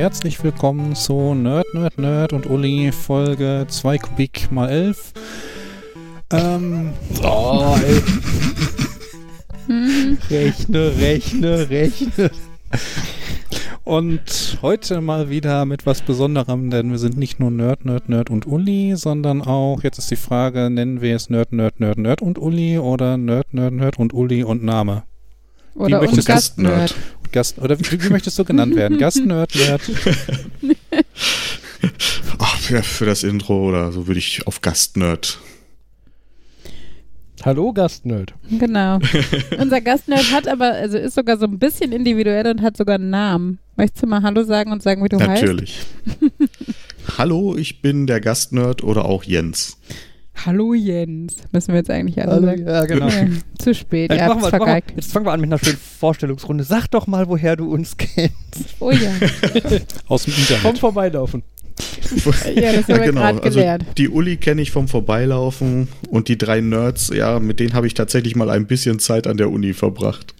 herzlich willkommen zu Nerd, Nerd, Nerd und Uli Folge 2 Kubik mal 11. Ähm, oh, ey. rechne, rechne, rechne. Und heute mal wieder mit was Besonderem, denn wir sind nicht nur Nerd, Nerd, Nerd und Uli, sondern auch, jetzt ist die Frage, nennen wir es Nerd, Nerd, Nerd, Nerd und Uli oder Nerd, Nerd, Nerd und Uli und Name? Oder und Gastnerd. Gast, oder wie, wie möchtest du genannt werden? Gastnerd, Nerd? Ach, für, für das Intro oder so würde ich auf Gastnerd. Hallo Gastnerd. Genau. Unser Gastnerd hat aber, also ist sogar so ein bisschen individuell und hat sogar einen Namen. Möchtest du mal Hallo sagen und sagen, wie du Natürlich. heißt? Natürlich. Hallo, ich bin der Gastnerd oder auch Jens. Hallo Jens. Müssen wir jetzt eigentlich alle Hallo, sagen. ja, genau. Ja, zu spät, Jetzt, wir, vergeigt. jetzt fangen wir an mit einer schönen Vorstellungsrunde. Sag doch mal, woher du uns kennst. Oh ja. Aus dem Vom Internet. Vorbeilaufen. Ja, das haben wir gerade gelernt. Also die Uli kenne ich vom Vorbeilaufen und die drei Nerds, ja, mit denen habe ich tatsächlich mal ein bisschen Zeit an der Uni verbracht.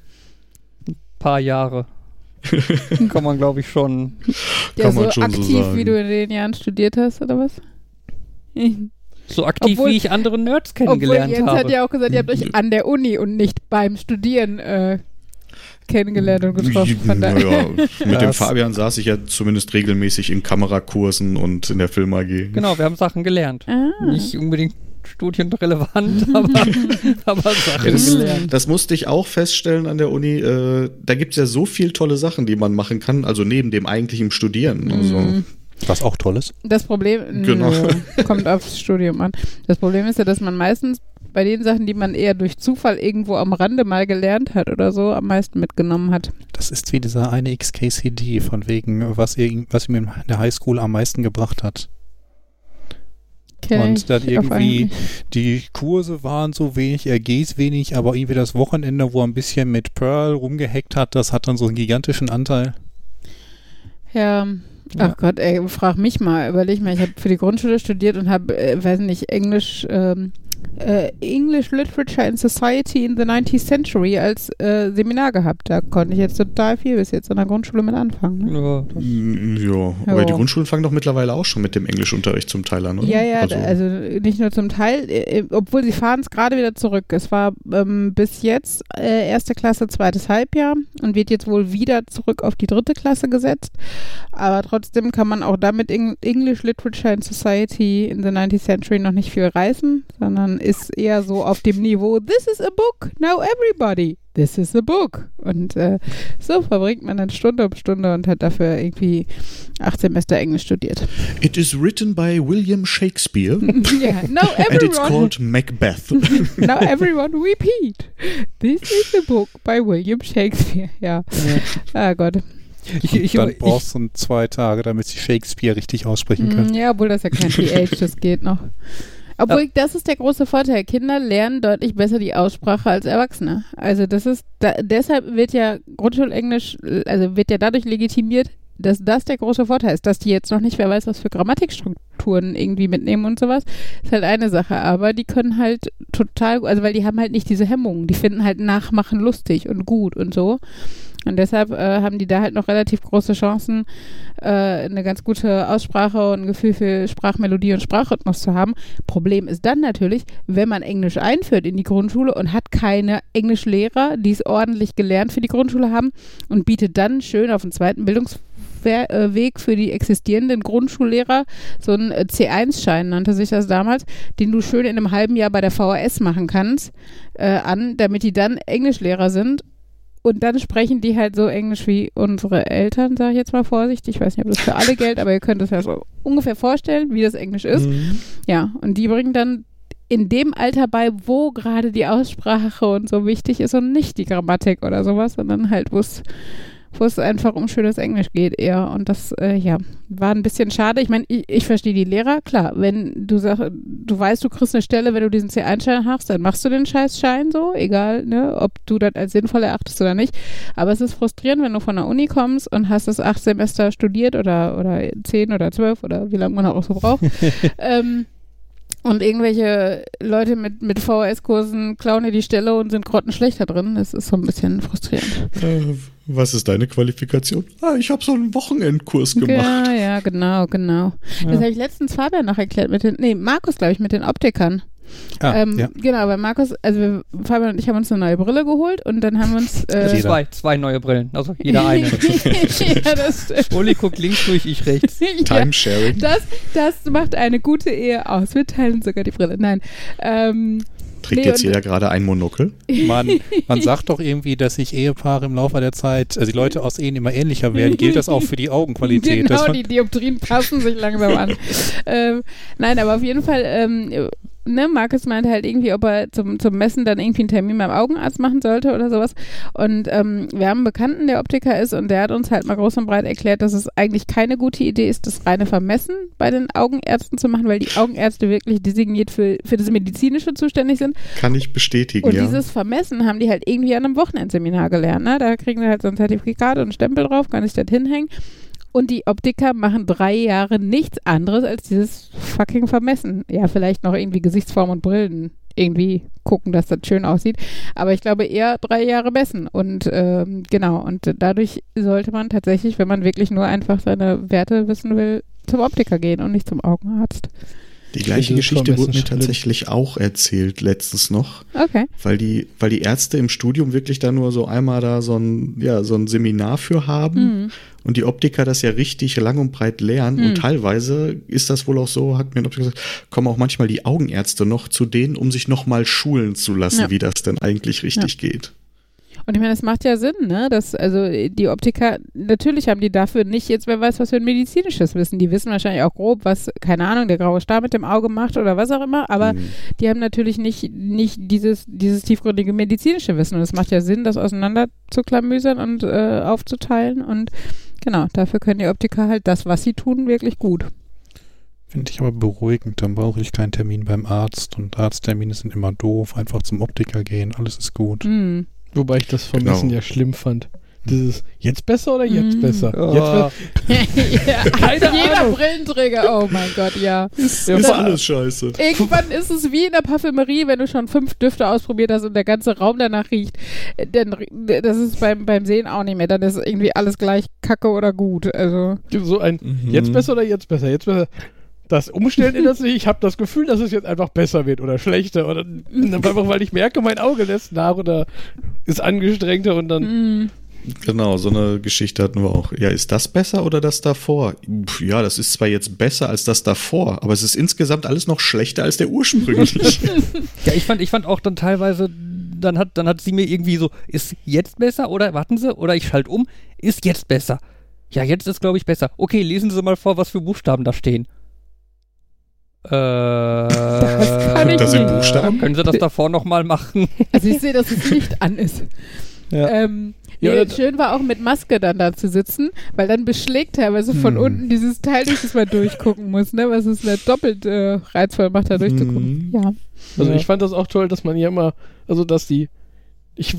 Paar Jahre. Kann man, glaube ich, schon. Ja, kann so man schon so aktiv, sagen. wie du in den Jahren studiert hast, oder was? So aktiv, Obwohl- wie ich andere Nerds Obwohl kennengelernt Jens habe. hat ja auch gesagt, ihr habt euch an der Uni und nicht beim Studieren äh, kennengelernt und getroffen. Von daher. Naja, mit dem Fabian saß ich ja zumindest regelmäßig in Kamerakursen und in der Film AG. genau, wir haben Sachen gelernt. Ah. Nicht unbedingt studienrelevant, aber, aber Sachen Ja, das, gelernt. das musste ich auch feststellen an der Uni. Äh, da gibt es ja so viel tolle Sachen, die man machen kann, also neben dem eigentlichen Studieren. Also, Mhm. Was auch toll ist. Das Problem Genau. nö, kommt aufs Studium an. Das Problem ist ja, dass man meistens bei den Sachen, die man eher durch Zufall irgendwo am Rande mal gelernt hat oder so, am meisten mitgenommen hat. Das ist wie dieser eine XKCD, von wegen, was, ihr, was ihm in der Highschool am meisten gebracht hat. Kenn Und dann irgendwie. Die Kurse waren so wenig, RGs wenig, aber irgendwie das Wochenende, wo er ein bisschen mit Pearl rumgehackt hat, das hat dann so einen gigantischen Anteil. Ja. Ach Gott, ey, frag mich mal, überleg mal, ich habe für die Grundschule studiert und habe, äh, weiß nicht, Englisch, ähm, äh, English Literature and Society in the 19th Century als äh, Seminar gehabt. Da konnte ich jetzt total viel bis jetzt an der Grundschule mit anfangen. Ne? Ja, das, mm, ja, aber Ja. die Grundschulen fangen doch mittlerweile auch schon mit dem Englischunterricht zum Teil an, oder? Ja, ja, also, nicht nur zum Teil, äh, obwohl sie fahren es gerade wieder zurück. Es war ähm, bis jetzt äh, erste Klasse, zweites Halbjahr und wird jetzt wohl wieder zurück auf die dritte Klasse gesetzt. Aber trotzdem kann man auch damit Eng English Literature and Society in the 19th Century noch nicht viel reißen, sondern ist eher so auf dem Niveau, this is a book, now everybody. This is a book. Und äh, so verbringt man dann Stunde um Stunde und hat dafür irgendwie acht Semester Englisch studiert. It is written by William Shakespeare yeah, now and it's everyone called Macbeth. Now everyone repeat. This is a book by William Shakespeare. Ja. Ah Gott. ich, ich, dann brauchst du zwei Tage, damit sie Shakespeare richtig aussprechen können. Mm, Ja, obwohl das ja kein PH, das geht noch. Obwohl, das ist der große Vorteil. Kinder lernen deutlich besser die Aussprache als Erwachsene. Also das ist, da, deshalb wird ja Grundschulenglisch, also wird ja dadurch legitimiert, dass das der große Vorteil ist. Dass die jetzt noch nicht, wer weiß, was für Grammatikstrukturen irgendwie mitnehmen und sowas, ist halt eine Sache. Aber die können halt total, also weil die haben halt nicht diese Hemmungen. Die finden halt Nachmachen lustig und gut und so. Und deshalb äh, haben die da halt noch relativ große Chancen, äh, eine ganz gute Aussprache und ein Gefühl für Sprachmelodie und Sprachrhythmus zu haben. Problem ist dann natürlich, wenn man Englisch einführt in die Grundschule und hat keine Englischlehrer, die es ordentlich gelernt für die Grundschule haben und bietet dann schön auf dem zweiten Bildungsweg für die existierenden Grundschullehrer so einen äh, C1-Schein, nannte sich das damals, den du schön in einem halben Jahr bei der VHS machen kannst, äh, an, damit die dann Englischlehrer sind und dann sprechen die halt so Englisch wie unsere Eltern, sage ich jetzt mal vorsichtig. Ich weiß nicht, ob das für alle gilt, aber ihr könnt es ja so ungefähr vorstellen, wie das Englisch ist. Mhm. Ja, und die bringen dann in dem Alter bei, wo gerade die Aussprache und so wichtig ist und nicht die Grammatik oder sowas, sondern halt, wo es wo es einfach um schönes Englisch geht eher. Und das, äh, ja, war ein bisschen schade. Ich meine, ich, ich verstehe die Lehrer, klar, wenn du sagst, du weißt, du kriegst eine Stelle, wenn du diesen C1-Schein hast, dann machst du den Scheißschein so, egal, ne, ob du das als sinnvoll erachtest oder nicht. Aber es ist frustrierend, wenn du von der Uni kommst und hast das acht Semester studiert oder, oder zehn oder zwölf oder wie lange man auch so braucht. ähm, Und irgendwelche Leute mit, mit VHS-Kursen klauen dir die Stelle und sind grottenschlechter drin. Das ist so ein bisschen frustrierend. Äh, was ist deine Qualifikation? Ah, ich habe so einen Wochenendkurs gemacht. Ja, ja, genau, genau. Das habe ich letztens Fabian noch erklärt mit den, nee, Markus, glaube ich, mit den Optikern. Ah, ähm, ja. Genau, weil Markus, also wir, Fabian und ich haben uns eine neue Brille geholt und dann haben wir uns. Äh, Jeder. Zwei, zwei neue Brillen. Also jeder eine. ja, das stimmt. Uli guckt links durch, ich rechts. ja, Timesharing. das, das macht eine gute Ehe aus. Wir teilen sogar die Brille. Nein. Ähm, Trägt Nee, jetzt jeder gerade ein Monokel? Man, man sagt doch irgendwie, dass sich Ehepaare im Laufe der Zeit, also die Leute aus Ehen immer ähnlicher werden. Gilt das auch für die Augenqualität? Genau, die Dioptrien passen sich langsam an. ähm, nein, aber auf jeden Fall, ähm, ne, Markus meinte halt irgendwie, ob er zum, zum Messen dann irgendwie einen Termin beim Augenarzt machen sollte oder sowas. Und ähm, wir haben einen Bekannten, der Optiker ist und der hat uns halt mal groß und breit erklärt, dass es eigentlich keine gute Idee ist, das reine Vermessen bei den Augenärzten zu machen, weil die Augenärzte wirklich designiert für, für das Medizinische zuständig sind. Kann ich bestätigen, Und ja. dieses Vermessen haben die halt irgendwie an einem Wochenendseminar gelernt. Ne? Da kriegen sie halt so ein Zertifikat und einen Stempel drauf, kann sich das hinhängen. Und die Optiker machen drei Jahre nichts anderes als dieses fucking Vermessen. Ja, vielleicht noch irgendwie Gesichtsform und Brillen irgendwie gucken, dass das schön aussieht. Aber ich glaube eher drei Jahre messen. Und ähm, genau, und dadurch sollte man tatsächlich, wenn man wirklich nur einfach seine Werte wissen will, zum Optiker gehen und nicht zum Augenarzt. Die gleiche Geschichte wurde mir tatsächlich auch erzählt letztens noch, Okay. weil die, weil die Ärzte im Studium wirklich da nur so einmal da so ein, ja, so ein Seminar für haben Mhm. und die Optiker das ja richtig lang und breit lernen Mhm. und teilweise ist das wohl auch so, hat mir ein Optiker gesagt, kommen auch manchmal die Augenärzte noch zu denen, um sich noch mal schulen zu lassen, Ja. wie das denn eigentlich richtig geht. Und ich meine, das macht ja Sinn, ne? Dass, also die Optiker, natürlich haben die dafür nicht jetzt, wer weiß, was für ein medizinisches Wissen. Die wissen wahrscheinlich auch grob, was, keine Ahnung, der graue Star mit dem Auge macht oder was auch immer, aber Mhm. die haben natürlich nicht, nicht dieses, dieses tiefgründige medizinische Wissen. Und es macht ja Sinn, das auseinander zu klamüsern und äh, aufzuteilen. Und genau, dafür können die Optiker halt das, was sie tun, wirklich gut. Finde ich aber beruhigend. Dann brauche ich keinen Termin beim Arzt und Arzttermine sind immer doof. Einfach zum Optiker gehen, alles ist gut. Mhm. Wobei ich das Vermessen Genau. ja schlimm fand. Dieses jetzt besser oder jetzt Mhm. besser? Oh. Jetzt be- ja, Keine jeder Ahnung. Brillenträger, oh mein Gott, ja. Ist, Ja, ist alles scheiße. Irgendwann ist es wie in der Parfümerie, wenn du schon fünf Düfte ausprobiert hast und der ganze Raum danach riecht. Äh, Dann, rie- das ist beim, beim Sehen auch nicht mehr. Dann ist irgendwie alles gleich kacke oder gut. Also, so ein Mhm. jetzt besser oder jetzt besser? Jetzt besser. Das Umstellen ändert sich. Ich habe das Gefühl, dass es jetzt einfach besser wird oder schlechter. Oder einfach, weil ich merke, mein Auge lässt nach oder ist angestrengter und dann. mm, Genau, so eine Geschichte hatten wir auch. Ja, ist das besser oder das davor? Pff, ja, das ist zwar jetzt besser als das davor, aber es ist insgesamt alles noch schlechter als der ursprünglich. Ja, ich fand, ich fand auch dann teilweise, dann hat, dann hat sie mir irgendwie so, ist jetzt besser oder warten Sie, oder ich schalte um, ist jetzt besser. Ja, jetzt ist glaube ich besser. Okay, lesen Sie mal vor, was für Buchstaben da stehen. Äh, das kann ich Das sind nicht. Buchstaben? Können Sie das davor nochmal machen? also ich sehe, dass das Licht an ist. Ja. Ähm, Ja, nee, schön war auch mit Maske dann da zu sitzen, weil dann beschlägt teilweise von Hm. unten dieses Teil, durch das man durchgucken muss, ne? Was es nicht doppelt äh, reizvoll macht, da durchzugucken. Hm. Ja. Also Ja. ich fand das auch toll, dass man ja immer, also dass die, ich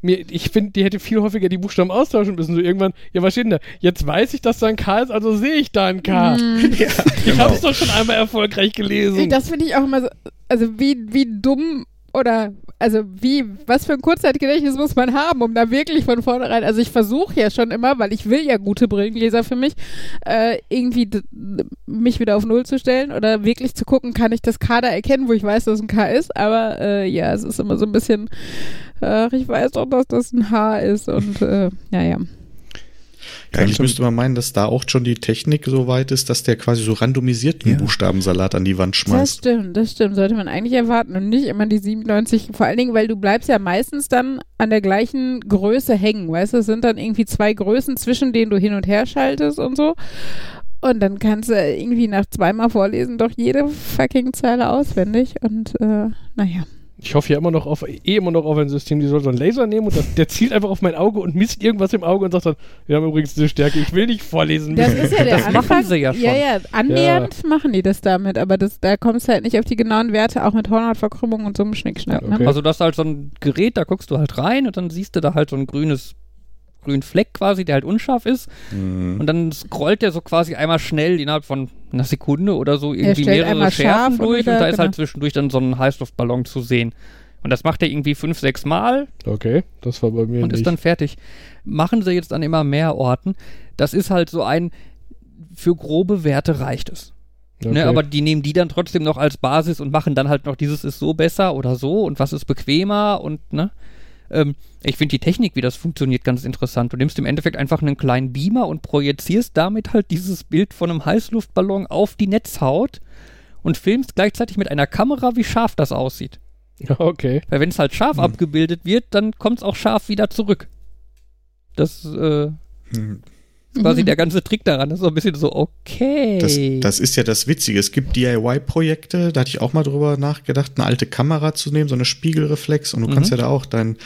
mir, ich finde, die hätte viel häufiger die Buchstaben austauschen müssen. So irgendwann, ja, was steht denn da? Jetzt weiß ich, dass da ein K ist, also sehe ich da ein K. Mm. ja, Ich genau. habe es doch schon einmal erfolgreich gelesen. Das finde ich auch immer so, also wie, wie dumm oder also wie, was für ein Kurzzeitgedächtnis muss man haben, um da wirklich von vornherein, also ich versuche ja schon immer, weil ich will ja gute Brillengläser für mich, äh, irgendwie mich wieder auf Null zu stellen oder wirklich zu gucken, kann ich das K da erkennen, wo ich weiß, dass es ein K ist, aber äh, ja, es ist immer so ein bisschen, äh, ich weiß doch, dass das ein H ist und äh, ja, ja. Ja, eigentlich müsste man meinen, dass da auch schon die Technik so weit ist, dass der quasi so randomisierten Ja. Buchstabensalat an die Wand Das schmeißt. stimmt, das stimmt. Sollte man eigentlich erwarten und nicht immer die 97. Vor allen Dingen, weil du bleibst ja meistens dann an der gleichen Größe hängen. Weißt du, es sind dann irgendwie zwei Größen, zwischen denen du hin und her schaltest und so. Und dann kannst du irgendwie nach zweimal vorlesen doch jede fucking Zeile auswendig. Und äh, naja. Ich hoffe ja immer noch auf, eh immer noch auf ein System, die soll so einen Laser nehmen und das, der zielt einfach auf mein Auge und misst irgendwas im Auge und sagt dann, wir haben übrigens eine Stärke, ich will nicht vorlesen Das ist ja der Das machen Anfang. sie ja schon. Ja, ja, annähernd machen die das damit, aber das, da kommst du halt nicht auf die genauen Werte, auch mit Hornhautverkrümmung und so einem Schnickschnack. Okay. Ne? Also das ist halt so ein Gerät, da guckst du halt rein und dann siehst du da halt so ein grünes grünen Fleck quasi, der halt unscharf ist. Mhm. Und dann scrollt der so quasi einmal schnell innerhalb von einer Sekunde oder so irgendwie mehrere Schärfen und durch und, wieder- da ist genau. halt zwischendurch dann so ein Heißluftballon zu sehen. Und das macht er irgendwie fünf, sechs Mal Okay, das war bei mir und nicht. ist dann fertig. Machen sie jetzt an immer mehr Orten. Das ist halt so ein, für grobe Werte reicht es. okay. Ne, aber die nehmen die dann trotzdem noch als Basis und machen dann halt noch dieses ist so besser oder so und was ist bequemer und ne. Ähm, ich finde die Technik, wie das funktioniert, ganz interessant. Du nimmst im Endeffekt einfach einen kleinen Beamer und projizierst damit halt dieses Bild von einem Heißluftballon auf die Netzhaut und filmst gleichzeitig mit einer Kamera, wie scharf das aussieht. okay. Weil wenn es halt scharf Hm. abgebildet wird, dann kommt es auch scharf wieder zurück. Das äh, Hm. Ist quasi Mhm. der ganze Trick daran. Das ist so ein bisschen so, okay. Das, das ist ja das Witzige. Es gibt DIY-Projekte, da hatte ich auch mal drüber nachgedacht, eine alte Kamera zu nehmen, so eine Spiegelreflex. Und du Mhm. kannst ja da auch dein,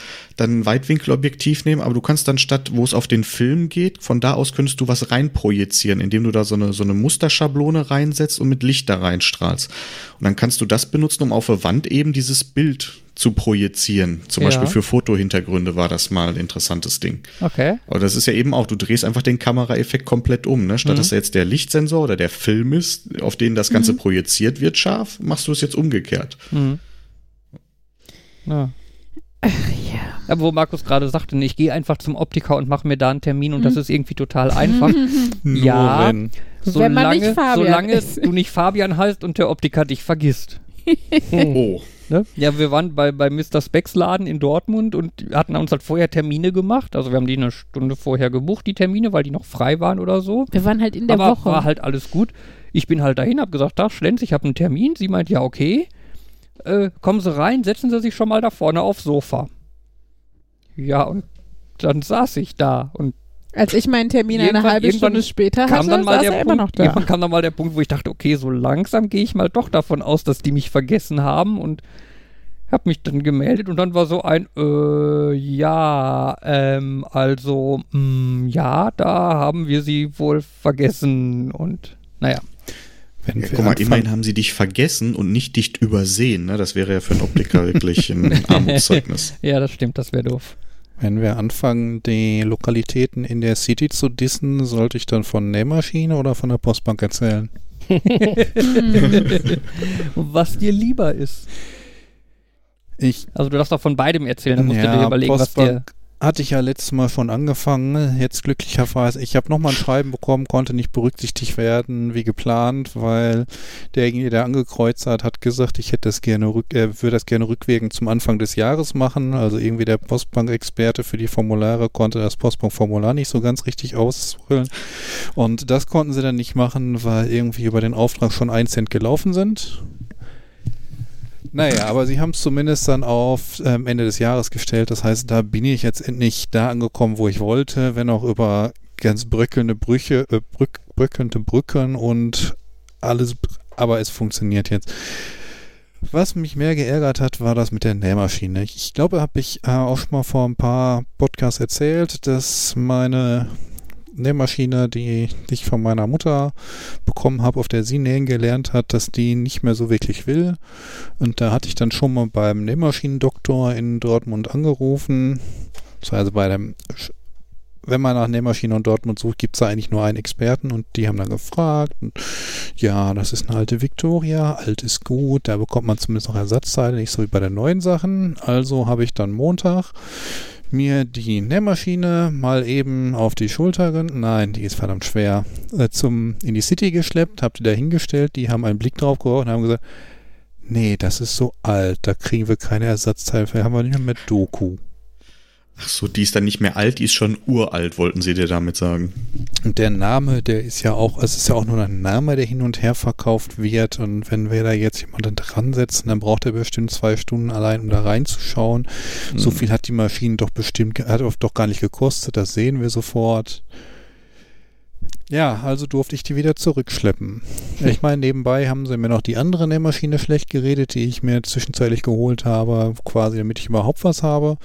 dein Weitwinkelobjektiv nehmen, aber du kannst dann statt, wo es auf den Film geht, von da aus könntest du was reinprojizieren, indem du da so eine, so eine Musterschablone reinsetzt und mit Licht da reinstrahlst. Und dann kannst du das benutzen, um auf der Wand eben dieses Bild zu projizieren. Zum Ja. Beispiel für Fotohintergründe war das mal ein interessantes Ding. okay. Aber das ist ja eben auch, du drehst einfach den Kameraeffekt komplett um. Ne? Statt Mhm. dass da jetzt der Lichtsensor oder der Film ist, auf den das Ganze projiziert wird scharf, machst du es jetzt umgekehrt. Mhm. Ja. Ja. Aber wo Markus gerade sagte, ich gehe einfach zum Optiker und mache mir da einen Termin und Mhm. das ist irgendwie total einfach. Ja. wenn. Wenn man nicht Fabian solange ist. du nicht Fabian heißt und der Optiker dich vergisst. Oh, Ne? Ja, wir waren bei, bei Mr. Specks Laden in Dortmund und hatten uns halt vorher Termine gemacht. Also wir haben die eine Stunde vorher gebucht, die Termine, weil die noch frei waren oder so. Wir waren halt in der Aber Woche. war halt alles gut. Ich bin halt dahin, hab gesagt, Tag, Schlenz, ich habe einen Termin. Sie meint, ja, okay. Äh, kommen Sie rein, setzen Sie sich schon mal da vorne aufs Sofa. Ja, und dann saß ich da und Als ich meinen Termin eine halbe Stunde später kam hatte, dann mal saß der er Punkt, immer noch da. irgendwann kam dann mal der Punkt, wo ich dachte, okay, so langsam gehe ich mal doch davon aus, dass die mich vergessen haben und habe mich dann gemeldet und dann war so ein, äh, ja, ähm, also, mh, ja, da haben wir sie wohl vergessen und naja. Wenn ja, wir guck mal, anfangen- immerhin haben sie dich vergessen und nicht dich übersehen. Ne? Das wäre ja für einen Optiker wirklich ein Armutszeugnis. Ja, das stimmt, das wäre doof. Wenn wir anfangen, die Lokalitäten in der City zu dissen, sollte ich dann von Nähmaschine oder von der Postbank erzählen? Was dir lieber ist. Ich Also du darfst auch von beidem erzählen, dann musst du dir Ja, überlegen, was dir... Hatte ich ja letztes Mal schon angefangen. Jetzt glücklicherweise, ich habe nochmal ein Schreiben bekommen, konnte nicht berücksichtigt werden wie geplant, weil derjenige, der angekreuzt hat, hat gesagt, ich hätte das gerne rück, äh, würde das gerne rückwirkend zum Anfang des Jahres machen. Also irgendwie der Postbank-Experte für die Formulare konnte das Postbank-Formular nicht so ganz richtig ausfüllen. Und das konnten sie dann nicht machen, weil irgendwie über den Auftrag schon ein Cent gelaufen sind. Naja, aber sie haben es zumindest dann auf ähm, Ende des Jahres gestellt. Das heißt, da bin ich jetzt endlich da angekommen, wo ich wollte, wenn auch über ganz bröckelnde Brüche, äh, brück, bröckelnde Brücken und alles, aber es funktioniert jetzt. Was mich mehr geärgert hat, war das mit der Nähmaschine. Ich glaube, habe ich äh, auch schon mal vor ein paar Podcasts erzählt, dass meine Nähmaschine, die ich von meiner Mutter bekommen habe, auf der sie nähen gelernt hat, dass die nicht mehr so wirklich will. Und da hatte ich dann schon mal beim Nähmaschinendoktor in Dortmund angerufen. Also bei dem, wenn man nach Nähmaschine in Dortmund sucht, gibt es da eigentlich nur einen Experten und die haben dann gefragt. Und ja, das ist eine alte Victoria, alt ist gut, da bekommt man zumindest noch Ersatzteile, nicht so wie bei den neuen Sachen. Also habe ich dann Montag mir die Nähmaschine mal eben auf die Schulter, nein, die ist verdammt schwer, äh, zum, in die City geschleppt, hab die da hingestellt, die haben einen Blick drauf geworfen und haben gesagt, nee, das ist so alt, da kriegen wir keine Ersatzteile, haben wir nicht mehr mit Doku. Ach so, die ist dann nicht mehr alt, die ist schon uralt, wollten sie dir damit sagen. Und der Name, der ist ja auch, es ist ja auch nur ein Name, der hin und her verkauft wird. Und wenn wir da jetzt jemanden dran setzen, dann braucht er bestimmt zwei Stunden allein, um da reinzuschauen. So Hm. viel hat die Maschine doch bestimmt, hat doch gar nicht gekostet, das sehen wir sofort. Ja, also durfte ich die wieder zurückschleppen. Ich meine, nebenbei haben sie mir noch die andere Nähmaschine schlecht geredet, die ich mir zwischenzeitlich geholt habe, quasi damit ich überhaupt was habe.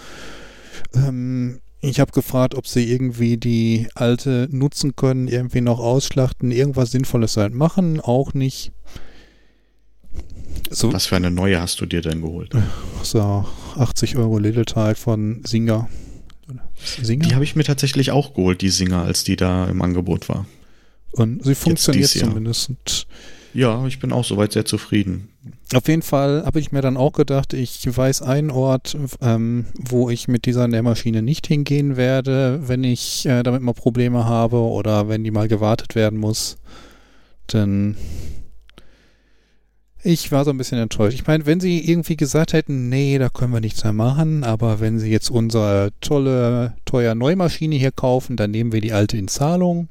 Ähm, ich habe gefragt, ob sie irgendwie die alte nutzen können, irgendwie noch ausschlachten, irgendwas Sinnvolles halt machen, auch nicht. So, Was für eine neue hast du dir denn geholt? so 80 Euro Lidl-Teil von Singer. Singer. Die habe ich mir tatsächlich auch geholt, die Singer, als die da im Angebot war. Und sie funktioniert dieses Jahr. Ja, ich bin auch soweit sehr zufrieden. Auf jeden Fall habe ich mir dann auch gedacht, ich weiß einen Ort, ähm, wo ich mit dieser Nähmaschine nicht hingehen werde, wenn ich äh, damit mal Probleme habe oder wenn die mal gewartet werden muss. Denn ich war so ein bisschen enttäuscht. Ich meine, wenn sie irgendwie gesagt hätten, nee, da können wir nichts mehr machen, aber wenn sie jetzt unsere tolle, teure Neumaschine hier kaufen, dann nehmen wir die alte in Zahlung.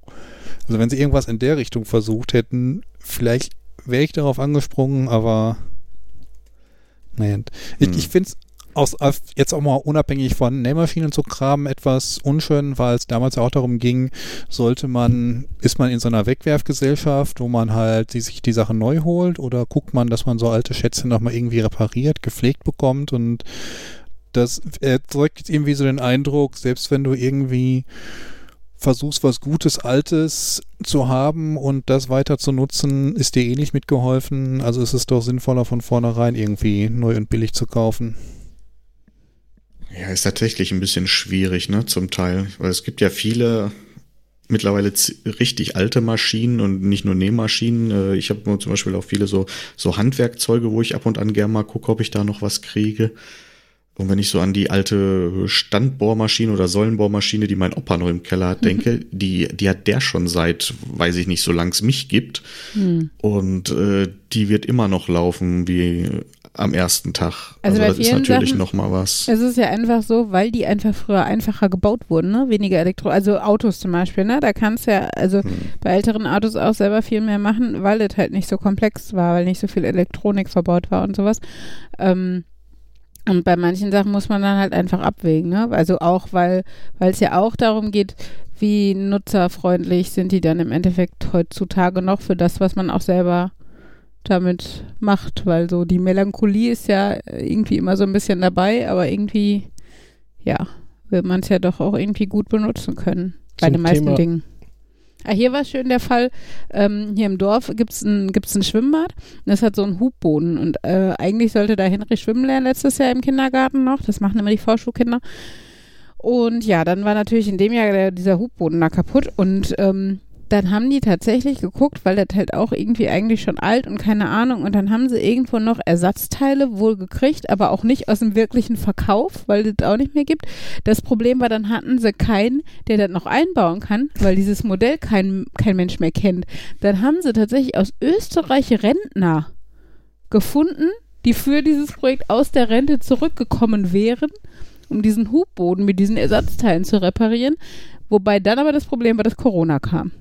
Also wenn sie irgendwas in der Richtung versucht hätten, vielleicht wäre ich darauf angesprungen, aber naja. Ich, Hm. ich finde es aus, jetzt auch mal unabhängig von Nähmaschinen zu kramen etwas unschön, weil es damals ja auch darum ging, sollte man, ist man in so einer Wegwerfgesellschaft, wo man halt die, sich die Sachen neu holt oder guckt man, dass man so alte Schätze nochmal irgendwie repariert, gepflegt bekommt und das erzeugt jetzt irgendwie so den Eindruck, selbst wenn du irgendwie versuchst, was Gutes, Altes zu haben und das weiter zu nutzen, ist dir eh nicht mitgeholfen. Also ist es doch sinnvoller, von vornherein irgendwie neu und billig zu kaufen. Ja, ist tatsächlich ein bisschen schwierig, ne, zum Teil. Weil es gibt ja viele mittlerweile richtig alte Maschinen und nicht nur Nähmaschinen. Äh, Ich habe zum Beispiel auch viele so, so Handwerkzeuge, wo ich ab und an gerne mal gucke, ob ich da noch was kriege. Und wenn ich so an die alte Standbohrmaschine oder Säulenbohrmaschine, die mein Opa noch im Keller hat, denke, die, die hat der schon seit, weiß ich nicht, solange es mich gibt. Hm. Und äh, die wird immer noch laufen wie am ersten Tag. Also Also, das ist natürlich Sachen- noch mal was. Es ist ja einfach so, weil die einfach früher einfacher gebaut wurden, ne? Weniger Elektro, also Autos zum Beispiel, ne? Da kannst du ja, also Hm. bei älteren Autos auch selber viel mehr machen, weil es halt nicht so komplex war, weil nicht so viel Elektronik verbaut war und sowas. Ähm, und bei manchen Sachen muss man dann halt einfach abwägen, ne? Also auch, weil weil es ja auch darum geht, wie nutzerfreundlich sind die dann im Endeffekt heutzutage noch für das, was man auch selber damit macht, weil so die Melancholie ist ja irgendwie immer so ein bisschen dabei, aber irgendwie, ja, will man es ja doch auch irgendwie gut benutzen können. Bei den meisten Thema- Dingen. Ah, hier war schön der Fall, ähm, hier im Dorf gibt's ein, gibt's ein Schwimmbad. Und das hat so einen Hubboden. Und äh, eigentlich sollte da Henry schwimmen lernen letztes Jahr im Kindergarten noch, das machen immer die Vorschulkinder. Und ja, dann war natürlich in dem Jahr der, dieser Hubboden da kaputt. Und ähm, dann haben die tatsächlich geguckt, weil das halt auch irgendwie eigentlich schon alt und keine Ahnung. Und dann haben sie irgendwo noch Ersatzteile wohl gekriegt, aber auch nicht aus dem wirklichen Verkauf, weil es auch nicht mehr gibt. Das Problem war, dann hatten sie keinen, der das noch einbauen kann, weil dieses Modell kein, kein Mensch mehr kennt. Dann haben sie tatsächlich aus Österreich Rentner gefunden, die für dieses Projekt aus der Rente zurückgekommen wären, um diesen Hubboden mit diesen Ersatzteilen zu reparieren. Wobei dann aber das Problem war, dass Corona kam.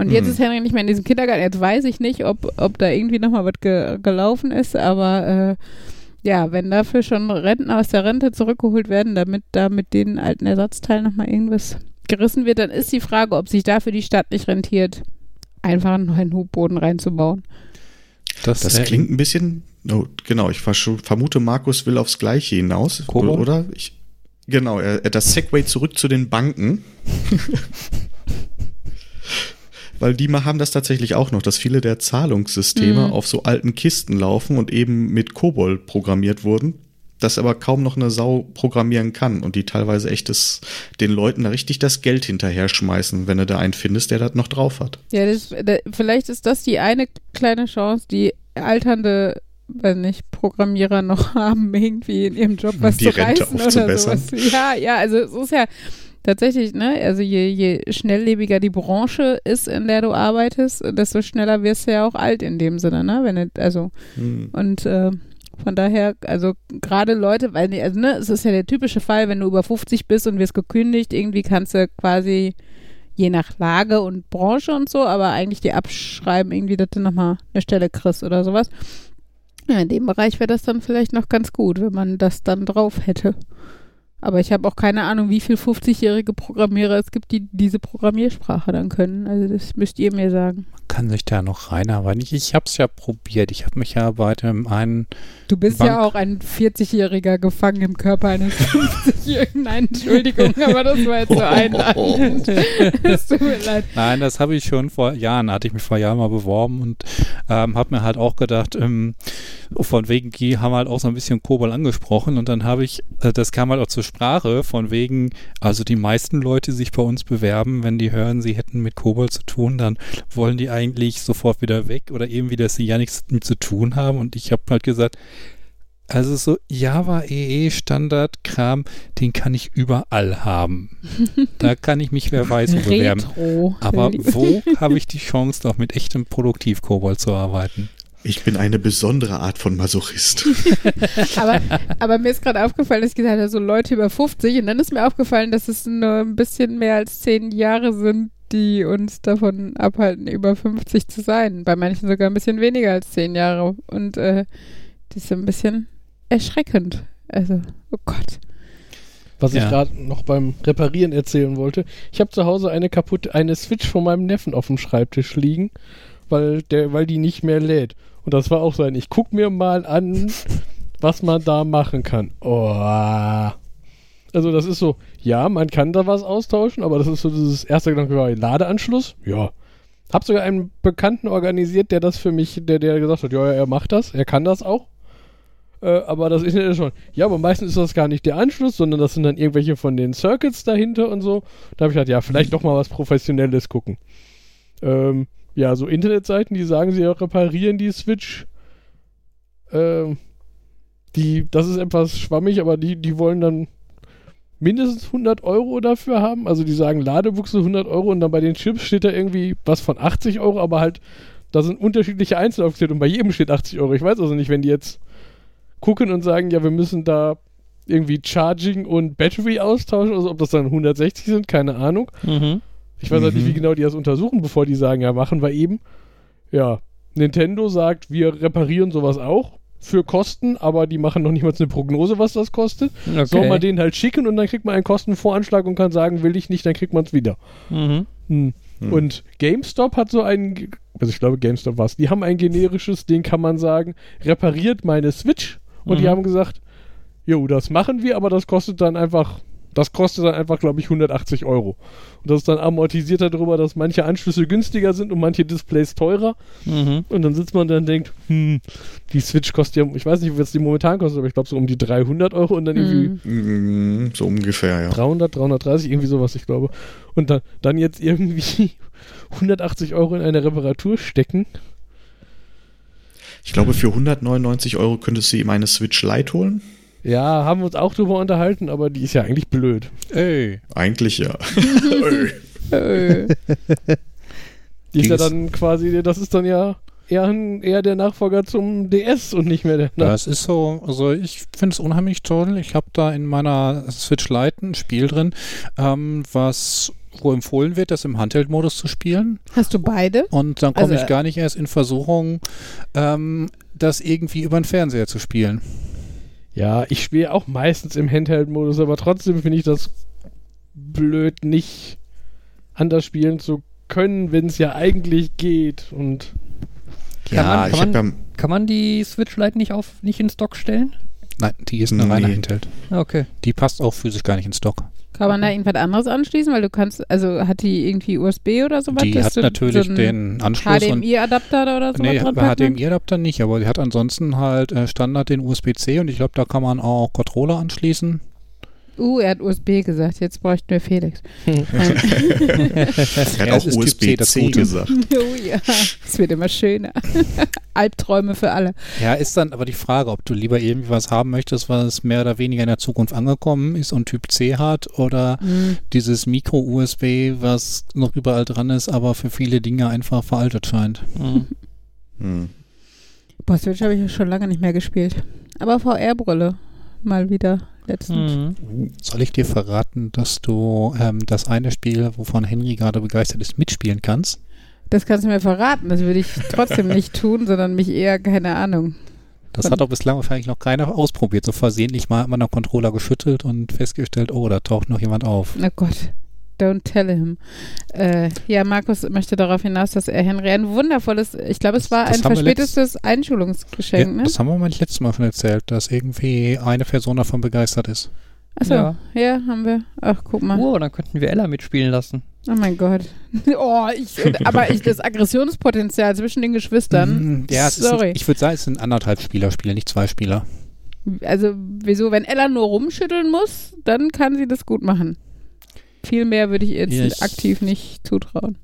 Und jetzt Mhm. ist Henry nicht mehr in diesem Kindergarten. Jetzt weiß ich nicht, ob, ob da irgendwie nochmal was ge gelaufen ist, aber äh, ja, wenn dafür schon Rentner aus der Rente zurückgeholt werden, damit da mit den alten Ersatzteilen nochmal irgendwas gerissen wird, dann ist die Frage, ob sich dafür die Stadt nicht rentiert, einfach einen neuen Hubboden reinzubauen. Das äh, klingt ein bisschen, oh, genau, ich vermute, Markus will aufs Gleiche hinaus, Kobold? oder? Ich, genau, das Segway zurück zu den Banken. Weil die haben das tatsächlich auch noch, dass viele der Zahlungssysteme Mhm. auf so alten Kisten laufen und eben mit Kobold programmiert wurden, das aber kaum noch eine Sau programmieren kann und die teilweise echt das, den Leuten da richtig das Geld hinterher schmeißen, wenn du da einen findest, der das noch drauf hat. Ja, das, da, vielleicht ist das die eine kleine Chance, die alternde, weiß nicht, Programmierer noch haben, irgendwie in ihrem Job was Die zu Rente reißen oder aufzubessern. sowas. Ja, ja, also es ist ja tatsächlich, ne, also je, je schnelllebiger die Branche ist, in der du arbeitest, desto schneller wirst du ja auch alt in dem Sinne, ne, wenn du, also Hm. und äh, von daher, also gerade Leute, weil, also, ne, es ist ja der typische Fall, wenn du über 50 bist und wirst gekündigt, irgendwie kannst du quasi je nach Lage und Branche und so, aber eigentlich dir abschreiben, irgendwie, dass du nochmal eine Stelle kriegst oder sowas. Ja, in dem Bereich wäre das dann vielleicht noch ganz gut, wenn man das dann drauf hätte. Aber ich habe auch keine Ahnung, wie viel 50-jährige Programmierer es gibt, die diese Programmiersprache dann können. Also das müsst ihr mir sagen. kann sich da noch reinarbeiten. Ich, ich habe es ja probiert. Ich habe mich ja bei dem einen Du bist Bank- ja auch ein 40-Jähriger gefangen im Körper eines 50-Jährigen. Nein, Entschuldigung, aber das war jetzt so einladend. Es tut mir leid. Nein, das habe ich schon vor Jahren, hatte ich mich vor Jahren mal beworben und ähm, habe mir halt auch gedacht, ähm, von wegen, die haben halt auch so ein bisschen Kobol angesprochen und dann habe ich, äh, das kam halt auch zur Sprache, von wegen, also die meisten Leute, die sich bei uns bewerben, wenn die hören, sie hätten mit Kobol zu tun, dann wollen die eigentlich sofort wieder weg oder irgendwie, dass sie ja nichts mit zu tun haben und ich habe halt gesagt, also so Java EE Standard Kram, den kann ich überall haben. Da kann ich mich wer weiß wo bewerben. Retro. Aber wo habe ich die Chance, noch mit echtem Produktiv-Kobold zu arbeiten? Ich bin eine besondere Art von Masochist. aber, aber mir ist gerade aufgefallen, dass ich gesagt habe, so Leute über 50 und dann ist mir aufgefallen, dass es nur ein bisschen mehr als zehn Jahre sind, die uns davon abhalten, über 50 zu sein. Bei manchen sogar ein bisschen weniger als zehn Jahre. Und äh, das ist ein bisschen erschreckend. Also, oh Gott. Was ich Ja. gerade noch beim Reparieren erzählen wollte. Ich habe zu Hause eine kaputte, eine Switch von meinem Neffen auf dem Schreibtisch liegen, weil der, weil die nicht mehr lädt. Und das war auch so ein, ich guck mir mal an, was man da machen kann. Oh. Also das ist so, ja, man kann da was austauschen, aber das ist so dieses erste Gedanke, Ladeanschluss, ja. Hab sogar einen Bekannten organisiert, der das für mich, der, der gesagt hat, ja, ja, er macht das, er kann das auch. Äh, aber das Internet ist schon. Ja, aber meistens ist das gar nicht der Anschluss, sondern das sind dann irgendwelche von den Circuits dahinter und so. Da habe ich gedacht, ja, vielleicht doch mal was Professionelles gucken. Ähm, ja, so Internetseiten, die sagen, sie reparieren die Switch. Ähm, die, das ist etwas schwammig, aber die, die wollen dann mindestens 100 Euro dafür haben. Also die sagen Ladebuchse 100 Euro und dann bei den Chips steht da irgendwie was von 80 Euro, aber halt, da sind unterschiedliche Einzel aufgestellt und bei jedem steht 80 Euro. Ich weiß also nicht, wenn die jetzt gucken und sagen, ja, wir müssen da irgendwie Charging und Battery austauschen, also ob das dann 160 sind, keine Ahnung. Mhm. Ich weiß halt nicht, Mhm. wie genau die das untersuchen, bevor die sagen, ja, machen wir eben. Ja, Nintendo sagt, wir reparieren sowas auch für Kosten, aber die machen noch nicht mal eine Prognose, was das kostet. Okay. Soll man den halt schicken und dann kriegt man einen Kostenvoranschlag und kann sagen, will ich nicht, dann kriegt man es wieder. Mhm. Hm. Hm. Und GameStop hat so ein, also ich glaube GameStop war es, die haben ein generisches, den kann man sagen, repariert meine Switch. Und die Mhm. haben gesagt, jo, das machen wir, aber das kostet dann einfach, das kostet dann einfach, glaube ich, 180 Euro. Und das ist dann amortisiert darüber, dass manche Anschlüsse günstiger sind und manche Displays teurer. Mhm. Und dann sitzt man da und denkt, hm, die Switch kostet ja, ich weiß nicht, was die momentan kostet, aber ich glaube so um die 300 Euro und dann irgendwie Mhm. So ungefähr, ja. 300, 330, irgendwie sowas, ich glaube. Und dann, dann jetzt irgendwie 180 Euro in eine Reparatur stecken. Ich glaube, für 199 Euro könntest du ihm eine Switch Lite holen. Ja, haben wir uns auch drüber unterhalten, aber die ist ja eigentlich blöd. Ey. Eigentlich ja. Äh, Die ist ja dann quasi, das ist dann ja eher, eher der Nachfolger zum DS und nicht mehr der Nach Das ist so, also ich finde es unheimlich toll. Ich habe da in meiner Switch Lite ein Spiel drin, ähm, was wo empfohlen wird, das im Handheld-Modus zu spielen. Hast du beide? Und dann komme Also, ich gar nicht erst in Versuchung, ähm, das irgendwie über den Fernseher zu spielen. Ja, ich spiele auch meistens im Handheld-Modus, aber trotzdem finde ich das blöd, nicht anders spielen zu können, wenn es ja eigentlich geht. Und Kann man- ich kann hab ja, Kann man die Switch Lite nicht auf nicht in Stock stellen? Nein, die ist eine reine. Handheld. Okay. Die passt auch physisch gar nicht in Stock. Kann man da irgendwas anderes anschließen? Weil du kannst, also hat die irgendwie USB oder sowas? Die hat du natürlich so den Anschluss und HDMI-Adapter oder so Nee? HDMI-Adapter nicht, aber die hat ansonsten halt äh, Standard den USB-C und ich glaube, da kann man auch Controller anschließen. Uh, er hat USB gesagt. Jetzt bräuchten wir Felix. er hat auch USB-C Gute. gesagt. oh ja, es wird immer schöner. Albträume für alle. Ja, ist dann aber die Frage, ob du lieber irgendwie was haben möchtest, was mehr oder weniger in der Zukunft angekommen ist und Typ C hat oder Hm. dieses Micro-USB, was noch überall dran ist, aber für viele Dinge einfach veraltet scheint. Mhm. Hm. Boah, Switch habe ich ja schon lange nicht mehr gespielt. Aber VR-Brille mal wieder letztens. Mhm. Soll ich dir verraten, dass du ähm, das eine Spiel, wovon Henry gerade begeistert ist, mitspielen kannst? Das kannst du mir verraten. Das würde ich trotzdem nicht tun, sondern mich eher, keine Ahnung. Das hat doch bislang wahrscheinlich noch keiner ausprobiert. So versehentlich mal hat man einen Controller geschüttelt und festgestellt, oh, da taucht noch jemand auf. Oh Gott. Don't tell him. Äh, ja, Markus möchte darauf hinaus, dass er Henry ein wundervolles, ich glaube, es war Das ein wir verspätetes Einschulungsgeschenk, ja, ne? Das haben wir mal letztes Mal schon erzählt, dass irgendwie eine Person davon begeistert ist. Achso, ja. Ja. haben wir. Ach, guck mal. Oh, dann könnten wir Ella mitspielen lassen. Oh mein Gott. Oh, ich, aber ich, das Aggressionspotenzial zwischen den Geschwistern. Mm, ja, sorry. Ist, ich würde sagen, es sind anderthalb Spielerspiele, nicht zwei Spieler. Also, wieso, wenn Ella nur rumschütteln muss, dann kann sie das gut machen. Viel mehr würde ich ihr jetzt Ja, ich- aktiv nicht zutrauen.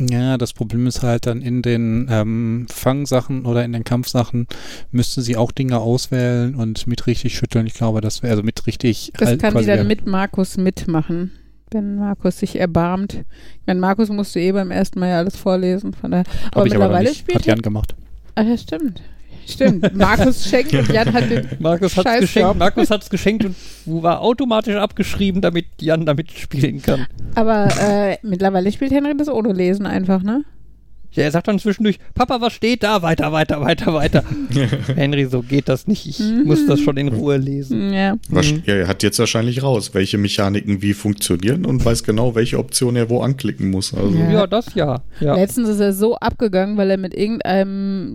Ja, das Problem ist halt dann in den ähm, Fangsachen oder in den Kampfsachen müsste sie auch Dinge auswählen und mit richtig schütteln. Ich glaube, das wäre also mit richtig. Das halt kann sie dann mit Markus mitmachen, wenn Markus sich erbarmt. Ich meine, Markus musste eh beim ersten Mal ja alles vorlesen, von daher. Aber aber mittlerweile nicht. spielt Hat Jan gemacht. Ach ja, stimmt. Stimmt. Markus schenkt und Jan hat den Markus hat's Scheiß geschenkt. Markus hat's geschenkt und war automatisch abgeschrieben, damit Jan damit spielen kann. Aber äh, mittlerweile spielt Henry das ohne Lesen einfach, ne? Ja, er sagt dann zwischendurch, Papa, was steht da? Weiter, weiter, weiter, weiter. Henry, so geht das nicht. Ich Mhm. muss das schon in Ruhe lesen. Ja. Was, Mhm. ja, er hat jetzt wahrscheinlich raus, welche Mechaniken wie funktionieren und weiß genau, welche Option er wo anklicken muss. Also, Ja. Ja, das ja. ja. Letztens ist er so abgegangen, weil er mit irgendeinem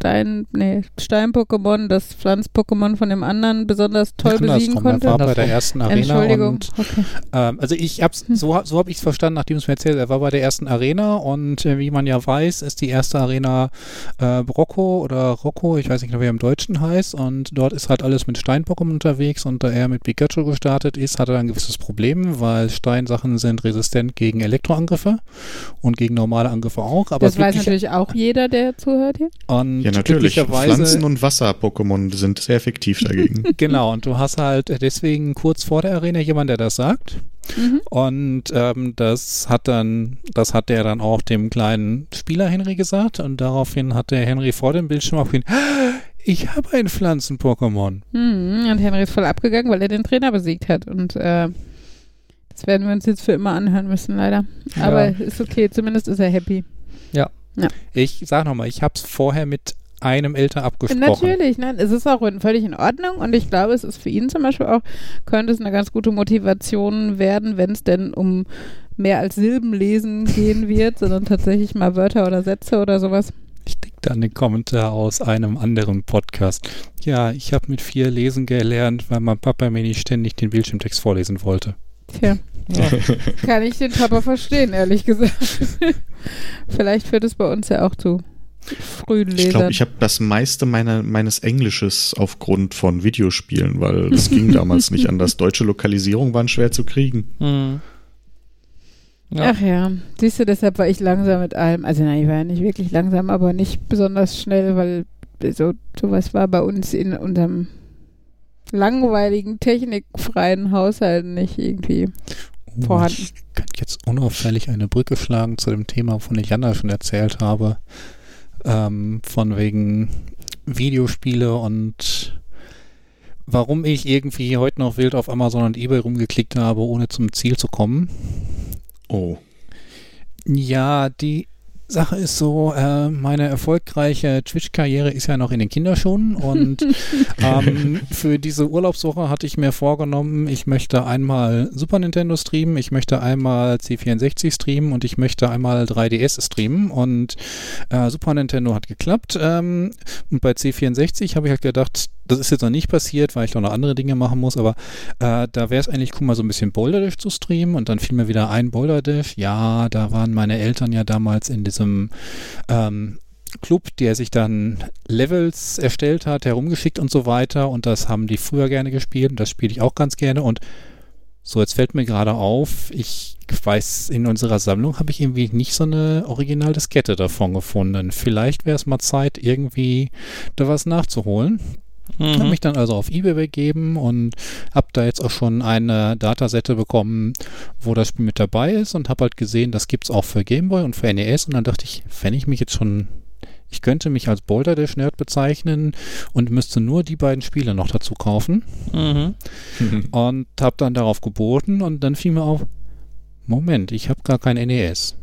Stein, nee, Stein-Pokémon, das Pflanz-Pokémon von dem anderen besonders toll besiegen Andersrum, er konnte. war bei der ersten Arena Entschuldigung. und Okay. Ähm, also ich hab's, so, so habe ich es verstanden, nachdem es mir erzählt. Er war bei der ersten Arena und äh, wie man ja weiß, ist die erste Arena äh, Rocco oder Rocco, ich weiß nicht genau, wie er im Deutschen heißt. Und dort ist halt alles mit Stein-Pokémon unterwegs und da er mit Pikachu gestartet ist, hat er ein gewisses Problem, weil Steinsachen sind resistent gegen Elektroangriffe und gegen normale Angriffe auch. Aber Das weiß natürlich auch jeder, der zuhört hier. und ja natürlich. Pflanzen- und Wasser-Pokémon sind sehr effektiv dagegen. Genau, und du hast halt deswegen kurz vor der Arena jemand, der das sagt. Mhm. Und ähm, das hat dann, das hat der dann auch dem kleinen Spieler Henry gesagt und daraufhin hat der Henry vor dem Bildschirm auch gesagt, ich habe ein Pflanzen-Pokémon. Mhm. Und Henry ist voll abgegangen, weil er den Trainer besiegt hat. Und äh, das werden wir uns jetzt für immer anhören müssen, leider. Aber ist okay, zumindest ist er happy. Ich sag nochmal, ich habe es vorher mit einem Eltern abgesprochen. Natürlich, nein, es ist auch völlig in Ordnung und ich glaube, es ist für ihn zum Beispiel auch, könnte es eine ganz gute Motivation werden, wenn es denn um mehr als Silbenlesen gehen wird, sondern tatsächlich mal Wörter oder Sätze oder sowas. Ich denke da an den Kommentar aus einem anderen Podcast. Ja, ich habe mit vier lesen gelernt, weil mein Papa mir nicht ständig den Bildschirmtext vorlesen wollte. Tja, kann ich den Papa verstehen, ehrlich gesagt. Vielleicht führt es bei uns ja auch zu frühen Ich Lesern. glaube, ich habe das meiste meiner, meines Englisches aufgrund von Videospielen, weil das ging damals nicht anders. Deutsche Lokalisierung waren schwer zu kriegen. Hm. Ja. Ach ja, siehst du, deshalb war ich langsam mit allem. Also nein, ich war ja nicht wirklich langsam, aber nicht besonders schnell, weil so sowas war bei uns in unserem langweiligen, technikfreien Haushalt nicht irgendwie. Oh, Vorhanden. Ich kann jetzt unauffällig eine Brücke schlagen zu dem Thema, von dem ich Jana schon erzählt habe. Ähm, von wegen Videospiele und warum ich irgendwie heute noch wild auf Amazon und Ebay rumgeklickt habe, ohne zum Ziel zu kommen. Oh. Ja, die Sache ist so, äh, meine erfolgreiche Twitch-Karriere ist ja noch in den Kinderschuhen und ähm, für diese Urlaubswoche hatte ich mir vorgenommen, ich möchte einmal Super Nintendo streamen, ich möchte einmal C64 streamen und ich möchte einmal 3DS streamen und äh, Super Nintendo hat geklappt ähm, und bei C64 habe ich halt gedacht, das ist jetzt noch nicht passiert, weil ich noch andere Dinge machen muss, aber äh, da wäre es eigentlich cool, mal so ein bisschen Boulder Dash zu streamen und dann fiel mir wieder ein Boulder Dash. Ja, da waren meine Eltern ja damals in diesem ähm, Club, der sich dann Levels erstellt hat, herumgeschickt und so weiter und das haben die früher gerne gespielt und das spiele ich auch ganz gerne und so, jetzt fällt mir gerade auf, ich weiß, in unserer Sammlung habe ich irgendwie nicht so eine Originaldiskette davon gefunden. Vielleicht wäre es mal Zeit, irgendwie da was nachzuholen. Habe Mhm. mich dann also auf eBay begeben und habe da jetzt auch schon eine Datasette bekommen, wo das Spiel mit dabei ist und habe halt gesehen, das gibt's auch für Gameboy und für NES und dann dachte ich, wenn ich mich jetzt schon, ich könnte mich als Boulder Dash Nerd bezeichnen und müsste nur die beiden Spiele noch dazu kaufen Mhm. und habe dann darauf geboten und dann fiel mir auf, Moment, ich habe gar kein NES.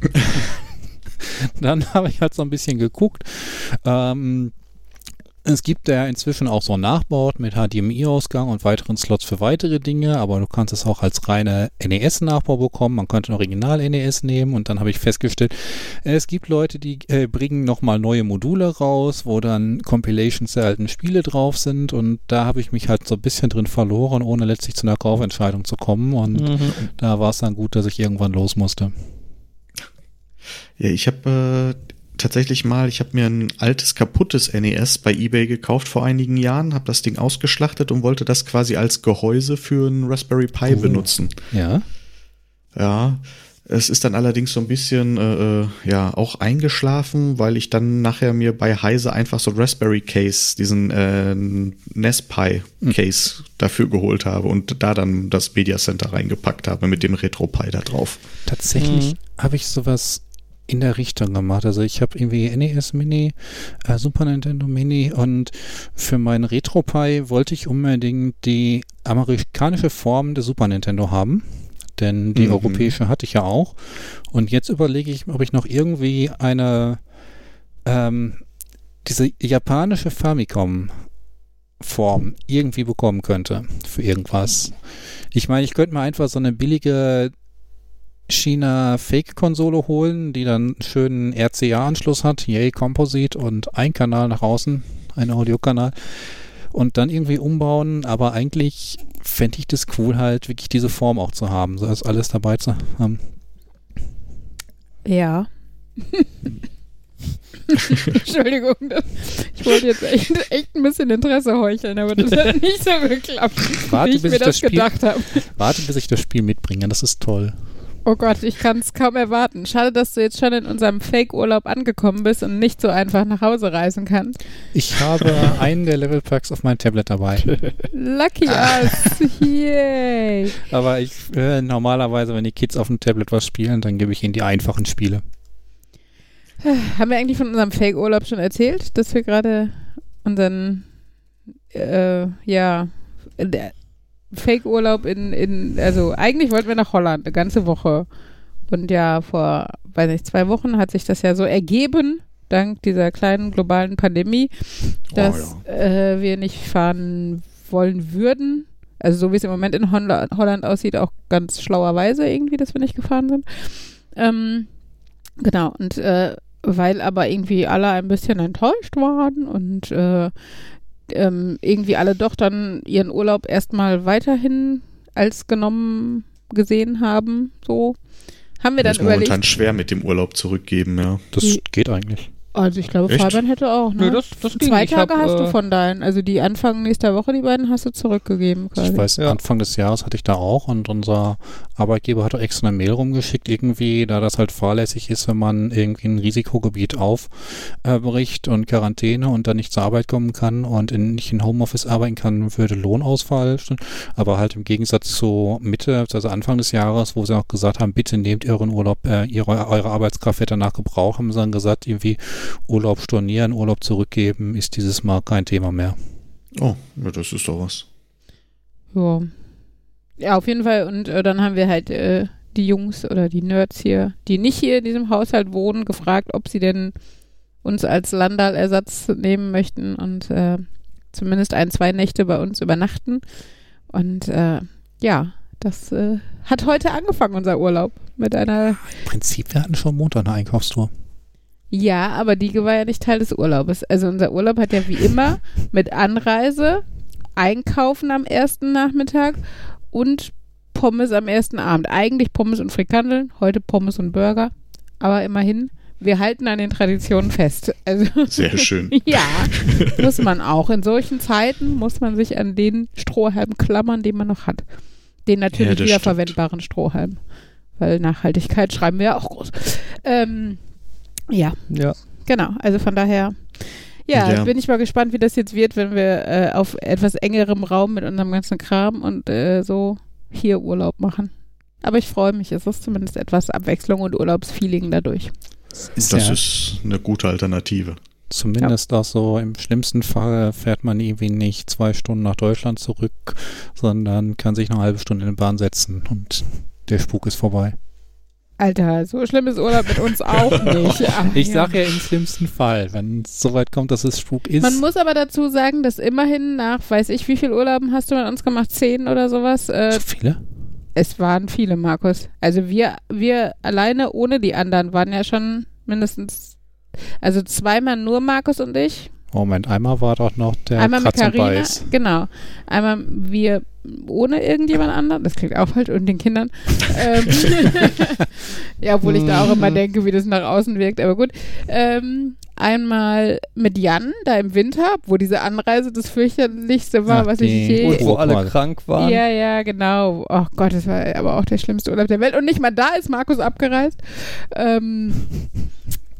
dann habe ich halt so ein bisschen geguckt. Ähm, Es gibt ja inzwischen auch so einen Nachbau mit HDMI-Ausgang und weiteren Slots für weitere Dinge, aber du kannst es auch als reine NES-Nachbau bekommen. Man könnte ein Original-NES nehmen und dann habe ich festgestellt, es gibt Leute, die äh, bringen nochmal neue Module raus, wo dann Compilations der alten Spiele drauf sind und da habe ich mich halt so ein bisschen drin verloren, ohne letztlich zu einer Kaufentscheidung zu kommen und Mhm. da war es dann gut, dass ich irgendwann los musste. Ja, ich habe äh, tatsächlich mal, ich habe mir ein altes kaputtes NES bei eBay gekauft vor einigen Jahren, habe das Ding ausgeschlachtet und wollte das quasi als Gehäuse für einen Raspberry Pi Oh. benutzen. Ja, Ja, es ist dann allerdings so ein bisschen äh, äh, ja auch eingeschlafen, weil ich dann nachher mir bei Heise einfach so ein Raspberry Case, diesen äh, NES Pi Case dafür geholt habe und da dann das Media Center reingepackt habe mit dem Retro Pi da drauf. Tatsächlich Mhm. habe ich sowas in der Richtung gemacht. Also ich habe irgendwie NES Mini, äh, Super Nintendo Mini und für meinen RetroPie wollte ich unbedingt die amerikanische Form des Super Nintendo haben. Denn die Mhm. europäische hatte ich ja auch. Und jetzt überlege ich, ob ich noch irgendwie eine ähm, diese japanische Famicom Form irgendwie bekommen könnte für irgendwas. Ich meine, ich könnte mir einfach so eine billige China Fake-Konsole holen, die dann einen schönen RCA-Anschluss hat, Yay Composite und ein Kanal nach außen, ein Audiokanal und dann irgendwie umbauen, aber eigentlich fände ich das cool halt, wirklich diese Form auch zu haben, so als alles dabei zu haben. Ja. Entschuldigung, das, ich wollte jetzt echt, echt ein bisschen Interesse heucheln, aber das hat nicht so geklappt, Warte, wie ich bis mir ich das, das Spiel- gedacht habe. Warte, bis ich das Spiel mitbringe, das ist toll. Oh Gott, ich kann es kaum erwarten. Schade, dass du jetzt schon in unserem Fake-Urlaub angekommen bist und nicht so einfach nach Hause reisen kannst. Ich habe einen der Level-Packs auf mein Tablet dabei. Lucky us! Yay! Aber ich äh, normalerweise, wenn die Kids auf dem Tablet was spielen, dann gebe ich ihnen die einfachen Spiele. Haben wir eigentlich von unserem Fake-Urlaub schon erzählt, dass wir gerade unseren, äh, ja, der Fake-Urlaub in, in, also eigentlich wollten wir nach Holland eine ganze Woche. Und ja, vor, weiß nicht, zwei Wochen hat sich das ja so ergeben, dank dieser kleinen globalen Pandemie, dass äh, wir nicht fahren wollen würden. Also so wie es im Moment in Honla Holland aussieht, auch ganz schlauerweise irgendwie, dass wir nicht gefahren sind. Ähm, genau, und äh, weil aber irgendwie alle ein bisschen enttäuscht waren und äh, ähm, irgendwie alle doch dann ihren Urlaub erstmal weiterhin als genommen gesehen haben, so haben wir Das dann ist momentan überlegt. schwer mit dem Urlaub zurückgeben, ja. Das geht eigentlich. Also ich glaube, Echt? Fabian hätte auch, ne? Nö, das, das ging. Zwei Ich hab, Tage hast du äh, von deinen, also die Anfang nächster Woche, die beiden hast du zurückgegeben quasi. Ich weiß, Ja. Anfang des Jahres hatte ich da auch und unser Arbeitgeber hat auch extra eine Mail rumgeschickt, irgendwie, da das halt fahrlässig ist, wenn man irgendwie ein Risikogebiet aufbricht und Quarantäne und dann nicht zur Arbeit kommen kann und in, nicht in Homeoffice arbeiten kann, würde Lohnausfall. stehen. Aber halt im Gegensatz zu Mitte, also Anfang des Jahres, wo sie auch gesagt haben, bitte nehmt euren Urlaub, äh, ihre, eure Arbeitskraft wird danach gebraucht, haben sie dann gesagt, irgendwie Urlaub stornieren, Urlaub zurückgeben, ist dieses Mal kein Thema mehr. Oh, ja, das ist doch was. Ja. Ja, auf jeden Fall. Und äh, dann haben wir halt äh, die Jungs oder die Nerds hier, die nicht hier in diesem Haushalt wohnen, gefragt, ob sie denn uns als Landal-Ersatz nehmen möchten und äh, zumindest ein, zwei Nächte bei uns übernachten. Und äh, ja, das äh, hat heute angefangen, unser Urlaub. Mit einer Im Prinzip, wir hatten schon Montag eine Einkaufstour. Ja, aber die war ja nicht Teil des Urlaubes. Also unser Urlaub hat ja wie immer mit Anreise, Einkaufen am ersten Nachmittag und Pommes am ersten Abend. Eigentlich Pommes und Frikandeln, heute Pommes und Burger. Aber immerhin, wir halten an den Traditionen fest. Also Sehr schön. ja, muss man auch. In solchen Zeiten muss man sich an den Strohhalm klammern, den man noch hat. Den natürlich Ja, wiederverwendbaren Strohhalm. Weil Nachhaltigkeit schreiben wir ja auch groß. Ähm, ja, Ja. Genau, also von daher, ja, Ja. bin ich mal gespannt, wie das jetzt wird, wenn wir äh, auf etwas engerem Raum mit unserem ganzen Kram und äh, so hier Urlaub machen. Aber ich freue mich, es ist zumindest etwas Abwechslung und Urlaubsfeeling dadurch. Ist Das ja ist eine gute Alternative. zumindest auch so, im schlimmsten Fall fährt man irgendwie nicht zwei Stunden nach Deutschland zurück, sondern kann sich eine halbe Stunde in die Bahn setzen und der Spuk ist vorbei. Alter, so schlimm ist Urlaub mit uns auch nicht. Ach, Ich ja. sag ja im schlimmsten Fall, wenn es soweit kommt, dass es Spuk ist. Man muss aber dazu sagen, dass immerhin nach, weiß ich, wie viel Urlauben hast du mit uns gemacht? Zehn oder sowas? Äh, so viele? es waren viele, Markus. Also wir, wir alleine ohne die anderen waren ja schon mindestens, also zweimal nur Markus und ich. Moment, einmal war doch noch der Einmal mit Kratz und Carina, Beiß. genau. Einmal wir ohne irgendjemand anderen, das klingt auch falsch, und den Kindern. ähm, ja, obwohl ich da auch immer denke, wie das nach außen wirkt, aber gut. Ähm, einmal mit Jan, da im Winter, wo diese Anreise das fürchterlichste war, Ach, was ich je... Und wo alle krank waren. Ja, ja, genau. Oh Gott, das war aber auch der schlimmste Urlaub der Welt. Und nicht mal da ist Markus abgereist. Ähm,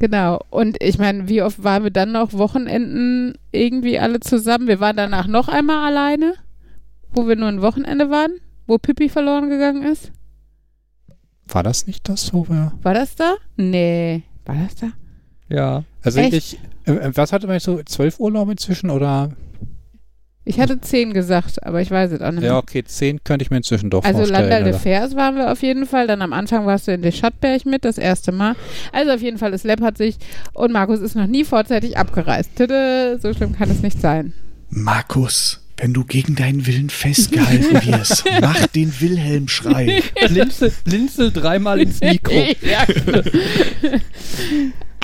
genau. Und ich meine, wie oft waren wir dann noch Wochenenden irgendwie alle zusammen? Wir waren danach noch einmal alleine, wo wir nur ein Wochenende waren, wo Pippi verloren gegangen ist. War das nicht das, wo wir. War das da? Nee. War das da? Ja. Also Echt? ich. Äh, was hatte man so? Zwölf Urlaube inzwischen oder? Ich hatte zehn gesagt, aber ich weiß es auch nicht mehr. Ja, okay, zehn könnte ich mir inzwischen doch Also vorstellen. Landal de? Vers waren wir auf jeden Fall. Dann am Anfang warst du in der Schattberg mit, das erste Mal. Also auf jeden Fall, das läppert sich. Und Markus ist noch nie vorzeitig abgereist. Tüde, so schlimm kann es nicht sein. Markus, wenn du gegen deinen Willen festgehalten wirst, mach den Wilhelm-Schrei. Blinzel, blinzel dreimal ins Mikro. ja,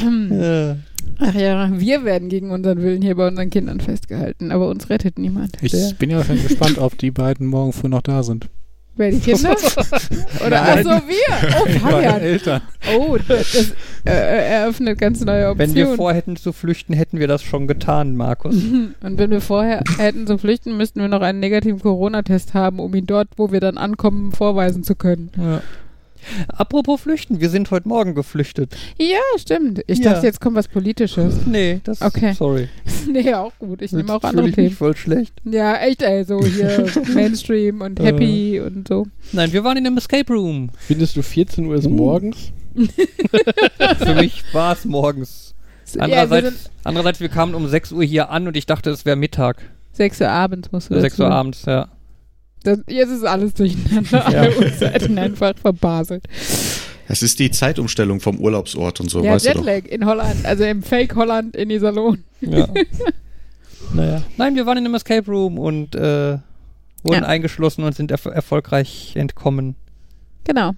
Ach ja, wir werden gegen unseren Willen hier bei unseren Kindern festgehalten, aber uns rettet niemand. Ich Der- bin ja schon gespannt, ob die beiden morgen früh noch da sind. Wer die Kinder? Oder Nein. achso, wir. Oh, Fabian. Eltern. Oh, das, das äh, eröffnet ganz neue Optionen. wenn wir vorhätten zu flüchten, hätten wir das schon getan, Markus. Und wenn wir vorher hätten so flüchten, müssten wir noch einen negativen Corona-Test haben, um ihn dort, wo wir dann ankommen, vorweisen zu können. Ja. Apropos flüchten, wir sind heute Morgen geflüchtet. Ja, stimmt. Ich Ja. dachte, jetzt kommt was Politisches. Nee, das Okay. sorry. nee, auch gut. Ich nehme auch andere ich mich Themen. voll schlecht. Ja, echt, ey, so hier Mainstream und Happy und so. Nein, wir waren in einem Escape Room. Findest du 14 Uhr ist Uh. morgens? Für mich war es morgens. Ja, wir Andererseits, sind andererseits, wir kamen um 6 Uhr hier an und ich dachte, es wäre Mittag. 6 Uhr abends musst du Oder dazu. 6 Uhr abends, ja. Das, jetzt ist alles durcheinander. Alle Uhrzeiten einfach verbaselt. Das ist die Zeitumstellung vom Urlaubsort und so, ja, weißt du doch. Jetlag in Holland, also im Fake Holland in Iserlohn. ja. naja. Nein, wir waren in einem Escape Room und äh, wurden Ja. eingeschlossen und sind erf erfolgreich entkommen. Genau.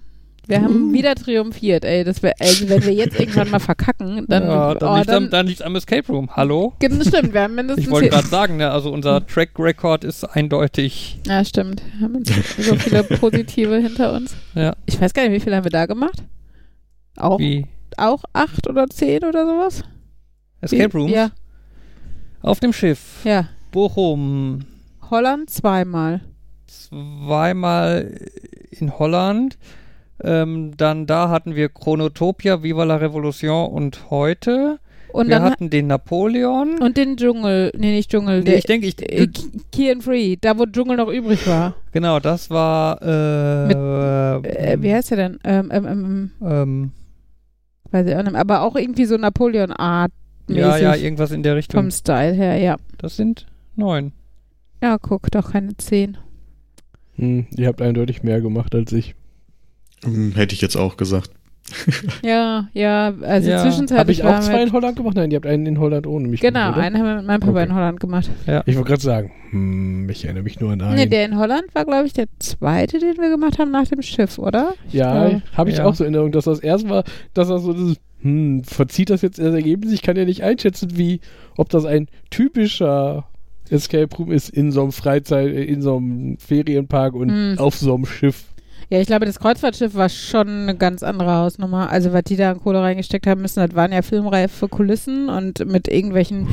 Wir haben wieder triumphiert, ey. Das wär, also wenn wir jetzt irgendwann mal verkacken, dann. ja, dann oh, liegt dann am, dann liegt's am Escape Room. Hallo? Stimmt, wir haben mindestens. Ich wollte gerade sagen, ne, also unser Track Record ist eindeutig. ja, stimmt. Haben uns so viele positive hinter uns. Ja. Ich weiß gar nicht, wie viele haben wir da gemacht? Auch, Wie auch acht oder zehn oder sowas? Escape Rooms Ja, auf dem Schiff. ja. Bochum Holland zweimal. zweimal in Holland. Ähm, dann da hatten wir Chronotopia, Viva la Revolution und heute. Und wir hatten den Napoleon. und den Dschungel, nee, nicht Dschungel, nee, der, ich denke, ich, äh, Key and Free, da wo Dschungel noch übrig war. genau, das war äh, Äh, wie heißt der denn? Ähm, ähm, ähm, ähm, weiß ich auch nicht. Aber auch irgendwie so Napoleon-Art ja, ja, irgendwas in der Richtung. vom Style her, ja. Das sind neun. Ja, guck, doch keine zehn. Hm, ihr habt eindeutig mehr gemacht als ich. Hm, hätte ich jetzt auch gesagt. Ja, ja, also Ja. Habe zwischenzeitlich ich auch zwei in Holland gemacht? Nein, ihr habt einen in Holland ohne mich Genau, gemacht, einen haben wir mit meinem Papa Okay. in Holland gemacht. Ich wollte gerade sagen, hm, ich erinnere mich nur an einen. Nee, der in Holland war, glaube ich, der zweite, den wir gemacht haben nach dem Schiff, oder? ja, Ja. habe ich Ja. auch so in Erinnerung, dass das erste Mal, dass das so dieses, hm, verzieht das jetzt das Ergebnis? Ich kann ja nicht einschätzen, wie, ob das ein typischer Escape Room ist in so einem Freizeit, äh, in so einem Ferienpark und Hm. auf so einem Schiff. Ja, ich glaube, das Kreuzfahrtschiff war schon eine ganz andere Hausnummer. Also, was die da an Kohle reingesteckt haben müssen, das waren ja filmreife Kulissen und mit irgendwelchen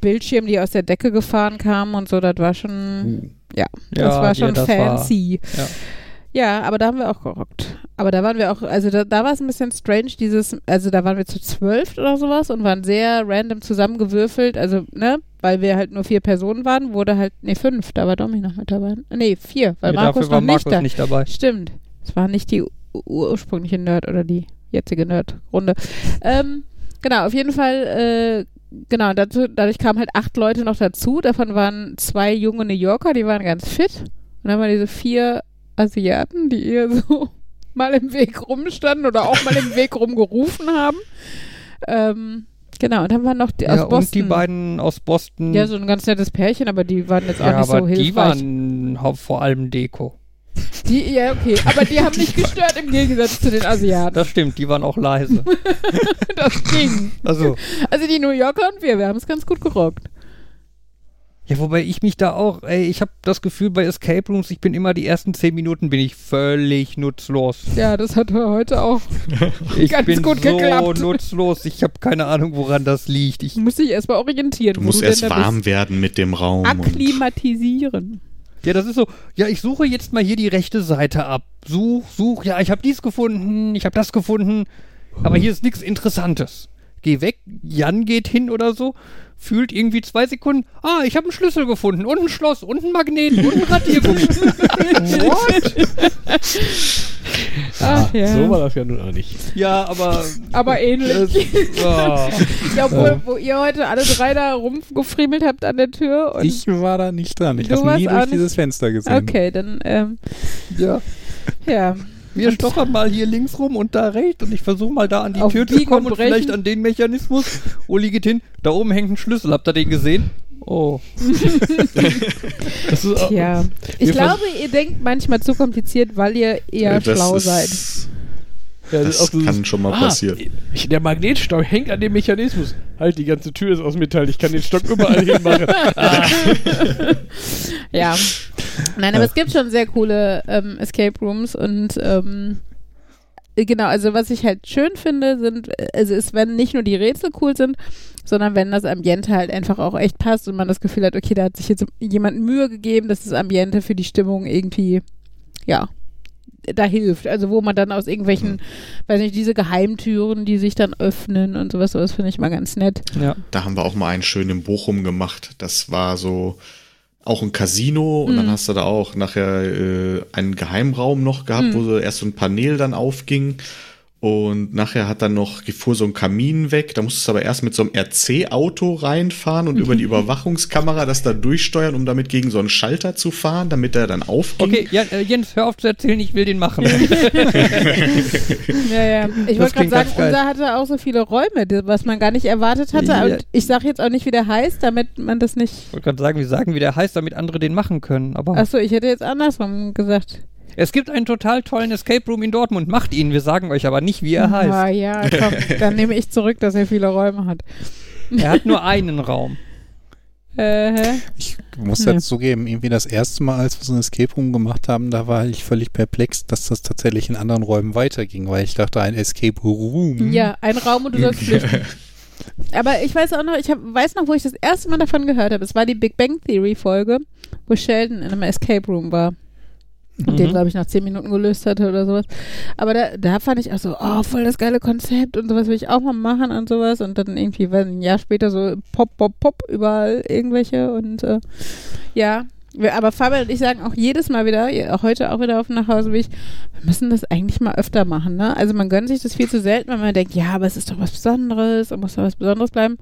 Bildschirmen, die aus der Decke gefahren kamen und so, das war schon, ja, das Ja, war ja, schon das war- fancy. ja. Ja, aber da haben wir auch gerockt. Aber da waren wir auch, also da, da war es ein bisschen strange, dieses, also da waren wir zu zwölf oder sowas und waren sehr random zusammengewürfelt, also, ne, weil wir halt nur vier Personen waren, wurde halt, nee, fünf, da war Domi noch mit dabei. Nee, vier, weil Nee, Markus noch Markus nicht da. nicht dabei. Stimmt. Es war nicht die ur- ursprüngliche Nerd oder die jetzige Nerd-Runde. Ähm, genau, auf jeden Fall, äh, genau, dazu, dadurch kamen halt acht Leute noch dazu. Davon waren zwei junge New Yorker, die waren ganz fit. Und dann waren diese vier Asiaten, die eher so mal im Weg rumstanden oder auch mal im Weg rumgerufen haben. Ähm, genau, und dann waren noch die aus ja, Boston. und die beiden aus Boston. Ja, so ein ganz nettes Pärchen, aber die waren jetzt auch Ja, nicht aber so die hilfreich. waren hau- vor allem Deko. Die, ja, okay, aber die haben nicht gestört im Gegensatz zu den Asiaten. Das stimmt, die waren auch leise. Das ging. Also, Also die New Yorker und wir, wir haben es ganz gut gerockt. Ja, wobei ich mich da auch, ey, ich habe das Gefühl bei Escape Rooms, ich bin immer die ersten zehn Minuten bin ich völlig nutzlos. Ja, das hat heute auch. Ich Ganz bin gut so geklappt. nutzlos. Ich habe keine Ahnung, woran das liegt. Ich, Muss ich erstmal orientieren. Du musst denn erst warm bist. werden mit dem Raum. und Akklimatisieren. ja, das ist so. Ja, ich suche jetzt mal hier die rechte Seite ab. Such, such. Ja, ich habe dies gefunden. Ich habe das gefunden. Aber hier ist nichts Interessantes. Geh weg. Jan geht hin oder so. Fühlt irgendwie zwei Sekunden. Ah, ich habe einen Schlüssel gefunden und ein Schloss und einen Magneten und ein Radiergummi. What? Ach ja. So war das ja nun auch nicht. Ja, aber. Aber ähnlich. Ja, obwohl, wo ihr heute alle drei da rumgefriemelt habt an der Tür. Und Ich war da nicht dran. Ich habe nie durch dieses Fenster gesehen. Okay, dann, ähm, ja. ja. Wir stochern mal hier links rum und da rechts und ich versuche mal da an die Auf Tür zu kommen und und vielleicht an den Mechanismus. Uli geht hin, da oben hängt ein Schlüssel, habt ihr den gesehen? Oh. Das ist auch, Tja. Ich glaube, ihr denkt manchmal zu kompliziert, weil ihr eher Äh, das schlau ist, seid. Ja, Das so- kann schon mal passieren. Ich, der Magnetstock hängt an dem Mechanismus. Halt, die ganze Tür ist aus Metall. Ich kann den Stock überall hinmachen. Ah, Ja. Nein, aber es gibt schon sehr coole ähm, Escape Rooms und ähm, genau, also was ich halt schön finde, sind, also ist, wenn nicht nur die Rätsel cool sind, sondern wenn das Ambiente halt einfach auch echt passt und man das Gefühl hat, okay, da hat sich jetzt jemand Mühe gegeben, dass das Ambiente für die Stimmung irgendwie, ja, da hilft. Also wo man dann aus irgendwelchen, weiß nicht, diese Geheimtüren, die sich dann öffnen und sowas, sowas finde ich mal ganz nett. Ja. Da haben wir auch mal einen schön in Bochum gemacht. Das war so auch ein Casino und Mhm. dann hast du da auch nachher äh, einen Geheimraum noch gehabt, Mhm. wo so erst so ein Panel dann aufging. Und nachher hat dann noch, fuhr so ein Kamin weg. Da musstest du aber erst mit so einem RC-Auto reinfahren und über die Überwachungskamera das da durchsteuern, um damit gegen so einen Schalter zu fahren, damit der dann aufging. Okay, Jan, äh, Jens, hör auf zu erzählen, ich will den machen. Ja, ja. Ich wollte gerade sagen, unser hatte auch so viele Räume, was man gar nicht erwartet hatte. Ja. Und ich sage jetzt auch nicht, wie der heißt, damit man das nicht. Ich wollte gerade sagen, wir sagen, wie der heißt, damit andere den machen können. Aber Achso, ich hätte jetzt andersrum gesagt. Es gibt einen total tollen Escape Room in Dortmund. Macht ihn, wir sagen euch aber nicht, wie er heißt. Ah, ja, komm, dann nehme ich zurück, dass er viele Räume hat. Er hat nur einen Raum. Äh, hä? Ich muss Nee. jetzt zugeben, irgendwie das erste Mal, als wir so ein Escape Room gemacht haben, da war ich völlig perplex, dass das tatsächlich in anderen Räumen weiterging, weil ich dachte, ein Escape Room. ja, ein Raum und du sollst flüchten. Aber ich weiß auch noch, ich hab, weiß noch, wo ich das erste Mal davon gehört habe. Es war die Big Bang Theory Folge, wo Sheldon in einem Escape Room war. Und den, Mhm. glaube ich, nach zehn Minuten gelöst hatte oder sowas. Aber da, da fand ich auch so, oh, voll das geile Konzept und sowas will ich auch mal machen und sowas. Und dann irgendwie, weiß ein Jahr später so pop, pop, pop, überall irgendwelche und äh, ja. Aber Fabian und ich sagen auch jedes Mal wieder, auch heute auch wieder auf dem Nachhauseweg, wir müssen das eigentlich mal öfter machen, ne? Also man gönnt sich das viel zu selten, wenn man denkt, ja, aber es ist doch was Besonderes und muss doch was Besonderes bleiben.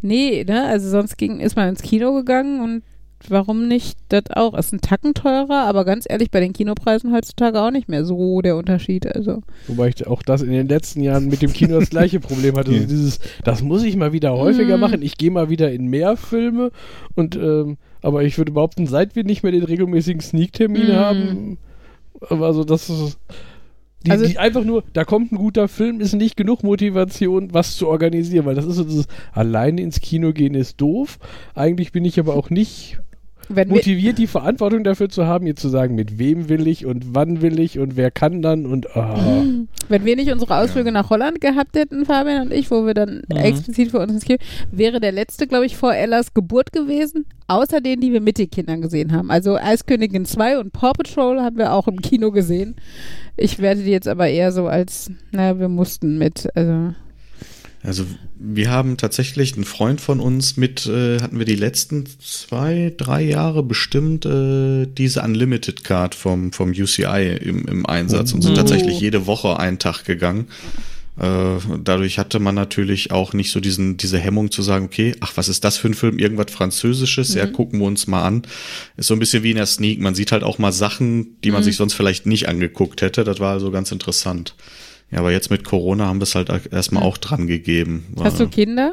Nee, ne? Also sonst ging, ist man ins Kino gegangen und warum nicht das auch? Ist ein Tacken teurer, aber ganz ehrlich, bei den Kinopreisen heutzutage auch nicht mehr so der Unterschied. Also, Wobei ich auch das in den letzten Jahren mit dem Kino das gleiche Problem hatte. Also dieses, das muss ich mal wieder häufiger Mhm. machen. Ich gehe mal wieder in mehr Filme und ähm, aber ich würde behaupten, seit wir nicht mehr den regelmäßigen Sneak-Termin Mhm. haben, aber also das ist die, Also- die einfach nur, da kommt ein guter Film, ist nicht genug Motivation, was zu organisieren, weil das ist so dieses, alleine ins Kino gehen ist doof. Eigentlich bin ich aber auch nicht wenn motiviert, die Verantwortung dafür zu haben, ihr zu sagen, mit wem will ich und wann will ich und wer kann dann und ah. wenn wir nicht unsere Ausflüge nach Holland gehabt hätten, Fabian und ich, wo wir dann Mhm. explizit für uns ins Kino, wäre der letzte, glaube ich, vor Ellas Geburt gewesen, außer denen, die wir mit den Kindern gesehen haben. Also Eiskönigin 2 und Paw Patrol haben wir auch im Kino gesehen. Ich werte die jetzt aber eher so als, naja, wir mussten mit, also Also wir haben tatsächlich einen Freund von uns mit, äh, hatten wir die letzten zwei, drei Jahre bestimmt äh, diese Unlimited Card vom, vom UCI im, im Einsatz und sind Oh. tatsächlich jede Woche einen Tag gegangen. Äh, dadurch hatte man natürlich auch nicht so diesen, diese Hemmung zu sagen, okay, ach, was ist das für ein Film? Irgendwas Französisches? Ja, gucken wir uns mal an. Ist so ein bisschen wie in der Sneak. Man sieht halt auch mal Sachen, die man sich sonst vielleicht nicht angeguckt hätte. Das war also ganz interessant. Ja, aber jetzt mit Corona haben wir es halt erstmal auch dran gegeben. Hast du Kinder?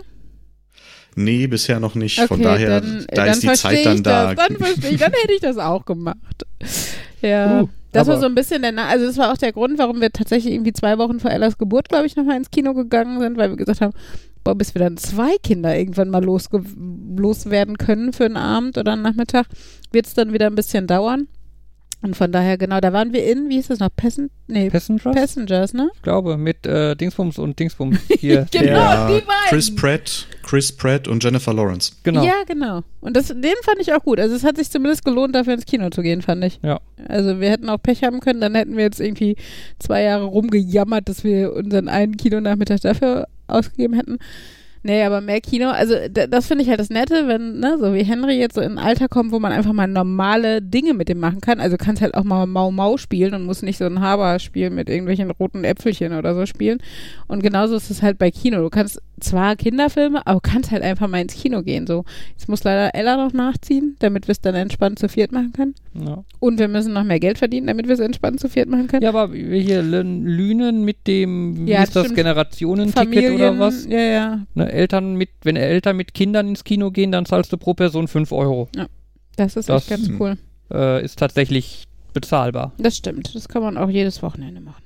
Nee, bisher noch nicht. Okay, Von daher, dann, da dann ist die Zeit dann ich da. Das, dann verstehe ich, dann hätte ich das auch gemacht. Ja, Uh, das war so ein bisschen der, Na- also das war auch der Grund, warum wir tatsächlich irgendwie zwei Wochen vor Ellas Geburt, glaube ich, nochmal ins Kino gegangen sind, weil wir gesagt haben, boah, bis wir dann zwei Kinder irgendwann mal losge loswerden können für einen Abend oder einen Nachmittag, wird es dann wieder ein bisschen dauern. Und von daher, genau, da waren wir in, wie hieß das noch, Pessen, nee, Passengers? Passengers, ne? Ich glaube, mit äh, Dingsbums und Dingsbums hier. Genau, Ja, die beiden. Chris Pratt, Chris Pratt und Jennifer Lawrence. genau. Ja, genau. Und das, den fand ich auch gut. Also es hat sich zumindest gelohnt, dafür ins Kino zu gehen, fand ich. Ja. Also wir hätten auch Pech haben können, dann hätten wir jetzt irgendwie zwei Jahre rumgejammert, dass wir unseren einen Kinonachmittag dafür ausgegeben hätten. Nee, aber mehr Kino, also das finde ich halt das Nette, wenn, ne, so wie Henry jetzt so in ein Alter kommt, wo man einfach mal normale Dinge mit dem machen kann. Also kannst halt auch mal Mau Mau spielen und muss nicht so ein Haber-Spiel mit irgendwelchen roten Äpfelchen oder so spielen. Und genauso ist es halt bei Kino. Du kannst zwar Kinderfilme, aber du kannst halt einfach mal ins Kino gehen. So, jetzt muss leider Ella noch nachziehen, damit wir es dann entspannt zu viert machen können. Ja. Und wir müssen noch mehr Geld verdienen, damit wir es entspannt zu viert machen können. ja, aber wir hier Lün- Lünen mit dem, wie Ja, ist das. Generationenticket oder was? Ja, ja. Ne, Eltern mit, wenn Eltern mit Kindern ins Kino gehen, dann zahlst du pro Person 5 Euro. Das ist Das- echt ganz cool. Äh, ist tatsächlich bezahlbar. Das stimmt. Das kann man auch jedes Wochenende machen.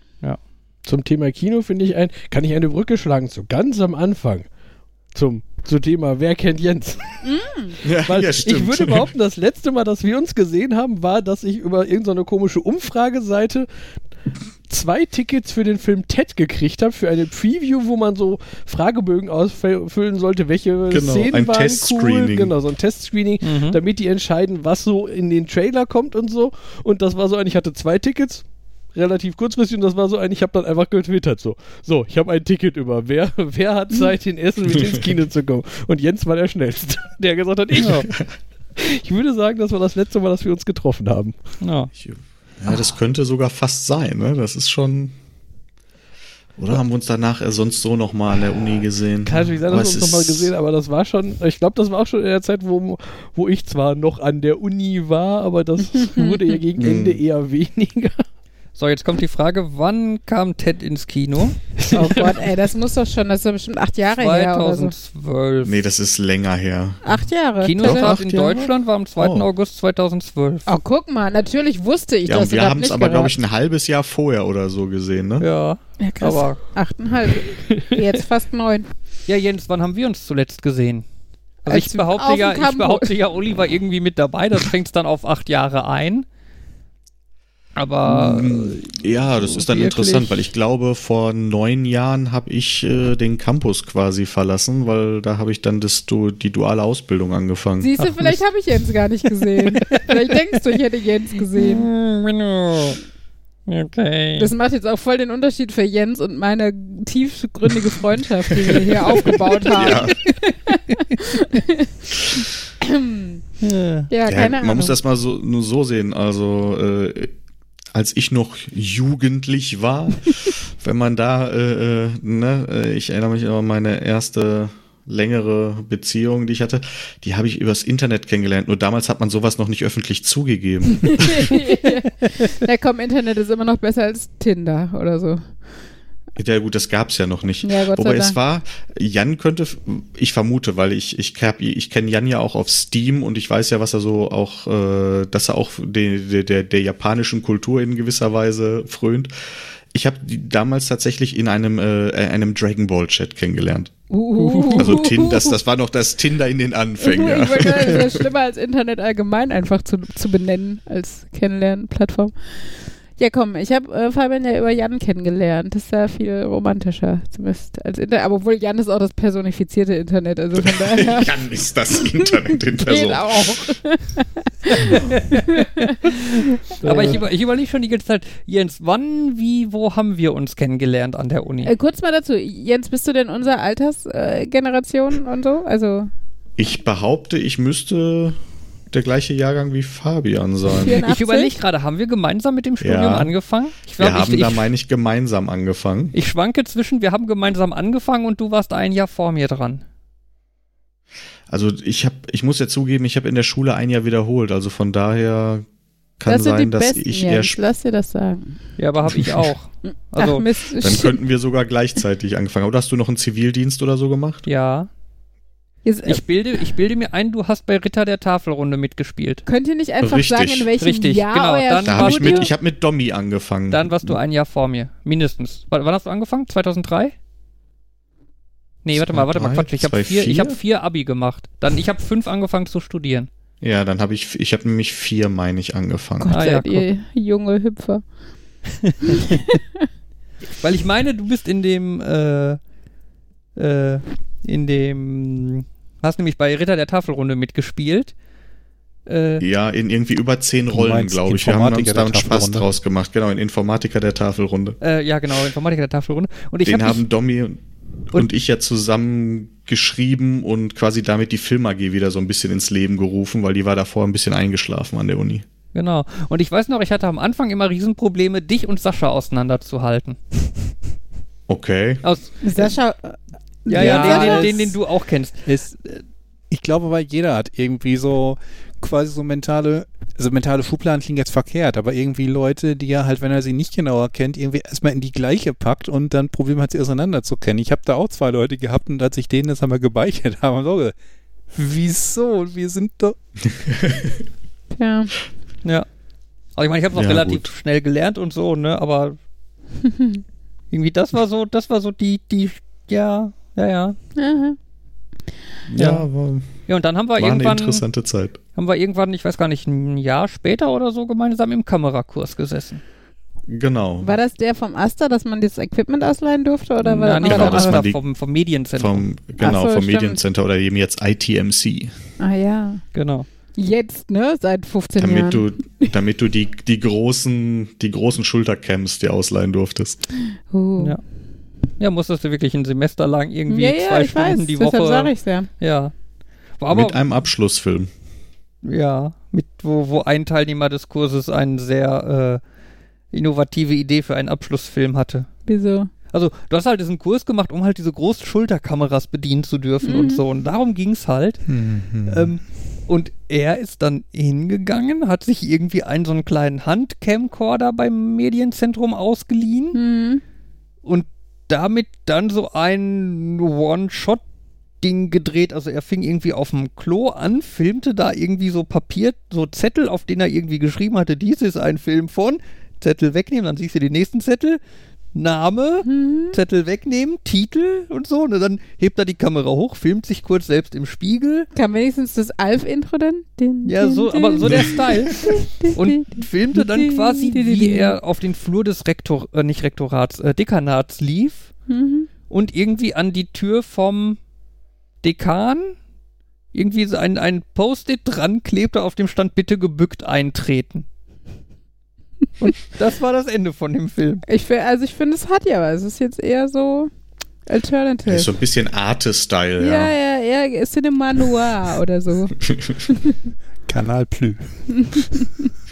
Zum Thema Kino finde ich ein, kann ich eine Brücke schlagen zu ganz am Anfang. Zum, zum Thema Wer kennt Jens? Ja, Weil ja, ich würde behaupten, das letzte Mal, dass wir uns gesehen haben, war, dass ich über irgendeine komische Umfrageseite zwei Tickets für den Film Ted gekriegt habe, für eine Preview, wo man so Fragebögen ausfüllen sollte, welche Genau, Szenen ein waren cool. Testscreening. Genau, so ein Testscreening, Mhm. damit die entscheiden, was so in den Trailer kommt und so. Und das war so ein, ich hatte zwei Tickets, relativ kurzfristig und das war so ein, ich habe dann einfach getwittert so. So, ich habe ein Ticket über. Wer, wer hat Zeit, in Essen mit ins Kino zu kommen? Und Jens war der Schnellste, der gesagt hat, ich. Ja. Ich würde sagen, das war das letzte Mal, dass wir uns getroffen haben. Ja. Ja, das könnte sogar fast sein, ne? Das ist schon. Oder haben wir uns danach sonst so nochmal an der Uni gesehen? Kann natürlich sein, Aber dass wir uns nochmal gesehen aber das war schon, ich glaube, das war auch schon in der Zeit, wo, wo ich zwar noch an der Uni war, aber das wurde ja gegen Ende eher weniger. So, jetzt kommt die Frage, wann kam Ted ins Kino? Oh Gott, ey, das muss doch schon, das ist doch bestimmt acht Jahre her oder so. 2012. Nee, das ist länger her. Acht Jahre. Kinostart Acht in Jahre? Deutschland war am 2. Oh. August 2012. Oh, guck mal, natürlich wusste ich Ja, das. wir hab haben es aber, glaube ich, ein halbes Jahr vorher oder so gesehen, ne? Ja, Ja, krass. aber Achteinhalb. Jetzt fast neun. ja, Jens, wann haben wir uns zuletzt gesehen? Also Als ich behaupte ja, ich behaupte ja, Uli war irgendwie mit dabei, das fängt dann auf acht Jahre ein. Aber Ja, das ist dann interessant, weil ich glaube, vor neun Jahren habe ich äh, den Campus quasi verlassen, weil da habe ich dann das, du, die duale Ausbildung angefangen. Siehst du, Ach, vielleicht habe ich Jens gar nicht gesehen. vielleicht denkst du, ich hätte Jens gesehen. Okay. Das macht jetzt auch voll den Unterschied für Jens und meine tiefgründige Freundschaft, die wir hier aufgebaut haben. Ja. Ja, Ja, keine man Ahnung. muss das mal so, nur so sehen. Also, äh, als ich noch jugendlich war, wenn man da, äh, äh, ne, äh, ich erinnere mich an meine erste längere Beziehung, die ich hatte, die habe ich übers Internet kennengelernt. Nur damals hat man sowas noch nicht öffentlich zugegeben. ja, komm, Internet ist immer noch besser als Tinder oder so. Ja gut, das gab's ja noch nicht. Ja, Gott sei Wobei es war, Jan könnte, ich vermute, weil ich ich, ich kenne Jan ja auch auf Steam und ich weiß ja, was er so auch, äh, dass er auch der, der, der japanischen Kultur in gewisser Weise frönt. Ich habe die damals tatsächlich in einem äh, einem Dragon Ball Chat kennengelernt. Uh, Also Tin, das, das war noch das Tinder in den Anfängen. Ich Ja. wollte sagen, das ist schlimmer als Internet allgemein einfach zu, zu benennen als Kennenlernen-Plattform. Ja, komm, ich habe äh, Fabian ja über Jan kennengelernt. Das ist ja viel romantischer, zumindest als Internet. Aber obwohl Jan ist auch das personifizierte Internet. Also von daher Jan ist das Internet in Person. geht auch. Aber ich, über, ich überlege schon die ganze Zeit, Jens, wann, wie, wo haben wir uns kennengelernt an der Uni? Äh, kurz mal dazu, Jens, bist du denn unserer Altersgeneration äh, und so? Also, Ich behaupte, ich müsste der gleiche Jahrgang wie Fabian sein. 84? Ich überlege gerade, haben wir gemeinsam mit dem Studium Ja. angefangen? Ich Wir glaub, haben ich, da, meine ich, gemeinsam angefangen. ich schwanke zwischen, wir haben gemeinsam angefangen und du warst ein Jahr vor mir dran. Also ich habe, ich muss ja zugeben, ich habe in der Schule ein Jahr wiederholt. Also von daher kann das sein, dass besten, ich eher. Lass dir das sagen. Ja, aber habe ich auch. Also, Ach Mist. Dann könnten wir sogar gleichzeitig angefangen. Oder hast du noch einen Zivildienst oder so gemacht? ja. Jetzt, Ich bilde, ich bilde mir ein, du hast bei Ritter der Tafelrunde mitgespielt. könnt ihr nicht einfach Richtig. sagen, in welchem Richtig, Jahr genau, euer dann Da habe ich mit, ich habe mit Dommy angefangen. Dann warst du ein Jahr vor mir. Mindestens. W wann hast du angefangen? 2003? Nee, warte mal, warte mal, 2003, Quatsch. Ich habe vier, 2004? ich hab vier Abi gemacht. Dann, ich habe fünf angefangen zu studieren. Ja, dann habe ich, ich habe nämlich vier, meine ich, angefangen. Gott Ah, ja, seid ihr junge Hüpfer. Weil ich meine, du bist in dem, äh, äh, in dem, hast nämlich bei Ritter der Tafelrunde mitgespielt. Äh, Ja, in irgendwie über zehn Rollen, glaube ich. Wir haben uns Informatiker da der einen Spaß draus gemacht. Genau, in Informatiker der Tafelrunde. äh, ja, genau, Informatiker der Tafelrunde. Und ich Den hab haben Dommy und, und ich ja zusammen geschrieben und quasi damit die Film AG wieder so ein bisschen ins Leben gerufen, weil die war davor ein bisschen eingeschlafen an der Uni. genau. Und ich weiß noch, ich hatte am Anfang immer Riesenprobleme, dich und Sascha auseinanderzuhalten. Okay. Aus, Sascha. Ja, ja, Ja, den, den, den, den du auch kennst. Es, äh, ich glaube, weil jeder hat irgendwie so quasi so mentale, also mentale Schubladen klingt jetzt verkehrt, aber irgendwie Leute, die er halt, wenn er sie nicht genauer kennt, irgendwie erstmal in die gleiche packt und dann Probleme hat, sie auseinander zu kennen. Ich habe da auch zwei Leute gehabt und als ich denen das einmal gebeichert habe, so, gesagt, wieso? Wir sind doch. Ja. Ja. Also ich meine, ich habe es auch Ja, relativ gut. schnell gelernt und so, ne, aber irgendwie das war so, das war so die, die, ja, ja, ja. Aha. Ja, war, Ja, und dann haben wir war eine irgendwann, interessante Zeit. haben wir irgendwann, ich weiß gar nicht, ein Jahr später oder so gemeinsam im Kamerakurs gesessen. Genau. War das der vom Aster, dass man das Equipment ausleihen durfte? Oder war Na, das genau, vom, dass man Aster, die- vom, vom Medienzentrum. Vom, genau, so, vom stimmt. Mediencenter oder eben jetzt ITMC. Ah ja. Genau. Jetzt, ne? Seit 15 Jahren. Damit du, damit du die, die großen, die großen Schultercams dir ausleihen durftest. Uh. Ja. Ja, musstest du wirklich ein Semester lang irgendwie ja, ja, zwei ich Stunden weiß. die Deshalb Woche. sage ich's ja. Ja. War aber, mit einem Abschlussfilm. ja, mit, wo, wo ein Teilnehmer des Kurses eine sehr äh, innovative Idee für einen Abschlussfilm hatte. Wieso? Also, du hast halt diesen Kurs gemacht, um halt diese großen Schulterkameras bedienen zu dürfen Mhm. und so. Und darum ging's halt. Ähm, und er ist dann hingegangen, hat sich irgendwie einen so einen kleinen Handcamcorder beim Medienzentrum ausgeliehen Hm. und damit dann so ein One-Shot-Ding gedreht. Also er fing irgendwie auf dem Klo an, filmte da irgendwie so Papier, so Zettel, auf denen er irgendwie geschrieben hatte, dies ist ein Film von, Zettel wegnehmen, dann siehst du den nächsten Zettel, Name, Hm. Zettel wegnehmen, Titel und so. Und dann hebt er die Kamera hoch, filmt sich kurz selbst im Spiegel. Kam wenigstens das Alf-Intro denn? Din, Ja, so, din, aber so der Style. Und filmte dann quasi, wie er auf den Flur des Rektor, äh, nicht Rektorats, äh, Dekanats lief Mhm. und irgendwie an die Tür vom Dekan irgendwie so ein, ein Post-it dran klebte, auf dem stand bitte gebückt eintreten. Und das war das Ende von dem Film. Ich find, also ich finde, es hat ja was. Es ist jetzt eher so Alternative. Ist so ein bisschen Arte-Style, ja, ja. ja, ja, Cinema Noir oder so. Kanal Plü.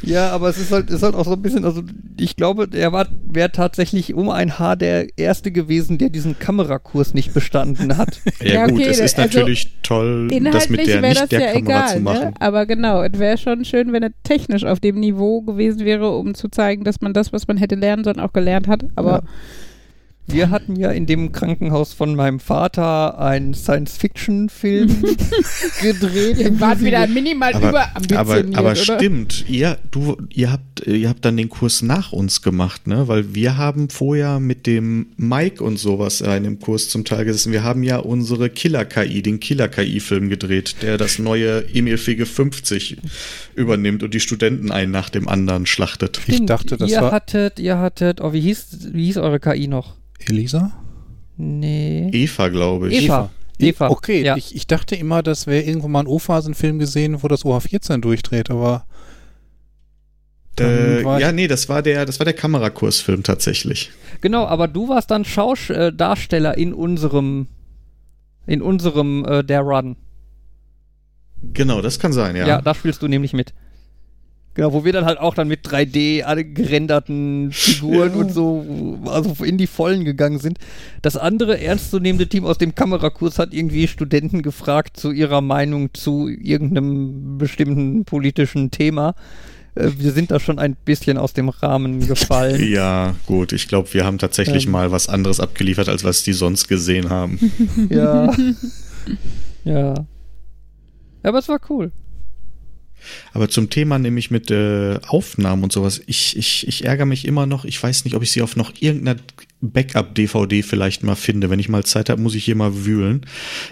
Ja, aber es ist halt, ist halt auch so ein bisschen, also ich glaube, er war wäre tatsächlich um ein Haar der Erste gewesen, der diesen Kamerakurs nicht bestanden hat. Ja, Ja, gut, okay, es ist also natürlich toll, das mit Inhaltlich der wäre nicht das der ja Kamera egal, zu machen. ne? aber genau, es wäre schon schön, wenn er technisch auf dem Niveau gewesen wäre, um zu zeigen, dass man das, was man hätte lernen sollen, auch gelernt hat. Aber Ja. Wir hatten ja in dem Krankenhaus von meinem Vater einen Science-Fiction-Film gedreht. ihr wart wieder minimal Aber, aber, überambitioniert, aber oder? stimmt, ihr, du, ihr habt, ihr habt dann den Kurs nach uns gemacht, ne? Weil wir haben vorher mit dem Mike und sowas in dem Kurs zum Teil gesessen. Wir haben ja unsere Killer-KI, den Killer-KI-Film gedreht, der das neue Emil Fege 50 übernimmt und die Studenten einen nach dem anderen schlachtet. Ich dachte, das ihr war hattet, ihr hattet, oh, wie hieß, wie hieß eure KI noch? Elisa. Nee. Eva, glaube ich. Eva. Eva. Okay, ja. ich, ich dachte immer, das wäre irgendwo mal ein O-Phasen-Film gesehen, wo das OH14 durchdreht, aber Äh, ja, nee, das war der, das war der Kamerakursfilm tatsächlich. Genau, aber du warst dann Schaudarsteller äh, in unserem, in unserem äh, Der Run. Genau, das kann sein, ja. Ja, da spielst du nämlich mit. Genau, wo wir dann halt auch dann mit 3D alle gerenderten Figuren Ja. und so, also in die Vollen gegangen sind. Das andere ernstzunehmende Team aus dem Kamerakurs hat irgendwie Studenten gefragt zu ihrer Meinung zu irgendeinem bestimmten politischen Thema. Äh, Wir sind da schon ein bisschen aus dem Rahmen gefallen. Ja, gut. Ich glaube, wir haben tatsächlich Ähm. mal was anderes abgeliefert, als was die sonst gesehen haben. ja. ja. Aber es war cool. Aber zum Thema nämlich mit äh, Aufnahmen und sowas, ich, ich, ich ärgere mich immer noch. Ich weiß nicht, ob ich sie auf noch irgendeiner Backup-DVD vielleicht mal finde. Wenn ich mal Zeit habe, muss ich hier mal wühlen.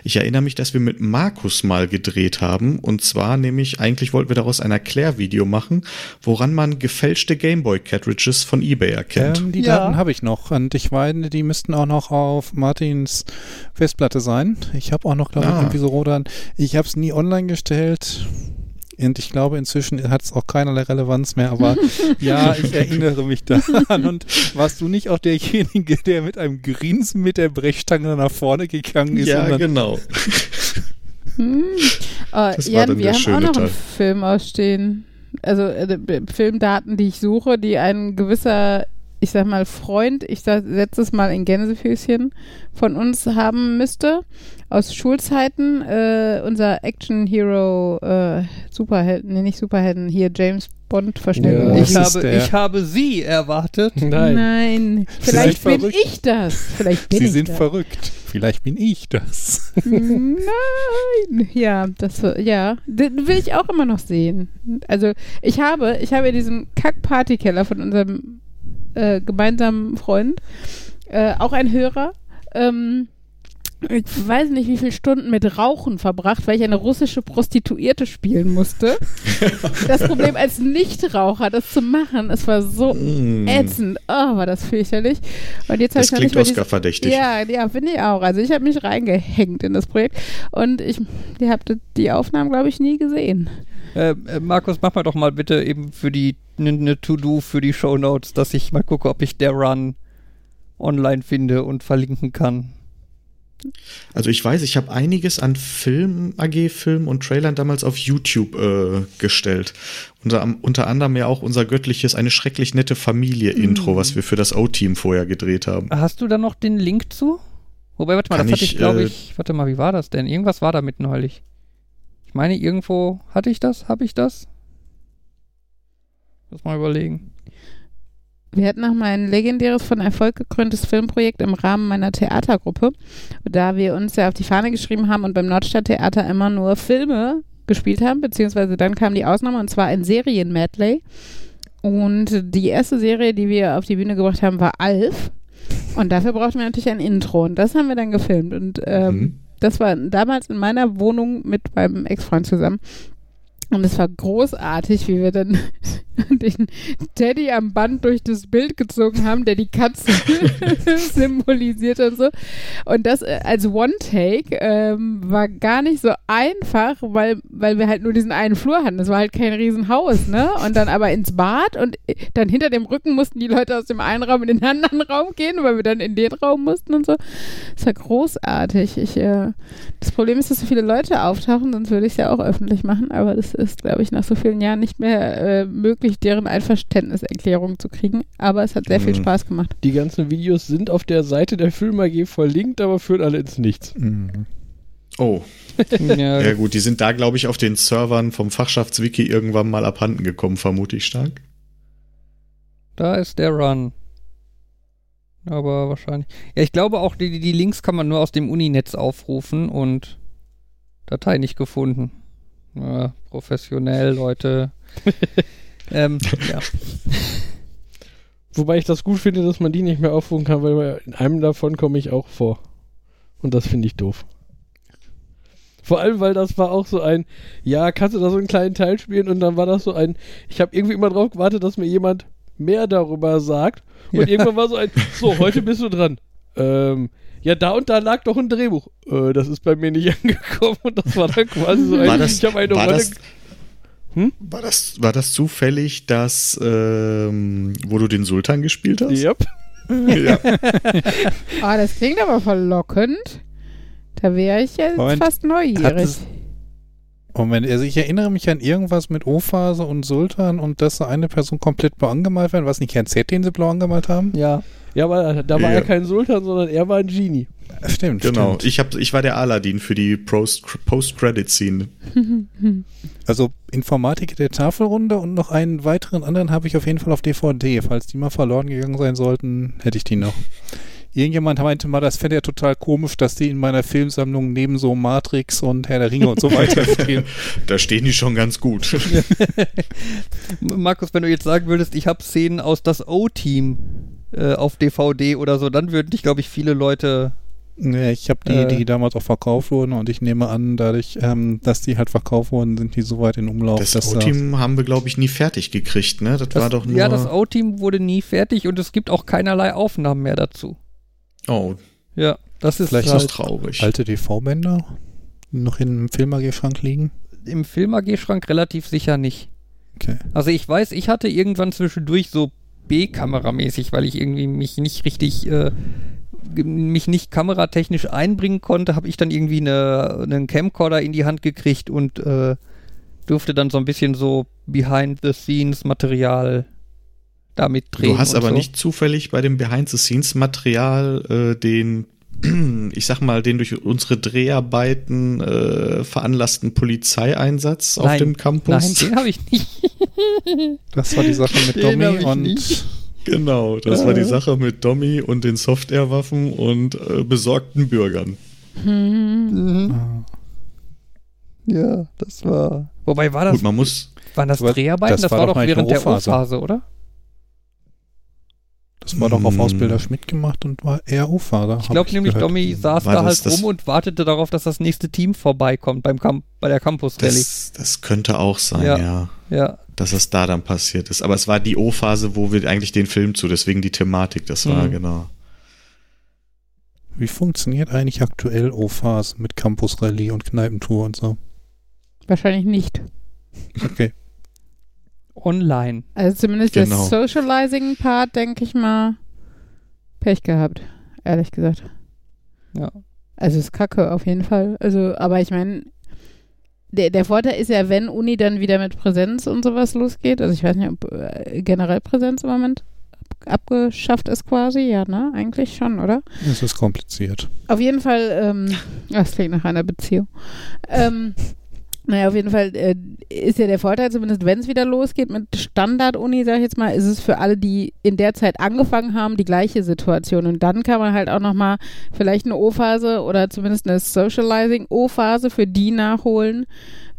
Ich erinnere mich, dass wir mit Markus mal gedreht haben. Und zwar nämlich, eigentlich wollten wir daraus ein Erklärvideo machen, woran man gefälschte Gameboy-Cartridges von eBay erkennt. Ähm, die Ja. Daten habe ich noch und ich meine, die müssten auch noch auf Martins Festplatte sein. Ich habe auch noch, glaube ich, Ah. irgendwie so Rodan. Ich habe es nie online gestellt. Und ich glaube, inzwischen hat es auch keinerlei Relevanz mehr, aber ja, ich erinnere mich daran. Und warst du nicht auch derjenige, der mit einem Grinsen mit der Brechstange nach vorne gegangen ist? ja, genau. Hm. Oh, Das war Jan, dann wir der haben auch noch Teil. einen Film ausstehen. Also äh, Filmdaten, die ich suche, die ein gewisser, ich sag mal, Freund, ich setze es mal in Gänsefüßchen, von uns haben müsste. Aus Schulzeiten. Äh, unser Action-Hero, äh, Superhelden, nee, nicht Superhelden, hier James Bond Ja. verschnitten. Das Ich habe, ich habe sie erwartet. Nein. Nein, vielleicht bin verrückt. ich das. Vielleicht bin Sie ich sind das. verrückt. Vielleicht bin ich das. Nein. Ja, das ja, den will ich auch immer noch sehen. Also ich habe, ich habe in diesem Kack-Partykeller von unserem äh, gemeinsamen Freund äh, auch ein Hörer. Ähm, ich weiß nicht, wie viele Stunden mit Rauchen verbracht, weil ich eine russische Prostituierte spielen musste. das Problem als Nichtraucher, das zu machen, es war so Mm. ätzend. Oh, war das fürchterlich. Und jetzt habe Das ich klingt nicht mal diese- Oscar-verdächtig. ja, ja, finde ich auch. Also ich habe mich reingehängt in das Projekt und ich, ihr habt die Aufnahmen, glaube ich, nie gesehen. Äh, äh, Markus, mach mal doch mal bitte eben für die eine ne To-Do für die Shownotes, dass ich mal gucke, ob ich der Run online finde und verlinken kann. Also ich weiß, ich habe einiges an Film, AG-Filmen und Trailern damals auf YouTube äh, gestellt. Unter, unter anderem ja auch unser göttliches Eine schrecklich nette Familie-Intro, was wir für das O-Team vorher gedreht haben. Hast du da noch den Link zu? Wobei, warte mal, Kann das hatte ich, ich, glaube äh, ich, warte mal, wie war das denn? Irgendwas war damit neulich. Ich meine, irgendwo hatte ich das? Habe ich das? Muss mal überlegen. Wir hatten noch mal ein legendäres von Erfolg gekröntes Filmprojekt im Rahmen meiner Theatergruppe, da wir uns ja auf die Fahne geschrieben haben und beim Nordstadttheater immer nur Filme gespielt haben, beziehungsweise dann kam die Ausnahme und zwar ein Serien-Medley. Und die erste Serie, die wir auf die Bühne gebracht haben, war Alf. Und dafür brauchten wir natürlich ein Intro und das haben wir dann gefilmt. Und ähm, Mhm. das war damals in meiner Wohnung mit meinem Ex-Freund zusammen. Und es war großartig, wie wir dann den Teddy am Band durch das Bild gezogen haben, der die Katze symbolisiert und so. Und das äh, als One-Take ähm, war gar nicht so einfach, weil, weil wir halt nur diesen einen Flur hatten. Das war halt kein Riesenhaus, ne? Und dann aber ins Bad und äh, dann hinter dem Rücken mussten die Leute aus dem einen Raum in den anderen Raum gehen, weil wir dann in den Raum mussten und so. Das war großartig. Ich, äh, das Problem ist, dass so viele Leute auftauchen, sonst würde ich es ja auch öffentlich machen, aber das ist, glaube ich, nach so vielen Jahren nicht mehr äh, möglich, deren Einverständniserklärung zu kriegen. Aber es hat sehr viel Mhm. Spaß gemacht. Die ganzen Videos sind auf der Seite der Film AG verlinkt, aber führen alle ins Nichts. Mhm. Oh, Ja, ja gut, die sind da, glaube ich, auf den Servern vom Fachschaftswiki irgendwann mal abhanden gekommen, vermute ich stark. Da ist der Run. Aber wahrscheinlich. Ja, ich glaube auch, die, die Links kann man nur aus dem Uninetz aufrufen und Datei nicht gefunden. Ja, professionell, Leute. ähm, ja. Wobei ich das gut finde, dass man die nicht mehr aufrufen kann, weil in einem davon komme ich auch vor. Und das finde ich doof. Vor allem, weil das war auch so ein, ja, kannst du da so einen kleinen Teil spielen? Und dann war das so ein, ich habe irgendwie immer drauf gewartet, dass mir jemand mehr darüber sagt. Und Ja. irgendwann war so ein, so, heute bist du dran. Ähm, ja, da und da lag doch ein Drehbuch. Äh, das ist bei mir nicht angekommen. Und das war dann quasi so ein, War das, ich habe eine war, Rolle. das, Hm? war, das, war das zufällig das, ähm, wo du den Sultan gespielt hast? Yep. ja. Ah, das klingt aber verlockend. Da wäre ich jetzt Moment. fast neugierig. Moment, also ich erinnere mich an irgendwas mit O-Phase und Sultan und dass so eine Person komplett blau angemalt werden. Was nicht Herrn Z, den sie blau angemalt haben? Ja. Ja, aber da war Ja. er kein Sultan, sondern er war ein Genie. Stimmt, Genau. stimmt. Ich, hab, ich war der Aladdin für die Post- Post-Credit-Scene. Also Informatik der Tafelrunde und noch einen weiteren anderen habe ich auf jeden Fall auf DVD. Falls die mal verloren gegangen sein sollten, hätte ich die noch. Irgendjemand meinte mal, das fände er total komisch, dass die in meiner Filmsammlung neben so Matrix und Herr der Ringe und so weiter stehen. Da stehen die schon ganz gut. Markus, wenn du jetzt sagen würdest, ich habe Szenen aus das O-Team äh, auf DVD oder so, dann würden dich, glaube ich, viele Leute. Nee, ich habe die, Äh. die damals auch verkauft wurden und ich nehme an, dadurch, ähm, dass die halt verkauft wurden, sind die so weit in Umlauf. Das O-Team haben wir, glaube ich, nie fertig gekriegt, ne? Das, Das, war doch nur. ja, das O-Team wurde nie fertig und es gibt auch keinerlei Aufnahmen mehr dazu. oh, Ja, das ist Vielleicht das ist halt traurig. alte TV-Bänder noch im Film-AG-Schrank liegen. im Film AG-Schrank relativ sicher nicht. Okay. Also ich weiß, ich hatte irgendwann zwischendurch so B-Kameramäßig, weil ich irgendwie mich nicht richtig, äh, mich nicht kameratechnisch einbringen konnte, habe ich dann irgendwie eine, einen Camcorder in die Hand gekriegt und äh, durfte dann so ein bisschen so Behind-the-Scenes-Material damit drehen. Du hast aber so. nicht zufällig bei dem Behind-the-Scenes-Material äh, den, ich sag mal, den durch unsere Dreharbeiten äh, veranlassten Polizeieinsatz auf Nein. dem Campus. Nein, den habe ich nicht. Das war die Sache mit Den ich und nicht. Genau, das war die Sache mit Dommy und den Softwarewaffen und äh, besorgten Bürgern. Hm. Ah, Ja, das war. Wobei war das, Gut, man muss, waren das Dreharbeiten? das Das, war war doch während der. O-Phase, oder? Das war doch auf Hm. Ausbilder Schmidt gemacht und war eher Ufader. Ich glaube nämlich, Domi saß War da halt das- rum und wartete darauf, dass das nächste Team vorbeikommt beim Camp bei der Campus Rallye. das, das könnte auch sein, Ja. ja. Ja, dass es da dann passiert ist. Aber es war die O-Phase, wo wir eigentlich den Film zu, deswegen die Thematik, das war Mhm. genau. Wie funktioniert eigentlich aktuell O-Phase mit Campus Rallye und Kneipentour und so? Wahrscheinlich nicht. Okay. Online. Also zumindest Genau. der Socializing-Part, denke ich mal, Pech gehabt, ehrlich gesagt. Ja. Also ist kacke auf jeden Fall. Also, aber ich meine, der, der Vorteil ist ja, wenn Uni dann wieder mit Präsenz und sowas losgeht, also ich weiß nicht, ob äh, generell Präsenz im Moment ab, abgeschafft ist quasi, ja, ne? Eigentlich schon, oder? Es ist kompliziert. Auf jeden Fall, ähm, das klingt nach einer Beziehung. Ähm, naja, auf jeden Fall äh, ist ja der Vorteil, zumindest wenn es wieder losgeht mit Standard-Uni, sag ich jetzt mal, ist es für alle, die in der Zeit angefangen haben, die gleiche Situation. Und dann kann man halt auch nochmal vielleicht eine O-Phase oder zumindest eine Socializing-O-Phase für die nachholen,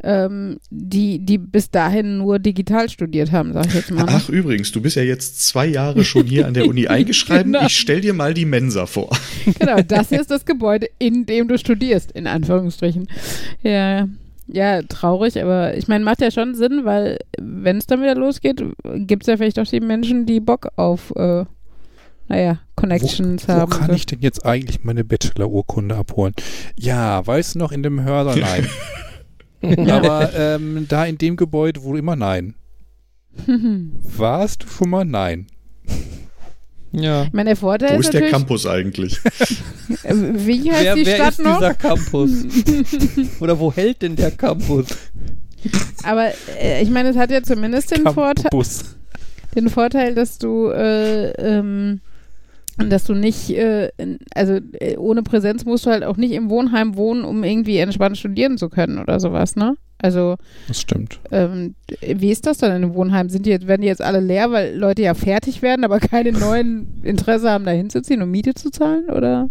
ähm, die, die bis dahin nur digital studiert haben, sag ich jetzt mal. Ach, übrigens, du bist ja jetzt zwei Jare schon hier an der Uni eingeschrieben. Genau. Ich stell dir mal die Mensa vor. Genau, das hier ist das Gebäude, in dem du studierst, in Anführungsstrichen. Ja, ja, traurig, aber ich meine, macht ja schon Sinn, weil wenn es dann wieder losgeht, gibt es ja vielleicht auch die Menschen, die Bock auf, äh, naja, Connections wo, wo haben. kann so. ich denn jetzt eigentlich meine Bachelor-Urkunde abholen? Ja, weißt du noch, in dem Hörsaal? Nein. Aber ähm, da in dem Gebäude wohl immer nein. Warst du schon mal? Nein. Ja. Ich meine, der Vorteil Wo ist ist der Campus eigentlich? wie heißt Wer, die wer Stadt ist noch? dieser Campus? Oder wo hält denn der Campus? Aber äh, ich meine, es hat ja zumindest den Vorteil, Campus. den Vorteil, dass du, äh, ähm, dass du nicht, äh, also äh, ohne Präsenz musst du halt auch nicht im Wohnheim wohnen, um irgendwie entspannt studieren zu können oder sowas, ne? Also, Das stimmt. ähm, wie ist das dann in einem Wohnheim? Sind die jetzt, werden die jetzt alle leer, weil Leute ja fertig werden, aber keine neuen Interesse haben, da hinzuziehen und Miete zu zahlen? Oder?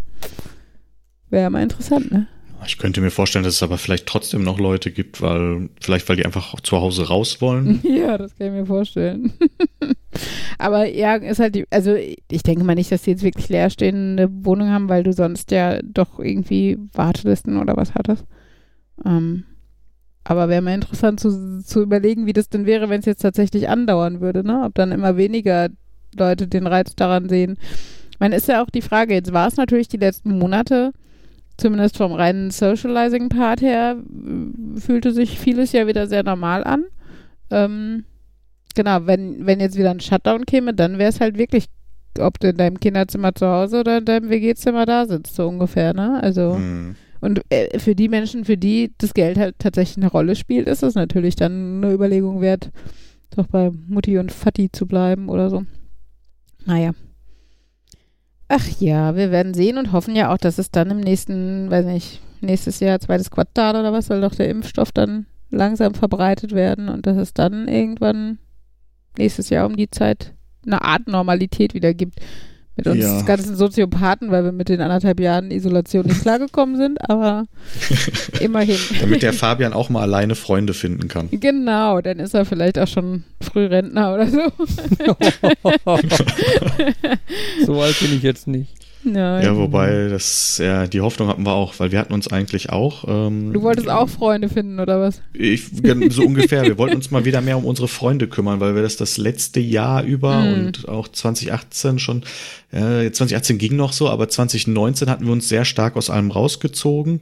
Wäre ja mal interessant, ne? Ich könnte mir vorstellen, dass es aber vielleicht trotzdem noch Leute gibt, weil vielleicht weil die einfach zu Hause raus wollen. Ja, das kann ich mir vorstellen. Aber ja, ist halt die, also ich denke mal nicht, dass die jetzt wirklich leerstehende Wohnung haben, weil du sonst ja doch irgendwie Wartelisten oder was hattest. Ähm, aber wäre mal interessant zu, zu überlegen, wie das denn wäre, wenn es jetzt tatsächlich andauern würde, ne? Ob dann immer weniger Leute den Reiz daran sehen. Meine, ist ja auch die Frage, jetzt war es natürlich die letzten Monate, zumindest vom reinen Socializing-Part her, äh, fühlte sich vieles ja wieder sehr normal an. Ähm, genau, wenn, wenn jetzt wieder ein Shutdown käme, dann wäre es halt wirklich, ob du in deinem Kinderzimmer zu Hause oder in deinem WG-Zimmer da sitzt, so ungefähr, ne? Also, Hm. Und äh, für die Menschen, für die das Geld halt tatsächlich eine Rolle spielt, ist es natürlich dann eine Überlegung wert, doch bei Mutti und Vati zu bleiben oder so. Naja. Ach ja, wir werden sehen und hoffen ja auch, dass es dann im nächsten, weiß nicht, nächstes Jahr, zweites Quartal oder was, soll doch der Impfstoff dann langsam verbreitet werden und dass es dann irgendwann nächstes Jahr um die Zeit eine Art Normalität wieder gibt. Mit uns Ja. ganzen Soziopathen, weil wir mit den anderthalb Jahren Isolation nicht klargekommen sind, aber immerhin. Damit der Fabian auch mal alleine Freunde finden kann. Genau, dann ist er vielleicht auch schon Frührentner oder so. so alt bin ich jetzt nicht. Nein. Ja, wobei, das, ja, die Hoffnung hatten wir auch, weil wir hatten uns eigentlich auch. Ähm, Du wolltest auch Freunde finden, oder was? Ich, so ungefähr. Wir wollten uns mal wieder mehr um unsere Freunde kümmern, weil wir das das letzte Jahr über Mhm. und auch 2018 schon, äh, 2018 ging noch so, aber 2019 hatten wir uns sehr stark aus allem rausgezogen,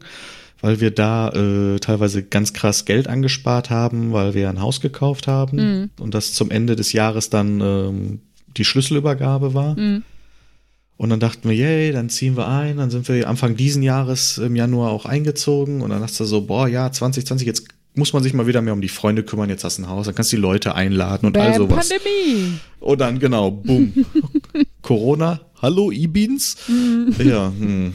weil wir da äh, teilweise ganz krass Geld angespart haben, weil wir ein Haus gekauft haben Mhm. und das zum Ende des Jahres dann ähm, die Schlüsselübergabe war. Mhm. Und dann dachten wir, yay, dann ziehen wir ein. Dann sind wir Anfang diesen Jahres im Januar auch eingezogen. Und dann hast du so, boah, ja, 2020, jetzt muss man sich mal wieder mehr um die Freunde kümmern. Jetzt hast du ein Haus, dann kannst du die Leute einladen und all Bam, sowas. Pandemie. Und dann, genau, boom. Corona, hallo E-Beans. Ja, hm.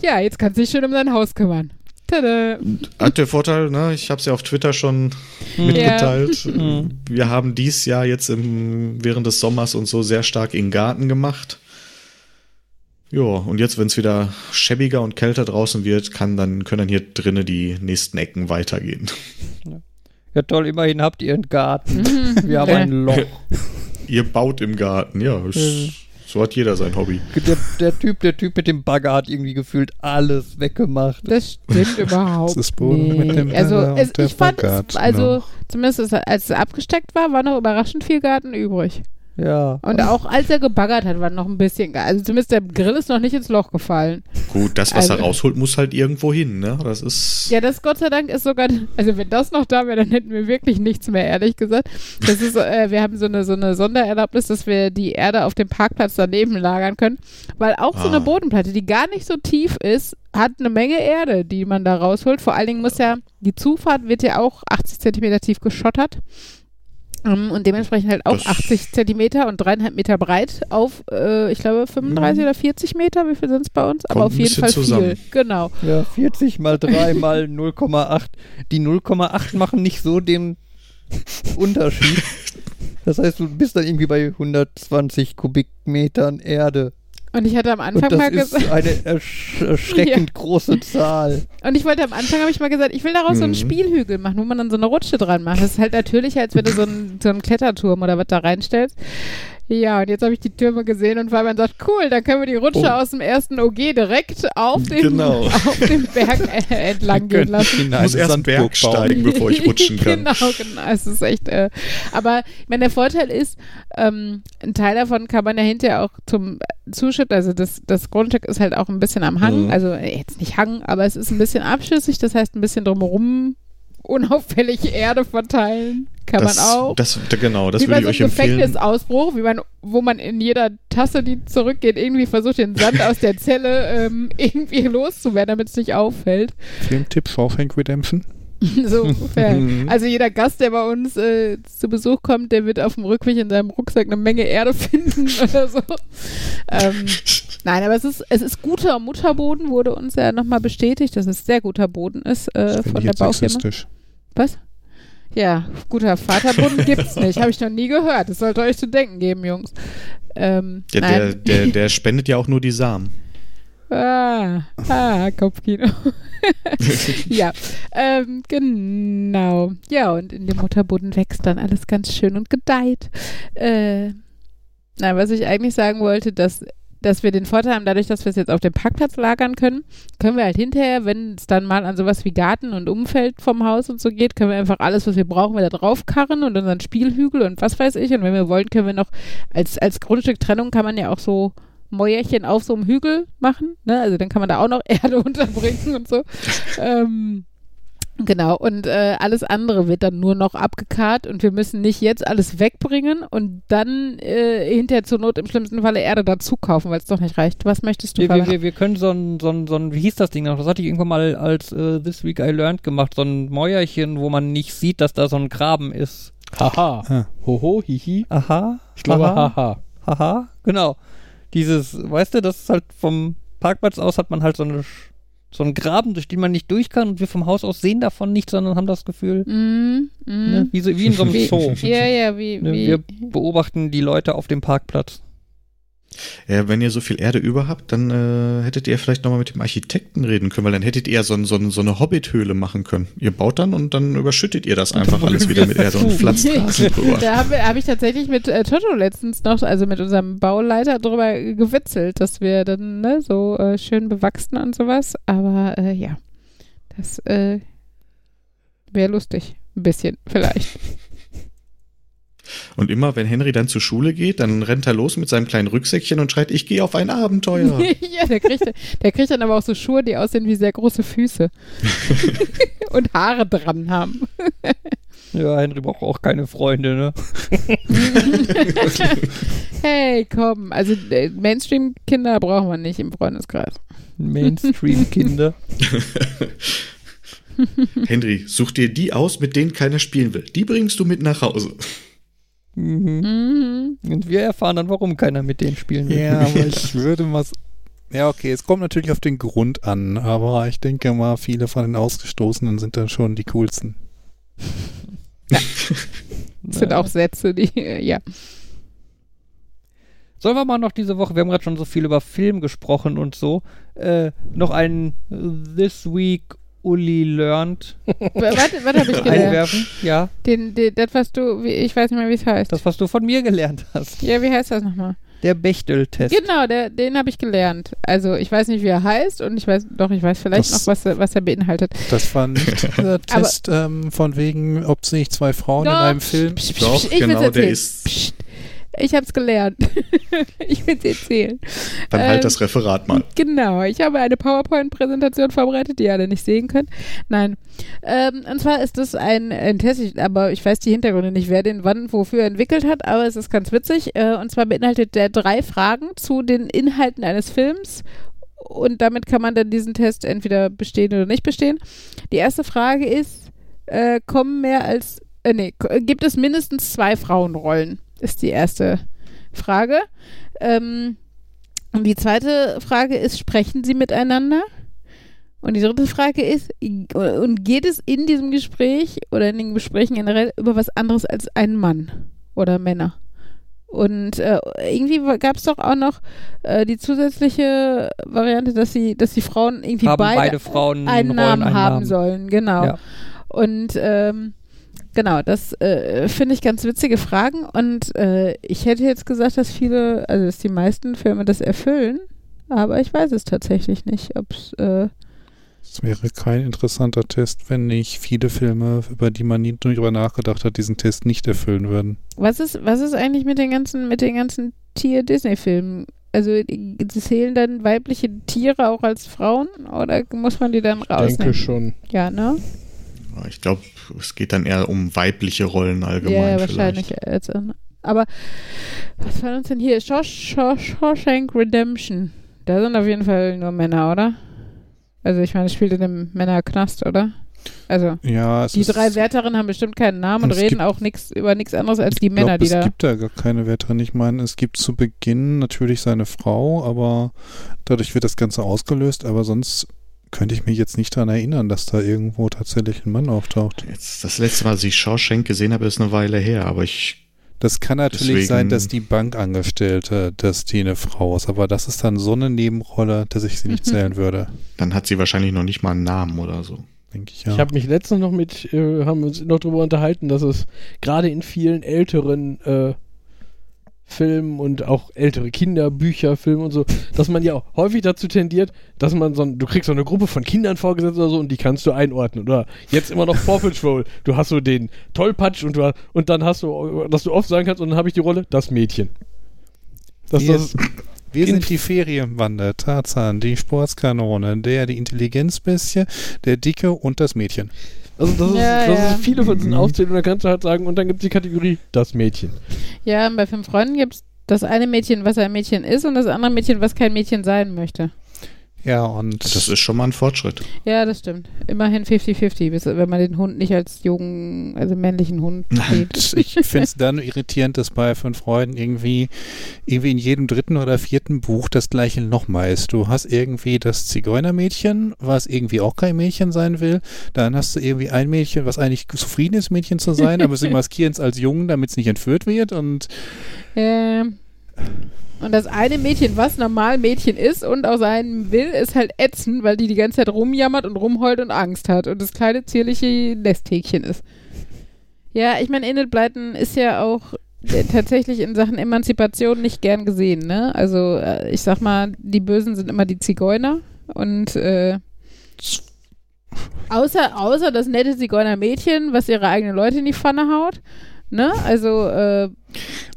Ja, jetzt kannst du dich schön um dein Haus kümmern. Tada. Hat der Vorteil, ne? Ich habe es ja auf Twitter schon mitgeteilt. Mhm. Wir haben dies Jahr jetzt im, während des Sommers und so sehr stark in den Garten gemacht. Ja, und jetzt, wenn es wieder schäbiger und kälter draußen wird, kann dann, können dann hier drinnen die nächsten Ecken weitergehen. Ja toll, immerhin habt ihr einen Garten. Wir haben ein Loch. Ihr baut im Garten, ja. Ist. So hat jeder sein Hobby. Der, der, Typ, der Typ mit dem Bagger hat irgendwie gefühlt alles weggemacht. Das stimmt überhaupt Das ist Boden nicht. mit dem also es, der ich fand, es, also noch. zumindest es- als es abgesteckt war, war noch überraschend viel Garten übrig. Ja. Und auch als er gebaggert hat, war noch ein bisschen, Ga- also zumindest der Grill ist noch nicht ins Loch gefallen. Gut, das, was Also- er rausholt, muss halt irgendwo hin, ne? Das ist. Ja, das Gott sei Dank ist sogar, also wenn das noch da wäre, dann hätten wir wirklich nichts mehr, ehrlich gesagt. Das ist, äh, wir haben so eine, so eine Sondererlaubnis, dass wir die Erde auf dem Parkplatz daneben lagern können, weil auch so Ah. eine Bodenplatte, die gar nicht so tief ist, hat eine Menge Erde, die man da rausholt. Vor allen Dingen muss ja, die Zufahrt wird ja auch 80 Zentimeter tief geschottert. Ähm, Und dementsprechend halt auch Das- 80 Zentimeter und dreieinhalb Meter breit auf, äh, ich glaube, 35 oder 40 Meter. Wie viel sind es bei uns? Aber auf jeden Fall zusammen. viel. Genau. Ja, 40 mal 3 mal 0,8. Die 0,8 machen nicht so den Unterschied. Das heißt, du bist dann irgendwie bei 120 Kubikmetern Erde. Und ich hatte am Anfang mal das ist gesagt, eine ersch erschreckend große Zahl. und ich wollte am Anfang habe ich mal gesagt, ich will daraus so einen Mhm. Spielhügel machen, wo man dann so eine Rutsche dran macht. Das ist halt natürlicher, als wenn du so einen, so einen Kletterturm oder was da reinstellst. Ja, und jetzt habe ich die Türme gesehen und Fabian sagt, cool, dann können wir die Rutsche Oh. aus dem ersten OG direkt auf dem, Genau. auf dem Berg äh, entlang gehen lassen. Ich muss erst Berg steigen, bevor ich rutschen kann. genau, genau. Es ist echt. Äh, aber ich meine, der Vorteil ist, ähm, ein Teil davon kann man ja hinterher auch zum Zuschippen. Also das, das Grundstück ist halt auch ein bisschen am Hang. Mhm. Also äh, jetzt nicht Hang, aber es ist ein bisschen abschüssig. Das heißt, ein bisschen drumherum unauffällig Erde verteilen kann das, man auch. Das, da- genau, das wie würde bei ich so euch empfehlen. Gefängnisausbruch, wie man, wo man in jeder Tasse, die zurückgeht, irgendwie versucht, den Sand aus der Zelle ähm, irgendwie loszuwerden, damit es nicht auffällt. Filmtipp Shawshank Redemption. so ungefähr. Mhm. Also jeder Gast, der bei uns äh, zu Besuch kommt, der wird auf dem Rückweg in seinem Rucksack eine Menge Erde finden oder so. Ähm, nein, aber es ist, es ist guter Mutterboden, wurde uns ja nochmal bestätigt, dass es sehr guter Boden ist äh, von der sexistisch. Was? Ja, guter Vaterboden gibt's nicht. Habe ich noch nie gehört. Das sollte euch zu denken geben, Jungs. Ähm, Ja, der, nein. der, der spendet ja auch nur die Samen. Ah, ah Kopfkino. ja, ähm, genau. Ja, und in dem Mutterboden wächst dann alles ganz schön und gedeiht. Äh, na, was ich eigentlich sagen wollte, dass, dass wir den Vorteil haben, dadurch, dass wir es jetzt auf dem Parkplatz lagern können, können wir halt hinterher, wenn es dann mal an sowas wie Garten und Umfeld vom Haus und so geht, können wir einfach alles, was wir brauchen, wieder draufkarren und unseren Spielhügel und was weiß ich. Und wenn wir wollen, können wir noch als, als Grundstücktrennung kann man ja auch so Mäuerchen auf so einem Hügel machen. Ne? Also dann kann man da auch noch Erde unterbringen und so. ähm, Genau, und äh, alles andere wird dann nur noch abgekarrt und wir müssen nicht jetzt alles wegbringen und dann äh, hinterher zur Not im schlimmsten Falle Erde dazu kaufen, weil es doch nicht reicht. Was möchtest du Wir, wir, wir, wir können so ein, so ein, so ein, wie hieß das Ding noch? Das hatte ich irgendwann mal als äh, This Week I Learned gemacht, so ein Mäuerchen, wo man nicht sieht, dass da so ein Graben ist. Haha. Ah. Hoho, hihi. Aha. Ich glaube, aha, haha. Haha, genau. Dieses, weißt du, das ist halt vom Parkplatz aus hat man halt so eine Sch- so einen Graben, durch den man nicht durch kann und wir vom Haus aus sehen davon nichts, sondern haben das Gefühl, Mm, mm. ne, wie, so, wie in so einem Zoo. Ja, ja, wie, Ne, wie wir beobachten die Leute auf dem Parkplatz. Ja, wenn ihr so viel Erde über habt, dann äh, hättet ihr vielleicht nochmal mit dem Architekten reden können, weil dann hättet ihr ja so, ein- so, ein- so eine Hobbit-Höhle machen können. Ihr baut dann und dann überschüttet ihr das einfach alles wieder mit Erde und pflanzt Rasen drüber. Da habe hab ich tatsächlich mit äh, Toto letztens noch, also mit unserem Bauleiter drüber gewitzelt, dass wir dann ne, so äh, schön bewachsen und sowas. Aber äh, ja, das äh, wäre lustig. Ein bisschen, vielleicht. Und immer, wenn Henry dann zur Schule geht, dann rennt er los mit seinem kleinen Rücksäckchen und schreit, ich gehe auf ein Abenteuer. ja, der kriegt, der kriegt dann aber auch so Schuhe, die aussehen wie sehr große Füße. und Haare dran haben. Ja, Henry braucht auch keine Freunde, ne? hey, komm. Also äh, Mainstream-Kinder brauchen wir nicht im Freundeskreis. Mainstream-Kinder. Henry, such dir die aus, mit denen keiner spielen will. Die bringst du mit nach Hause. Mhm. Mhm. Und wir erfahren dann, warum keiner mit denen spielen will. Ja, aber ich würde mal. Ja, okay, es kommt natürlich auf den Grund an, aber ich denke mal, viele von den Ausgestoßenen sind dann schon die coolsten. Das sind auch Sätze, die, äh, ja. Sollen wir mal noch diese Woche, wir haben gerade schon so viel über Film gesprochen und so, äh, noch einen This Week Uli Learned Warte, warte, habe ich gelernt. einwerfen? Ja, Den, den, das, was du, ich weiß nicht mehr, wie es heißt. das, was du von mir gelernt hast. ja, wie heißt das nochmal? Der Bechtel-Test. Genau, der, den habe ich gelernt. Also ich weiß nicht, wie er heißt und ich weiß, doch, ich weiß vielleicht Das- noch, was, er- was er beinhaltet. Das war nicht dieser Test ähm, von wegen, ob sich zwei Frauen in Doch, einem Film. psch, psch, Doch, psch, ich will's genau, der ist-. Ich habe es gelernt. ich will es erzählen. Dann Ähm, halt das Referat mal. Genau, ich habe eine PowerPoint-Präsentation vorbereitet, die ihr alle nicht sehen könnt. Nein. Ähm, und zwar ist das ein, ein Test, ich, aber ich weiß die Hintergründe nicht, wer den wann wofür entwickelt hat, aber es ist ganz witzig. Äh, und zwar beinhaltet der drei Fragen zu den Inhalten eines Films. Und damit kann man dann diesen Test entweder bestehen oder nicht bestehen. Die erste Frage ist, äh, kommen mehr als, äh, nee, k- gibt es mindestens zwei Frauenrollen? Ist die erste Frage. Ähm, und die zweite Frage ist, sprechen sie miteinander? Und die dritte Frage ist, und geht es in diesem Gespräch oder in den Gesprächen generell über was anderes als einen Mann oder Männer? Und äh, irgendwie gab es doch auch noch äh, die zusätzliche Variante, dass sie, dass die Frauen irgendwie haben beide, beide, Frauen einen Namen haben sollen, genau. Ja. Und ähm, genau, das äh, finde ich ganz witzige Fragen. Und äh, ich hätte jetzt gesagt, dass viele, also dass die meisten Filme das erfüllen, aber ich weiß es tatsächlich nicht, ob es äh, Es wäre kein interessanter Test, wenn nicht viele Filme, über die man nie drüber nachgedacht hat, diesen Test nicht erfüllen würden. was ist, was ist eigentlich mit den ganzen, mit den ganzen Tier-Disney-Filmen? Also die- zählen dann weibliche Tiere auch als Frauen oder muss man die dann Ich rausnehmen? denke schon. Ja, ne? Ich glaube, es geht dann eher um weibliche Rollen allgemein. ja, ja, vielleicht. wahrscheinlich. Jetzt, äh, aber was war uns denn hier? Shaw- Shaw- Shawshank Redemption. Da sind auf jeden Fall nur Männer, oder? Also ich meine, es spielt in einem Männerknast, oder? Also Ja, es die ist, drei Wärterinnen haben bestimmt keinen Namen und Es reden gibt- auch nichts über nichts anderes als die ich Männer, glaub, die da. es gibt da gar keine Wärterin. Ich meine, es gibt zu Beginn natürlich seine Frau, aber dadurch wird das Ganze ausgelöst, aber sonst könnte ich mich jetzt nicht daran erinnern, dass da irgendwo tatsächlich ein Mann auftaucht. Jetzt, das letzte Mal, als ich Shawshank gesehen habe, ist eine Weile her, aber ich Das kann natürlich Deswegen- sein, dass die Bankangestellte, dass die eine Frau ist, aber das ist dann so eine Nebenrolle, dass ich sie nicht Mhm. zählen würde, dann hat sie wahrscheinlich noch nicht mal einen Namen oder so. denke ich ja. Ich habe mich letztens noch mit, äh, haben wir uns noch darüber unterhalten, dass es gerade in vielen älteren äh, Filmen und auch ältere Kinderbücher, Filme und so, dass man ja auch häufig dazu tendiert, dass man so ein, du kriegst so eine Gruppe von Kindern vorgesetzt oder so und die kannst du einordnen. Oder jetzt immer noch Paw Patrol. Du hast so den Tollpatsch und du und dann hast du, dass du oft sagen kannst, und dann habe ich die Rolle, das Mädchen. Das, Wir- das, Wir in- sind die Ferienwander, Tarzan, die Sportskanone, der, die Intelligenzbestie, der Dicke und das Mädchen. Also das, Ja, ist, das ja. ist viele von diesen Mhm. Aufzählungen, da kannst du halt sagen, und dann gibt es die Kategorie das Mädchen. Ja, und bei fünf Freunden gibt es das eine Mädchen, was ein Mädchen ist, und das andere Mädchen, was kein Mädchen sein möchte. Ja, und Das ist schon mal ein Fortschritt. Ja, das stimmt. Immerhin 50-50, bis- wenn man den Hund nicht als jungen, also männlichen Hund sieht. ich finde es dann irritierend, dass bei fünf Freunden irgendwie, irgendwie in jedem dritten oder vierten Buch das gleiche nochmal ist. Du hast irgendwie das Zigeunermädchen, was irgendwie auch kein Mädchen sein will. Dann hast du irgendwie ein Mädchen, was eigentlich zufrieden ist, Mädchen zu sein, aber sie maskieren es als Jungen, damit es nicht entführt wird. Und Ähm, und das eine Mädchen, was normal Mädchen ist und auch sein will, ist halt ätzend, weil die die ganze Zeit rumjammert und rumheult und Angst hat und das kleine zierliche Nesthäkchen ist. Ja, ich meine, Enid Blyton ist ja auch äh, tatsächlich in Sachen Emanzipation nicht gern gesehen, ne? Also äh, ich sag mal, die Bösen sind immer die Zigeuner und äh, außer, außer das nette Zigeunermädchen, was ihre eigenen Leute in die Pfanne haut, ne? Also äh,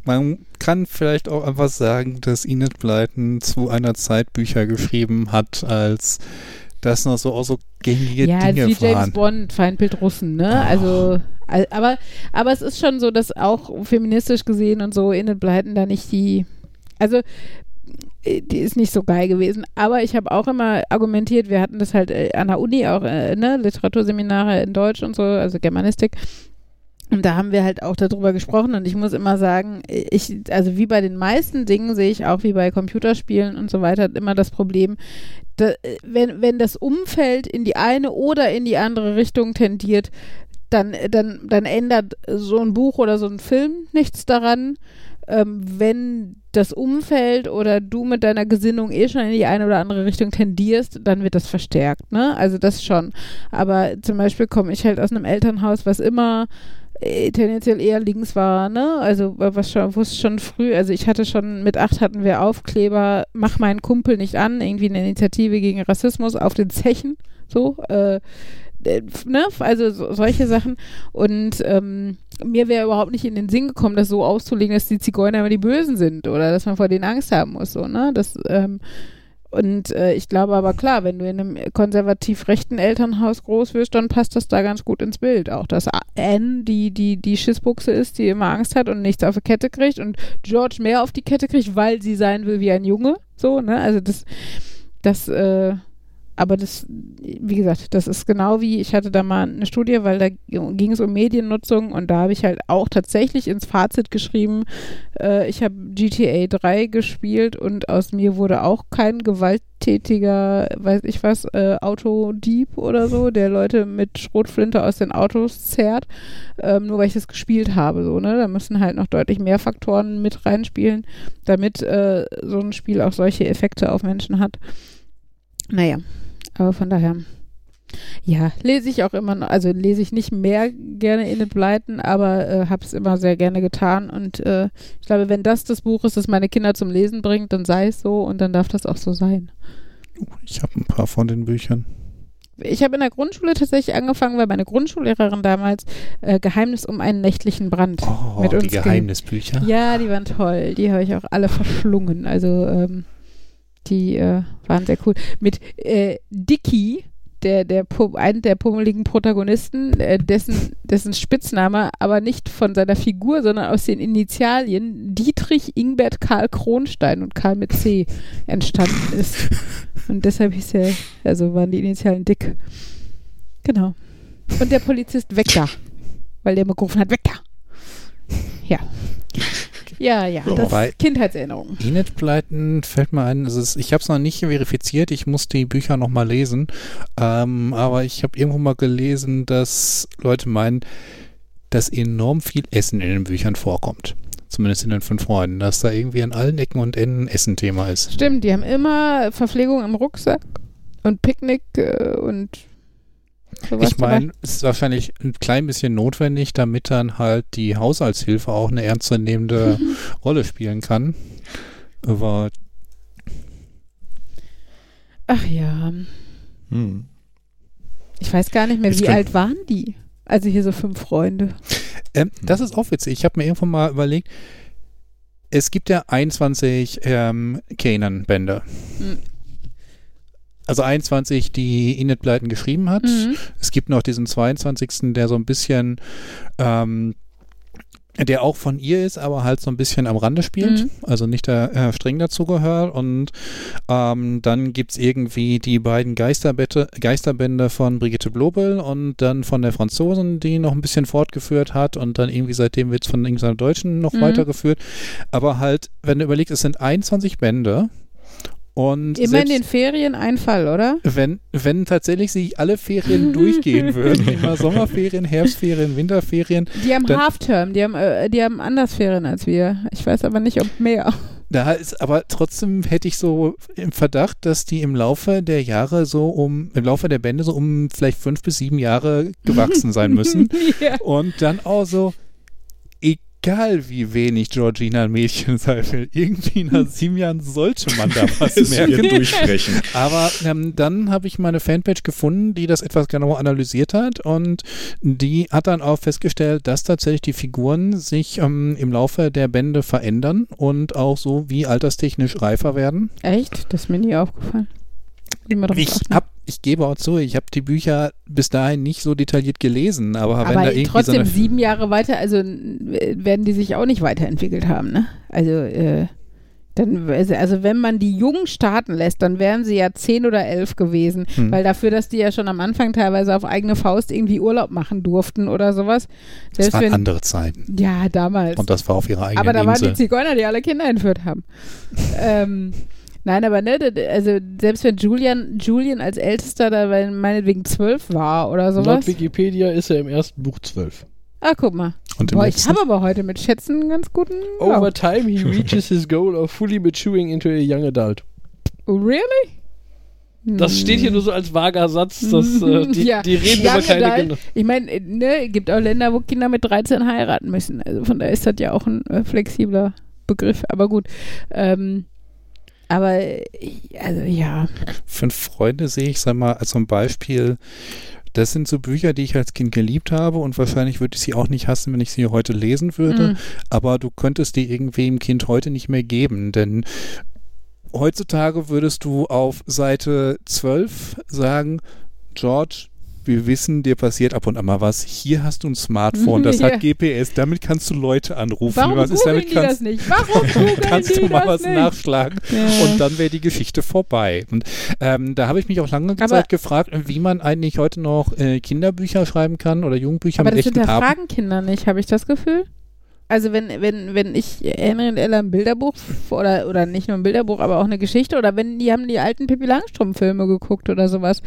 man kann vielleicht auch einfach sagen, dass Enid Blyton zu einer Zeit Bücher geschrieben hat, als das noch so auch so gängige ja, Dinge wie James waren. Bond, Feindbild Russen, ne? Also, al- aber, aber es ist schon so, dass auch feministisch gesehen und so Enid Blyton da nicht die, also äh, die ist nicht so geil gewesen. Aber ich habe auch immer argumentiert, wir hatten das halt äh, an der Uni auch, äh, ne, Literaturseminare in Deutsch und so, also Germanistik. Und da haben wir halt auch darüber gesprochen und ich muss immer sagen, ich, also wie bei den meisten Dingen sehe ich auch wie bei Computerspielen und so weiter immer das Problem, da, wenn, wenn das Umfeld in die eine oder in die andere Richtung tendiert, dann, dann, dann ändert so ein Buch oder so ein Film nichts daran. Ähm, wenn das Umfeld oder du mit deiner Gesinnung eh schon in die eine oder andere Richtung tendierst, dann wird das verstärkt, ne? Also das schon. Aber zum Beispiel komme ich halt aus einem Elternhaus, was immer äh, tendenziell eher links war, ne? Also was schon, es schon früh, also ich hatte schon mit acht hatten wir Aufkleber, mach meinen Kumpel nicht an, irgendwie eine Initiative gegen Rassismus auf den Zechen, so, äh, äh, ne? Also so, solche Sachen. Und ähm, mir wäre überhaupt nicht in den Sinn gekommen, das so auszulegen, dass die Zigeuner immer die Bösen sind oder dass man vor denen Angst haben muss, so, ne? Das, ähm, und äh, ich glaube aber klar, wenn du in einem konservativ rechten Elternhaus groß wirst, dann passt das da ganz gut ins Bild. Auch dass Anne die, die, die Schissbuchse ist, die immer Angst hat und nichts auf die Kette kriegt und George mehr auf die Kette kriegt, weil sie sein will wie ein Junge. So, ne? Also das, das, äh, aber das, wie gesagt, das ist genau wie, ich hatte da mal eine Studie, weil da ging es um Mediennutzung und da habe ich halt auch tatsächlich ins Fazit geschrieben, äh, ich habe GTA 3 gespielt und aus mir wurde auch kein gewalttätiger, weiß ich was, äh, Autodieb oder so, der Leute mit Schrotflinte aus den Autos zerrt, ähm, nur weil ich das gespielt habe, so, ne? Da müssen halt noch deutlich mehr Faktoren mit reinspielen, damit äh, so ein Spiel auch solche Effekte auf Menschen hat. Naja, aber von daher. Ja, lese ich auch immer noch, also lese ich nicht mehr gerne Enid Blyton, aber äh, habe es immer sehr gerne getan und äh, ich glaube, wenn das das Buch ist, das meine Kinder zum Lesen bringt, dann sei es so und dann darf das auch so sein. Ich habe ein paar von den Büchern. Ich habe in der Grundschule tatsächlich angefangen, weil meine Grundschullehrerin damals äh, Geheimnis um einen nächtlichen Brand Oh, mit die uns ge- Geheimnisbücher. Ja, die waren toll. Die habe ich auch alle verschlungen. Also ähm, die äh, waren sehr cool. Mit äh, Dicky, der, der einen der pummeligen Protagonisten, äh, dessen, dessen Spitzname aber nicht von seiner Figur, sondern aus den Initialien Dietrich Ingbert Karl Kronstein und Karl mit C entstanden ist. Und deshalb hieß er, also waren die Initialen dick. Genau. Und der Polizist weg da. Weil der immer gerufen hat, weg da. Ja. Ja, ja. Das ist Kindheitserinnerung. Enid Blyton fällt mir ein, ist, ich habe es noch nicht verifiziert, ich muss die Bücher noch mal lesen, ähm, aber ich habe irgendwo mal gelesen, dass Leute meinen, dass enorm viel Essen in den Büchern vorkommt. Zumindest in den fünf Freunden, dass da irgendwie an allen Ecken und Enden Essen-Thema ist. Stimmt, die haben immer Verpflegung im Rucksack und Picknick äh, und. Ich meine, es ist wahrscheinlich ein klein bisschen notwendig, damit dann halt die Haushaltshilfe auch eine ernstzunehmende Rolle spielen kann. Aber Ach ja. Hm. Ich weiß gar nicht mehr, Jetzt wie alt waren die? Also hier so fünf Freunde. Ähm, das ist auch witzig. Ich habe mir irgendwann mal überlegt, es gibt ja 21 ähm, Kanan-Bände. Hm. Also 21, die Enid Blyton geschrieben hat. Mhm. Es gibt noch diesen 22., der so ein bisschen, ähm, der auch von ihr ist, aber halt so ein bisschen am Rande spielt, Mhm. also nicht da äh, streng dazugehört. Und ähm, dann gibt es irgendwie die beiden Geisterbette, Geisterbände von Brigitte Blobel und dann von der Franzosin, die noch ein bisschen fortgeführt hat und dann irgendwie seitdem wird es von irgendeiner Deutschen noch Mhm. weitergeführt. Aber halt, wenn du überlegst, es sind 21 Bände und Immer in den Ferien ein Fall, oder? wenn, wenn tatsächlich sich alle Ferien durchgehen würden, immer Sommerferien, Herbstferien, Winterferien, Die haben Halfterm, die haben, äh, die haben anders Ferien als wir. Ich weiß aber nicht, ob mehr. da ist aber trotzdem hätte ich so im Verdacht, dass die im Laufe der Jahre so um, im Laufe der Bände so um vielleicht fünf bis sieben Jahre gewachsen sein müssen. ja. Und dann auch so, egal wie wenig Georgina ein Mädchen sein will, irgendwie nach sieben Jahren sollte man da was merken. durchbrechen. Aber ähm, dann habe ich meine Fanpage gefunden, die das etwas genauer analysiert hat und die hat dann auch festgestellt, dass tatsächlich die Figuren sich ähm, im Laufe der Bände verändern und auch so wie alterstechnisch reifer werden. Echt? Das ist mir nie aufgefallen. Ich hab, ich gebe auch zu, ich habe die Bücher bis dahin nicht so detailliert gelesen, aber, wenn da aber irgendwie so trotzdem eine sieben Jahre weiter, also werden die sich auch nicht weiterentwickelt haben, ne? Also, äh, dann, also also wenn man die Jungen starten lässt, dann wären sie ja zehn oder elf gewesen. Hm. Weil dafür, dass die ja schon am Anfang teilweise auf eigene Faust irgendwie Urlaub machen durften oder sowas. das Selbst waren wenn, andere Zeiten. ja, damals. Und das war auf ihrer eigenen Aber da waren Insel. die Zigeuner, die alle Kinder entführt haben. ähm, nein, aber ne, also selbst wenn Julian, Julian als Ältester da meinetwegen zwölf war oder Laut sowas. Wikipedia ist er im ersten Buch zwölf. Ah, guck mal. Boah, ich habe aber heute mit Schätzen einen ganz guten Lauf. Over time he reaches his goal of fully maturing into a young adult. Oh, Really? Das steht hier nur so als vager Satz, dass äh, die, Ja, die reden young über keine adult. Kinder. Ich meine, ne, gibt auch Länder, wo Kinder mit 13 heiraten müssen. Also von daher ist das ja auch ein äh, flexibler Begriff. Aber gut. Ähm, aber, also ja. Fünf Freunde sehe ich, sag mal, als so ein Beispiel. Das sind so Bücher, die ich als Kind geliebt habe und wahrscheinlich würde ich sie auch nicht hassen, wenn ich sie heute lesen würde. Mm. Aber du könntest die irgendwie im Kind heute nicht mehr geben, denn heutzutage würdest du auf Seite 12 sagen, George, wir wissen, dir passiert ab und an mal was. Hier hast du ein Smartphone, das hat GPS, damit kannst du Leute anrufen. Warum was ist, damit die das kannst, nicht? Warum kannst du mal das was nicht? nachschlagen Ja. und dann wäre die Geschichte vorbei. Und ähm, da habe ich mich auch lange Aber- Zeit gefragt, wie man eigentlich heute noch äh, Kinderbücher schreiben kann oder Jugendbücher Aber mit das echten Abend. hinterfragen Kinder nicht, habe ich das Gefühl. Also wenn, wenn, wenn ich Henry und Ella ein Bilderbuch oder, oder nicht nur ein Bilderbuch, aber auch eine Geschichte oder wenn die haben die alten Pippi Langstrumpf-Filme geguckt oder sowas.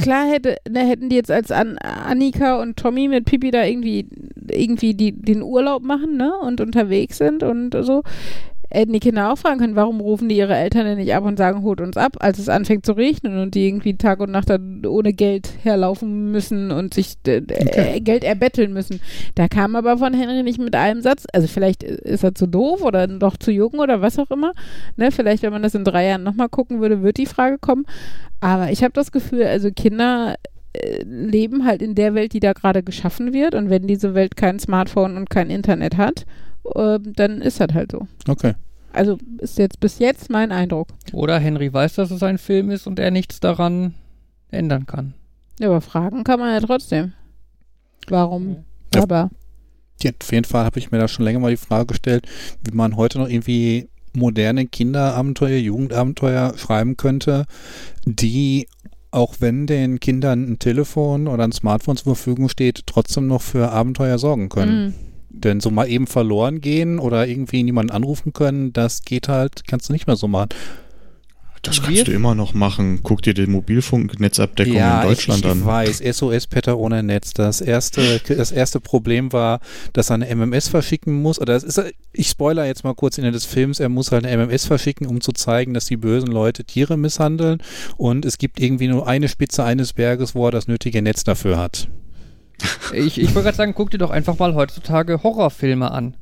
Klar hätte, ne, hätten die jetzt als An Annika und Tommy mit Pippi da irgendwie, irgendwie die, den Urlaub machen, ne? Und unterwegs sind und so. Hätten die Kinder auch fragen können, warum rufen die ihre Eltern denn nicht ab und sagen, holt uns ab, als es anfängt zu regnen und die irgendwie Tag und Nacht dann ohne Geld herlaufen müssen und sich äh, äh, Geld erbetteln müssen. Da kam aber von Henry nicht mit einem Satz, also vielleicht ist er zu doof oder doch zu jung oder was auch immer. Ne, vielleicht, wenn man das in drei Jahren nochmal gucken würde, wird die Frage kommen. Aber ich habe das Gefühl, also Kinder äh, leben halt in der Welt, die da gerade geschaffen wird und wenn diese Welt kein Smartphone und kein Internet hat, äh, dann ist das halt so. Okay. Also ist jetzt bis jetzt mein Eindruck. Oder Henry weiß, dass es ein Film ist und er nichts daran ändern kann. Ja, aber fragen kann man ja trotzdem. Warum? Ja. Aber Ja, auf jeden Fall habe ich mir da schon länger mal die Frage gestellt, wie man heute noch irgendwie moderne Kinderabenteuer, Jugendabenteuer schreiben könnte, die auch wenn den Kindern ein Telefon oder ein Smartphone zur Verfügung steht, trotzdem noch für Abenteuer sorgen können. mm, Denn so mal eben verloren gehen oder irgendwie niemanden anrufen können, das geht halt, kannst du nicht mehr so machen. Das Wir- kannst du immer noch machen. Guck dir die Mobilfunknetzabdeckung in Deutschland ich, ich an. weiß, SOS Petter ohne Netz. Das erste, das erste Problem war, dass er eine MMS verschicken muss. Oder das ist, ich spoiler jetzt mal kurz Ende des Films. Er muss halt eine MMS verschicken, um zu zeigen, dass die bösen Leute Tiere misshandeln. Und es gibt irgendwie nur eine Spitze eines Berges, wo er das nötige Netz dafür hat. Ich, ich wollte gerade sagen, guck dir doch einfach mal heutzutage Horrorfilme an.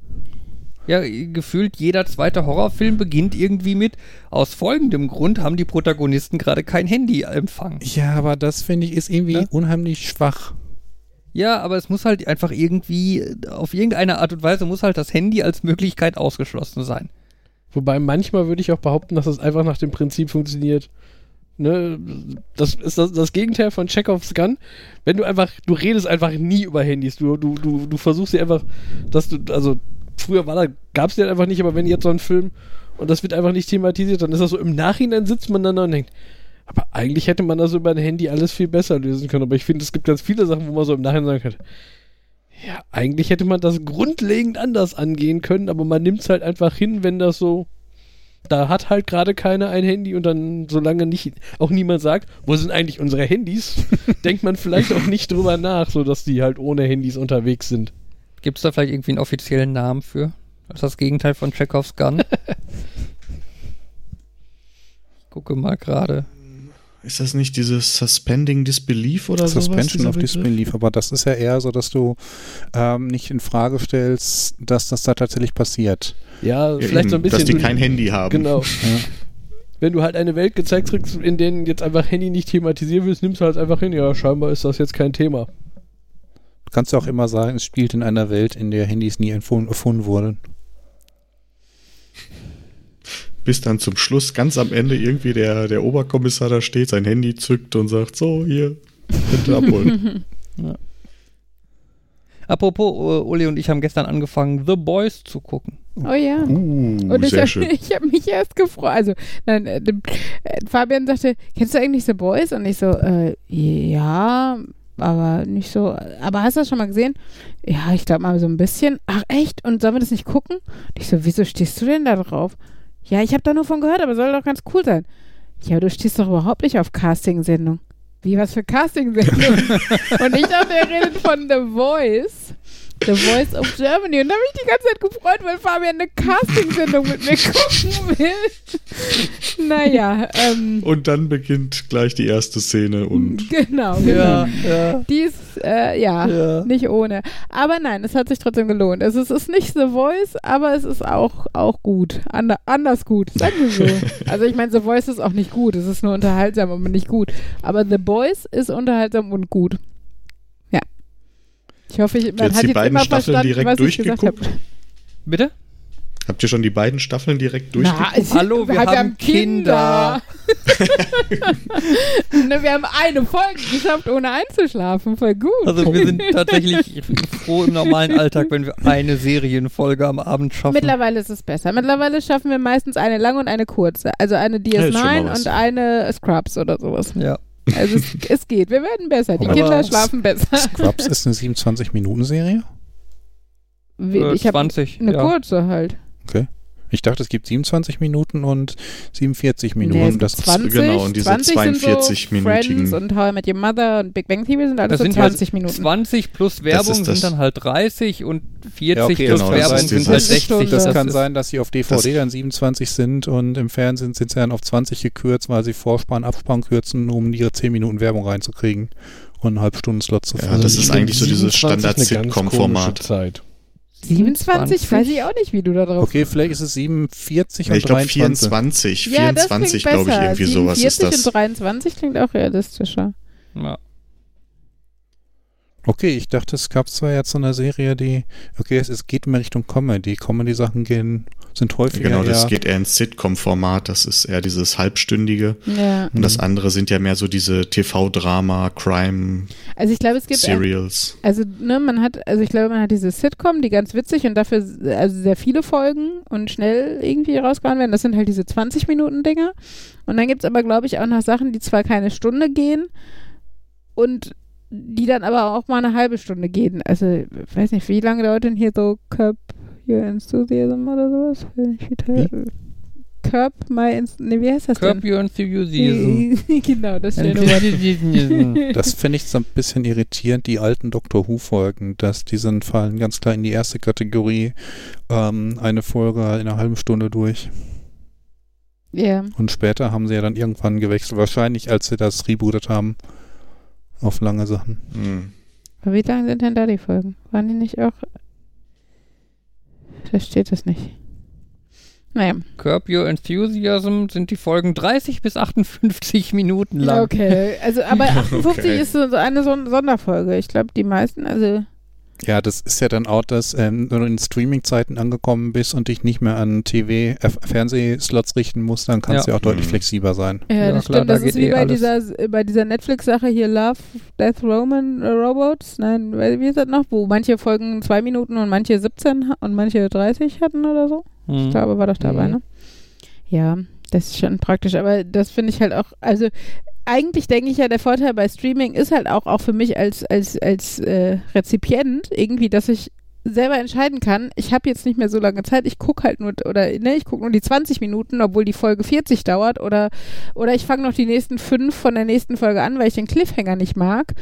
Ja, gefühlt jeder zweite Horrorfilm beginnt irgendwie mit, aus folgendem Grund haben die Protagonisten gerade kein Handyempfang. Ja, aber das finde ich ist irgendwie Ja? unheimlich schwach. Ja, aber es muss halt einfach irgendwie, auf irgendeine Art und Weise muss halt das Handy als Möglichkeit ausgeschlossen sein. Wobei manchmal würde ich auch behaupten, dass es einfach nach dem Prinzip funktioniert, Ne, das ist das, das Gegenteil von Chekhovs Gun. Wenn du einfach, du redest einfach nie über Handys. Du, du, du, du versuchst dir einfach, dass du, also früher war da, gab es den einfach nicht, aber wenn jetzt so ein Film und das wird einfach nicht thematisiert, dann ist das so im Nachhinein sitzt man dann da und denkt, aber eigentlich hätte man das über ein Handy alles viel besser lösen können. Aber ich finde, es gibt ganz viele Sachen, wo man so im Nachhinein sagen kann, ja, eigentlich hätte man das grundlegend anders angehen können, aber man nimmt es halt einfach hin, wenn das so da hat halt gerade keiner ein Handy und dann, solange nicht auch niemand sagt, wo sind eigentlich unsere Handys, denkt man vielleicht auch nicht drüber nach, sodass die halt ohne Handys unterwegs sind. Gibt es da vielleicht irgendwie einen offiziellen Namen für? Das ist das Gegenteil von Chekhovs Gun. Gucke mal gerade. Ist das nicht dieses Suspending Disbelief oder so? Suspension of Disbelief, aber das ist ja eher so, dass du ähm, nicht in Frage stellst, dass das da tatsächlich passiert. Ja, Ja, vielleicht so ein eben, bisschen. Dass die kein Handy haben. Genau. Ja. Wenn du halt eine Welt gezeigt kriegst, in denen jetzt einfach Handy nicht thematisiert wird, nimmst du halt einfach hin. Ja, scheinbar ist das jetzt kein Thema. Du kannst ja auch immer sagen, es spielt in einer Welt, in der Handys nie erfunden wurden. Bis dann zum Schluss, ganz am Ende, irgendwie der, der Oberkommissar da steht, sein Handy zückt und sagt, so, hier, bitte abholen. Apropos, äh, Uli und ich haben gestern angefangen, The Boys zu gucken. Oh ja. uh, Und ich sehr habe hab mich erst gefreut. Also, nein, äh, äh, Fabian sagte, kennst du eigentlich The Boys? Und ich so, äh, ja, aber nicht so. Aber hast du das schon mal gesehen? Ja, ich glaube mal so ein bisschen. Ach, echt? Und sollen wir das nicht gucken? Und ich so, wieso stehst du denn da drauf? Ja, ich habe da nur von gehört, aber soll doch ganz cool sein. Ja, aber du stehst doch überhaupt nicht auf Casting-Sendung. Wie, was für Casting-Sendung? Und ich dachte, er redet von The Voice. The Voice of Germany. Und da habe ich die ganze Zeit gefreut, weil Fabian eine Casting-Sendung mit mir gucken will. naja, ähm, Und dann beginnt gleich die erste Szene und genau, genau. ja. Die ist, äh, ja, Ja. nicht ohne. Aber nein, es hat sich trotzdem gelohnt. Es ist, es ist nicht The Voice, aber es ist auch, auch gut. Ander, anders gut, sagen wir so. also ich meine, The Voice ist auch nicht gut. Es ist nur unterhaltsam, aber nicht gut. Aber The Boys ist unterhaltsam und gut. Ich hoffe, ich, man Jetzt hat die jetzt beiden immer Staffeln direkt durchgeguckt? Bitte? habt ihr schon die beiden Staffeln direkt Na, durchgeguckt? es- Hallo, wir haben Kinder. ne, wir haben eine Folge geschafft, ohne einzuschlafen. Voll gut. Also wir sind tatsächlich froh im normalen Alltag, wenn wir eine Serienfolge am Abend schaffen. Mittlerweile ist es besser. Mittlerweile schaffen wir meistens eine lange und eine kurze. Also eine Ja, ist schon mal DS9 was. und eine Scrubs oder sowas. ja. Also es, es geht. Wir werden besser. Die Aber Kinder schlafen besser. Scrubs ist eine 27-Minuten-Serie? Wie- Äh, Ich habe 20. eine ja. kurze halt. Ich dachte, es gibt 27 Minuten und 47 Nee, Minuten. gibt das ist 20, genau, und diese 20 sind so 42-minütigen. Friends und How I Met Your Mother und Big Bang Theory sind alles Das so sind 20 halt Minuten. 20 plus Werbung sind dann halt 30 und 40 Ja, okay, plus genau, Werbung sind halt Das ist schon 60. so. Das kann sein, dass sie auf DVD dann 27 sind und im Fernsehen sind sie dann auf 20 gekürzt, weil sie Vorspann, Abspann kürzen, um ihre 10 Minuten Werbung reinzukriegen und einen Halbstunden-Slot zu Ja, füllen. das ist Ich eigentlich so dieses 27 eine ganz Standard-Sitcom-Format. Komische Zeit. 27? Weiß ich auch nicht, wie du da drauf Okay, vielleicht ist es 47 Ja, und ich glaube 23. 24, Ja, das 24 klingt glaube ich, irgendwie sowas ist 47 das. und 23 klingt auch realistischer. Ja. Okay, ich dachte, es gab zwar jetzt so eine Serie, die, okay, es, es geht mehr Richtung Comedy. Comedy-Sachen gehen, sind häufiger Genau, das eher, geht eher ins Sitcom-Format, das ist eher dieses halbstündige. Ja. Und das andere sind ja mehr so diese TV-Drama, Crime-Serials. Also ich glaube, es gibt Also, ne, man hat, also ich glaube, man hat diese Sitcom, die ganz witzig und dafür also sehr viele Folgen und schnell irgendwie rausgehauen werden. Das sind halt diese 20-Minuten-Dinger. Und dann gibt es aber, glaube ich, auch noch Sachen, die zwar keine Stunde gehen und die dann aber auch mal eine halbe Stunde gehen. Also, ich weiß nicht, wie lange dauert denn hier so Curb Your Enthusiasm oder sowas? Weiß nicht, wie teuer- Curb My Ins ne, wie heißt das Curb denn? Your Enthusiasm. genau, das Wort. Enthusiasm. Das finde ich so ein bisschen irritierend, die alten Doctor Who-Folgen, dass die sind, fallen ganz klar in die erste Kategorie, ähm, eine Folge in einer halben Stunde durch. Ja. Und später haben sie ja dann irgendwann gewechselt, wahrscheinlich als sie das rebootet haben, auf lange Sachen. Hm. Aber wie lang sind denn da die Folgen? Waren die nicht auch. Da steht das nicht. Naja. Curb Your Enthusiasm sind die Folgen 30 bis 58 Minuten lang. Okay. Also, aber 58 Okay. ist so so eine Son Sonderfolge. Ich glaube, die meisten, also. Ja, das ist ja dann auch, dass ähm, wenn du in Streaming-Zeiten angekommen bist und dich nicht mehr an TV, äh, Fernsehslots richten musst, dann kannst Ja. du ja auch deutlich Mhm. flexibler sein. Ja, Ja, das klar, stimmt. da Das geht ist wie eh bei dieser, bei dieser Netflix-Sache hier Love, Death Roman äh, Robots. Nein, wie ist das noch? Wo manche Folgen zwei Minuten und manche 17 ha- und manche 30 hatten oder so. Ich Mhm. glaube, war doch dabei, Mhm. ne? Ja, das ist schon praktisch. Aber das finde ich halt auch, also eigentlich denke ich ja, der Vorteil bei Streaming ist halt auch, auch für mich als, als, als äh, Rezipient irgendwie, dass ich selber entscheiden kann, ich habe jetzt nicht mehr so lange Zeit, ich gucke halt nur, oder ne, ich gucke nur die 20 Minuten, obwohl die Folge 40 dauert, oder, oder ich fange noch die nächsten fünf von der nächsten Folge an, weil ich den Cliffhanger nicht mag.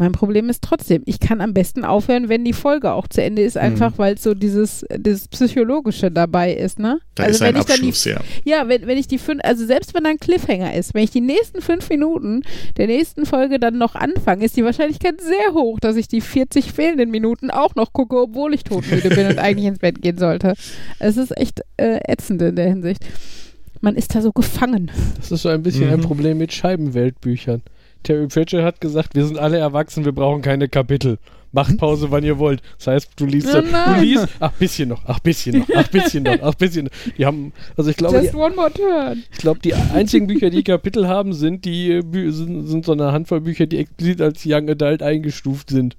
Mein Problem ist trotzdem, ich kann am besten aufhören, wenn die Folge auch zu Ende ist, einfach weil so dieses, dieses Psychologische dabei ist, ne? Da also ist ein wenn ich dann die ja. ja, wenn, wenn ich die fünf, also selbst wenn da ein Cliffhanger ist, wenn ich die nächsten fünf Minuten der nächsten Folge dann noch anfange, ist die Wahrscheinlichkeit sehr hoch, dass ich die 40 fehlenden Minuten auch noch gucke, obwohl ich todmüde bin und eigentlich ins Bett gehen sollte. Es ist echt äh, ätzend in der Hinsicht. Man ist da so gefangen. Das ist so ein bisschen ein Mhm. Problem mit Scheibenweltbüchern. Terry Pratchett hat gesagt, wir sind alle erwachsen, wir brauchen keine Kapitel. Macht Pause, wann ihr wollt. Das heißt, du liest, Oh du liest, ach, bisschen noch, ach, bisschen noch, ach, bisschen noch, ach, bisschen noch. Die haben, also ich glaube, Just die, one more turn. ich glaube, die einzigen Bücher, die Kapitel haben, sind die, äh, sind, sind so eine Handvoll Bücher, die explizit als Young Adult eingestuft sind.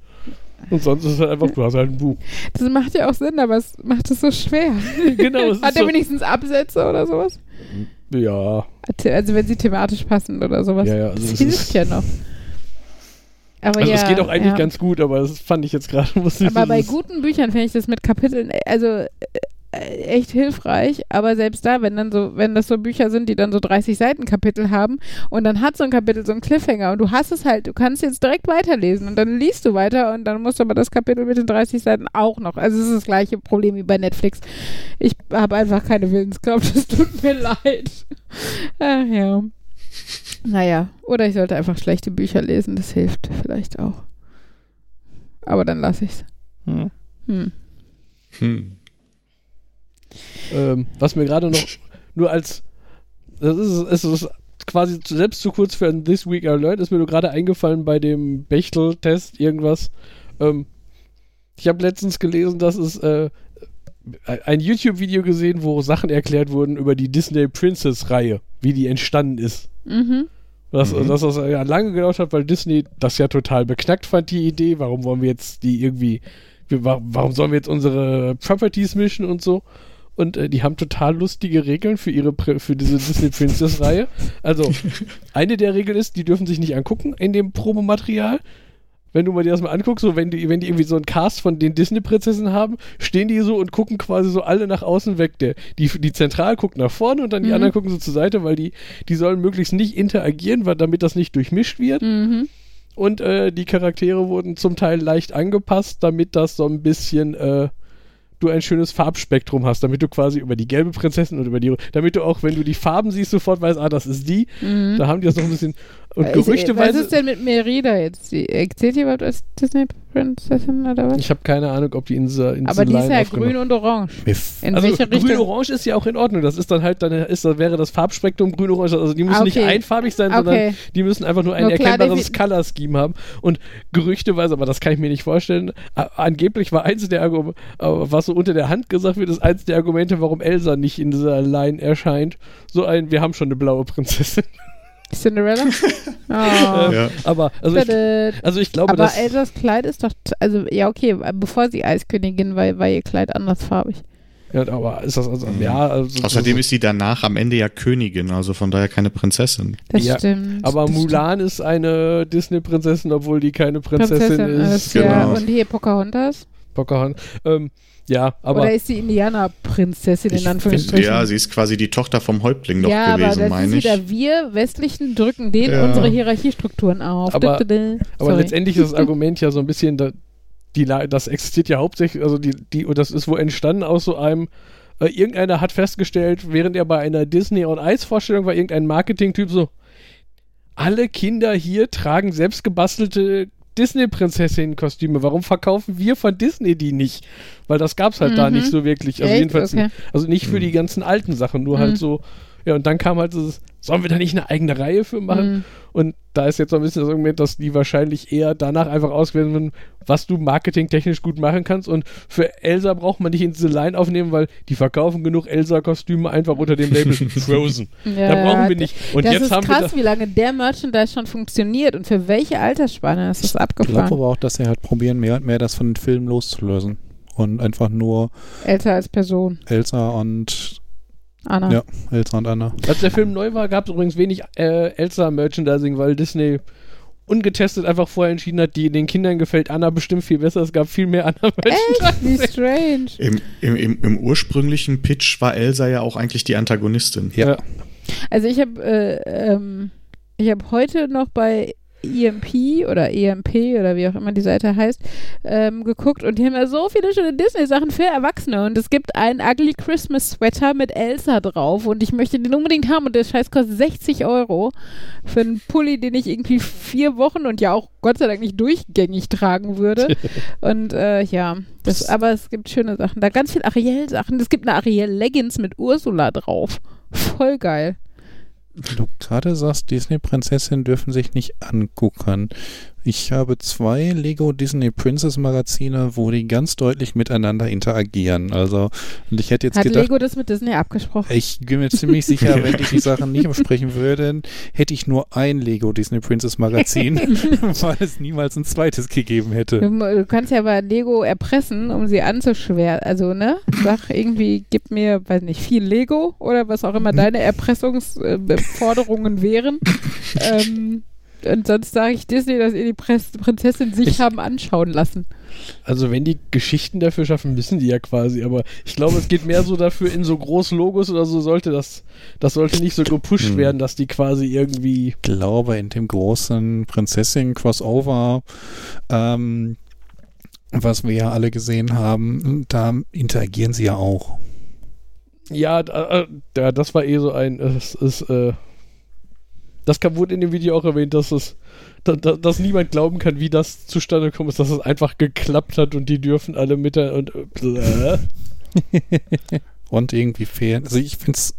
Und sonst ist es halt einfach, du hast halt ein Buch. Das macht ja auch Sinn, aber es macht es so schwer. genau, Hat er so, wenigstens Absätze oder sowas? Ja, Also wenn sie thematisch passen oder sowas. Ja, ja, also das hilft ist- ja noch. Aber also ja, es geht auch eigentlich ja. ganz gut, aber das fand ich jetzt gerade, Aber bei guten Büchern finde ich das mit Kapiteln, äh, also äh, echt hilfreich, aber selbst da, wenn dann so, wenn das so Bücher sind, die dann so 30 Seiten Kapitel haben und dann hat so ein Kapitel so einen Cliffhanger und du hast es halt, du kannst jetzt direkt weiterlesen und dann liest du weiter und dann musst du aber das Kapitel mit den 30 Seiten auch noch. Also es ist das gleiche Problem wie bei Netflix. Ich habe einfach keine Willenskraft, es tut mir leid. Ach ja. Naja, oder ich sollte einfach schlechte Bücher lesen, das hilft vielleicht auch. Aber dann lasse ich's. Hm. Hm. Hm. Ähm, was mir gerade noch nur als das ist, es ist quasi zu- selbst zu kurz für ein This Week Alert, ist mir nur gerade eingefallen bei dem Bechtel-Test irgendwas. Ähm, ich habe letztens gelesen, dass es äh, ein YouTube-Video gesehen, wo Sachen erklärt wurden über die Disney Princess-Reihe, wie die entstanden ist. Mhm. Dass, Mhm. dass das ja lange gedauert hat, weil Disney das ja total beknackt fand, die Idee. Warum wollen wir jetzt die irgendwie, wir, wa- warum sollen wir jetzt unsere Properties mischen und so? Und äh, die haben total lustige Regeln für ihre Pri- für diese Disney Princess Reihe. Also eine der Regeln ist, die dürfen sich nicht angucken in dem Promomaterial. Wenn du mal dir das mal anguckst, so wenn die, wenn die irgendwie so einen Cast von den Disney-Prinzessinnen haben, stehen die so und gucken quasi so alle nach außen weg. Der, die, die zentral guckt nach vorne und dann die Mhm. anderen gucken so zur Seite, weil die, die sollen möglichst nicht interagieren, weil, damit das nicht durchmischt wird. Mhm. Und äh, die Charaktere wurden zum Teil leicht angepasst, damit das so ein bisschen äh, du ein schönes Farbspektrum hast, damit du quasi über die gelbe Prinzessin und über die, damit du auch, wenn du die Farben siehst, sofort weißt, ah, das ist die. Mhm. Da haben die das noch ein bisschen. Und Äh, ist- Was ist denn mit Merida jetzt? Die, äh, zählt die überhaupt als Disney-Prinzessin oder was? Ich habe keine Ahnung, ob die in dieser in Aber die ist ja grün und orange. In also welche Richtung? grün-orange ist ja auch in Ordnung. Das ist dann halt, dann ist, das wäre das Farbspektrum grün-orange. Also die müssen Ah, nicht okay. einfarbig sein, Okay. sondern die müssen einfach nur ein Nur erkennbares defi- Color Scheme haben. Und gerüchteweise, aber das kann ich mir nicht vorstellen, angeblich war eins der Argumente, was so unter der Hand gesagt wird, ist eins der Argumente, warum Elsa nicht in dieser Line erscheint. So ein, wir haben schon eine blaue Prinzessin. Cinderella? Oh. Ja. aber, also ich, also ich glaube, Aber dass. Elsas Kleid ist doch, also ja okay, bevor sie Eiskönigin war, war ihr Kleid andersfarbig. Ja, aber ist das also, ja, also, Außerdem ist sie danach am Ende ja Königin, also von daher keine Prinzessin. Das Ja, stimmt. Aber das Mulan ist eine Disney-Prinzessin, obwohl die keine stimmt. Prinzessin, Prinzessin ist. ist. Ja. Genau. Und hier Pocahontas? Pocahontas. Ähm, ja, aber Oder ist sie Indianerprinzessin in Ich Anführungsstrichen? Ja, sie ist quasi die Tochter vom Häuptling noch ja, aber gewesen, meine ich. wieder wir Westlichen drücken denen Ja. unsere Hierarchiestrukturen auf. Aber-. Aber letztendlich ist das Argument ja so ein bisschen, da, die, das existiert ja hauptsächlich, also die, die, und das ist wo entstanden aus so einem, äh, irgendeiner hat festgestellt, während er bei einer Disney on Ice Vorstellung war, irgendein Marketing-Typ so, alle Kinder hier tragen selbstgebastelte Disney-Prinzessinnen-Kostüme. Warum verkaufen wir von Disney die nicht? Weil das gab's halt da Mhm. nicht so wirklich. Also Echt? jedenfalls, Okay. also nicht für die ganzen alten Sachen, nur Mhm. halt so Ja, und dann kam halt so, sollen wir da nicht eine eigene Reihe für machen? Mhm. Und da ist jetzt so ein bisschen das Argument, dass die wahrscheinlich eher danach einfach auswählen würden, was du marketingtechnisch gut machen kannst. Und für Elsa braucht man nicht in diese Line aufnehmen, weil die verkaufen genug Elsa-Kostüme einfach unter dem Label Frozen. Ja, da brauchen wir nicht. Und das jetzt ist haben wir krass, wie lange der Merchandise schon funktioniert und für welche Altersspanne. Das ist Ich glaube abgefahren. aber auch, dass sie halt probieren, mehr und mehr das von den Filmen loszulösen. Und einfach nur Älter als Person. Elsa und Anna. Ja. Elsa und Anna. Als der Film neu war, gab es übrigens wenig äh, Elsa-Merchandising, weil Disney ungetestet einfach vorher entschieden hat, die den Kindern gefällt Anna bestimmt viel besser. Es gab viel mehr Anna-Merchandising. Wie strange. Im, im, im, Im ursprünglichen Pitch war Elsa ja auch eigentlich die Antagonistin. Ja. Also ich habe äh, ähm, ich habe heute noch bei EMP oder EMP oder wie auch immer die Seite heißt, ähm, geguckt und die haben ja so viele schöne Disney-Sachen für Erwachsene und es gibt einen Ugly Christmas Sweater mit Elsa drauf und ich möchte den unbedingt haben und der Scheiß kostet 60 Euro für einen Pulli, den ich irgendwie vier Wochen und ja auch Gott sei Dank nicht durchgängig tragen würde. Und äh, ja, das, aber es gibt schöne Sachen, da ganz viel Ariel-Sachen, es gibt eine Ariel-Leggings mit Ursula drauf, voll geil. Du gerade sagst, Disney-Prinzessinnen dürfen sich nicht angucken. Ich habe zwei Lego Disney Princess Magazine, wo die ganz deutlich miteinander interagieren. Also, und ich hätte jetzt Hat gedacht, Lego das mit Disney abgesprochen? ich bin mir ziemlich sicher, wenn die die Sachen nicht besprechen würden, hätte ich nur ein Lego Disney Princess Magazin, weil es niemals ein zweites gegeben hätte. Du, du kannst ja aber Lego erpressen, um sie anzuschweren. Also, ne? Sag irgendwie, gib mir, weiß nicht, viel Lego oder was auch immer deine Erpressungsforderungen wären. ähm, und sonst sage ich Disney, dass ihr die Prinzessin sich Ich- haben anschauen lassen. Also wenn die Geschichten dafür schaffen, müssen die ja quasi, aber ich glaube, es geht mehr so dafür, in so groß Logos oder so sollte das, das sollte nicht so gepusht Hm. werden, dass die quasi irgendwie Ich glaube, in dem großen Prinzessin-Crossover, ähm, was wir ja alle gesehen haben, da interagieren sie ja auch. Ja, da, äh, da, das war eh so ein, es ist, äh, das kam, wurde in dem Video auch erwähnt, dass es, da, da, dass niemand glauben kann, wie das zustande gekommen ist, dass es einfach geklappt hat und die dürfen alle mit und, Und irgendwie fehlen. Also ich finde es,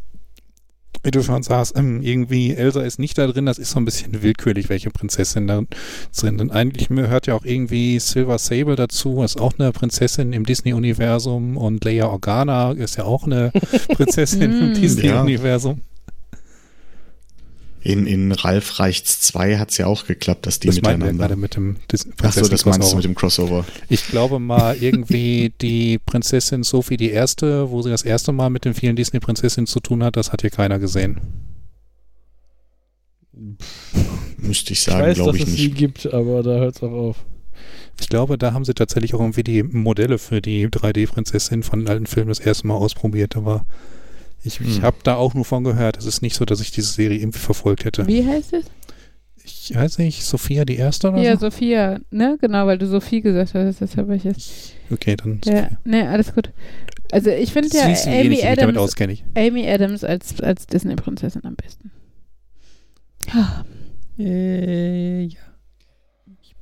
wie du schon sagst, ähm, irgendwie Elsa ist nicht da drin, das ist so ein bisschen willkürlich, welche Prinzessin da drin. Denn eigentlich gehört ja auch irgendwie Silver Sable dazu, ist auch eine Prinzessin im Disney-Universum und Leia Organa ist ja auch eine Prinzessin im Mm. Disney-Universum. In, in Ralf Reichts 2 hat es ja auch geklappt, dass die Das miteinander. gerade mit dem Dis- Achso, das meinst du mit dem Crossover. Ich glaube mal irgendwie die Prinzessin Sophie die erste, wo sie das erste Mal mit den vielen Disney-Prinzessinnen zu tun hat, das hat hier keiner gesehen. Müsste ich ich sagen, weiß, dass glaube ich es sie nicht. gibt, aber da hört es auch auf. Ich glaube, da haben sie tatsächlich auch irgendwie die Modelle für die 3D-Prinzessin von den alten Filmen das erste Mal ausprobiert, aber ich, ich Hm. habe da auch nur von gehört. Es ist nicht so, dass ich diese Serie irgendwie verfolgt hätte. Wie heißt es? Ich weiß nicht, Sophia die erste oder Ja, so? Sophia, ne? Genau, weil du Sophie gesagt hast, deshalb habe ich jetzt. Okay, dann Ja, ne, alles gut. Also ich finde ja Amy Adams, auskenne ich. Amy Adams als, als Disney-Prinzessin am besten. Ah, Äh, ja.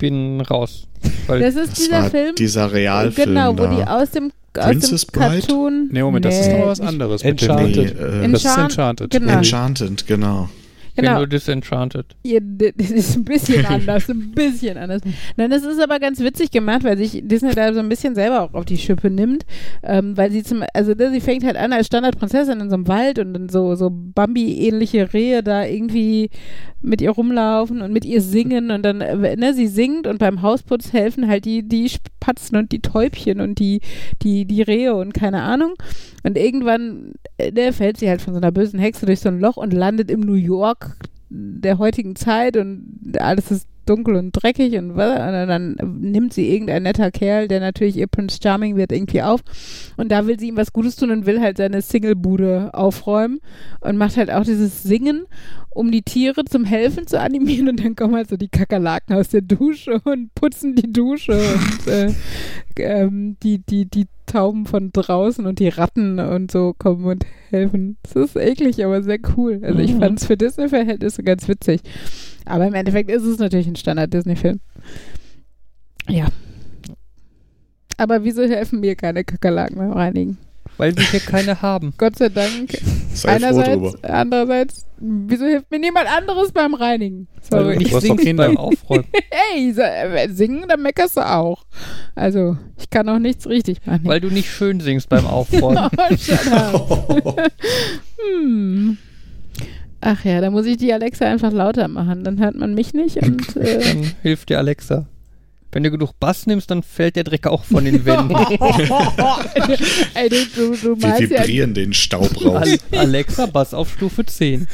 Ich bin raus. Weil Das ist Das dieser war Film, dieser Realfilm genau, wo da. die aus dem, aus Princess dem Bride? Cartoon. Nee, Moment, das ist Nee, noch was anderes. Enchanted. Mit dem, Nee, äh, das ist Enchant- Enchanted. genau. Enchanted, genau. Genau. nur Disenchanted. Ja, das ist ein bisschen anders, ein bisschen anders. Nein, das ist aber ganz witzig gemacht, weil sich Disney da so ein bisschen selber auch auf die Schippe nimmt, ähm, weil sie zum, also ne, sie fängt halt an als Standardprinzessin in so einem Wald und dann so, so Bambi-ähnliche Rehe da irgendwie mit ihr rumlaufen und mit ihr singen und dann, äh, ne, sie singt und beim Hausputz helfen halt die, die Spatzen und die Täubchen und die, die, die Rehe und keine Ahnung. Und irgendwann äh, ne, fällt sie halt von so einer bösen Hexe durch so ein Loch und landet im New York der heutigen Zeit und alles ist dunkel und dreckig und, was, und dann nimmt sie irgendein netter Kerl, der natürlich ihr Prince Charming wird, irgendwie auf und da will sie ihm was Gutes tun und will halt seine Singlebude aufräumen und macht halt auch dieses Singen, um die Tiere zum Helfen zu animieren und dann kommen halt so die Kakerlaken aus der Dusche und putzen die Dusche und äh, ähm, die, die, die Tauben von draußen und die Ratten und so kommen und helfen. Das ist eklig, aber sehr cool. Also ich Mhm. fand es für Disney-Verhältnisse ganz witzig. Aber im Endeffekt ist es natürlich ein Standard-Disney-Film. Ja. Aber wieso helfen mir keine Kakerlaken beim Reinigen? Weil wir hier keine haben. Gott sei Dank. Sei froh Einerseits, drüber. andererseits, wieso hilft mir niemand anderes beim Reinigen? Sorry. singst Kinder. beim Aufräumen. Hey, so, äh, singen, dann meckerst du auch. Also, ich kann auch nichts richtig machen. Weil du nicht schön singst beim Aufräumen. oh, hm. Ach ja, da muss ich die Alexa einfach lauter machen. Dann hört man mich nicht und äh, Dann hilft dir Alexa. Wenn du genug Bass nimmst, dann fällt der Dreck auch von den Wänden. Ey, du, du, du Wir malst ja. vibrieren den Staub raus. Al Alexa, Bass auf Stufe 10.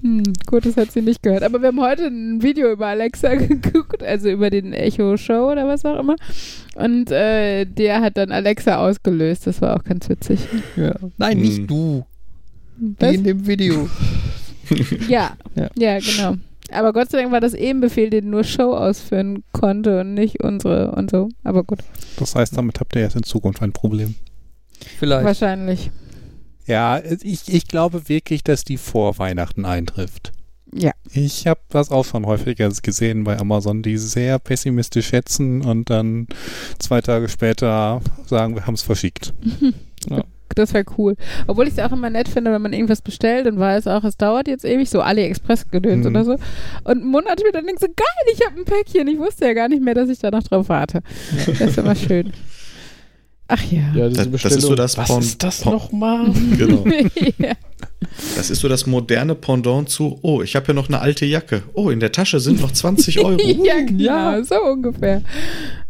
Hm, gut, das hat sie nicht gehört. Aber wir haben heute ein Video über Alexa geguckt, also über den Echo Show oder was auch immer. Und äh, der hat dann Alexa ausgelöst. Das war auch ganz witzig. Ja. Nein, nicht Hm. du. Die Was? in dem Video. Ja, Ja. ja, genau. Aber Gott sei Dank war das eben Befehl, den nur Show ausführen konnte und nicht unsere und so. Aber gut, Das heißt, damit habt ihr jetzt in Zukunft ein Problem. Vielleicht. wahrscheinlich. Ja, ich, ich glaube wirklich, dass die vor Weihnachten eintrifft. Ja. Ich habe das auch schon häufiger gesehen bei Amazon, die sehr pessimistisch schätzen und dann zwei Tage später sagen, wir haben es verschickt. Das wäre cool. Obwohl ich es auch immer nett finde, wenn man irgendwas bestellt und weiß auch, es dauert jetzt ewig, so AliExpress-Gedöns Mhm. oder so. Und Monate später denkst du, geil, ich habe ein Päckchen. Ich wusste ja gar nicht mehr, dass ich da noch drauf warte. Das ist immer schön. Ach ja. Ja, diese Das- das Bestellung. ist so das Was Porn- ist das nochmal? Genau. ja. Das ist so das moderne Pendant zu, oh, ich habe ja noch eine alte Jacke. Oh, in der Tasche sind noch 20 Euro. ja, genau, Ja. so ungefähr.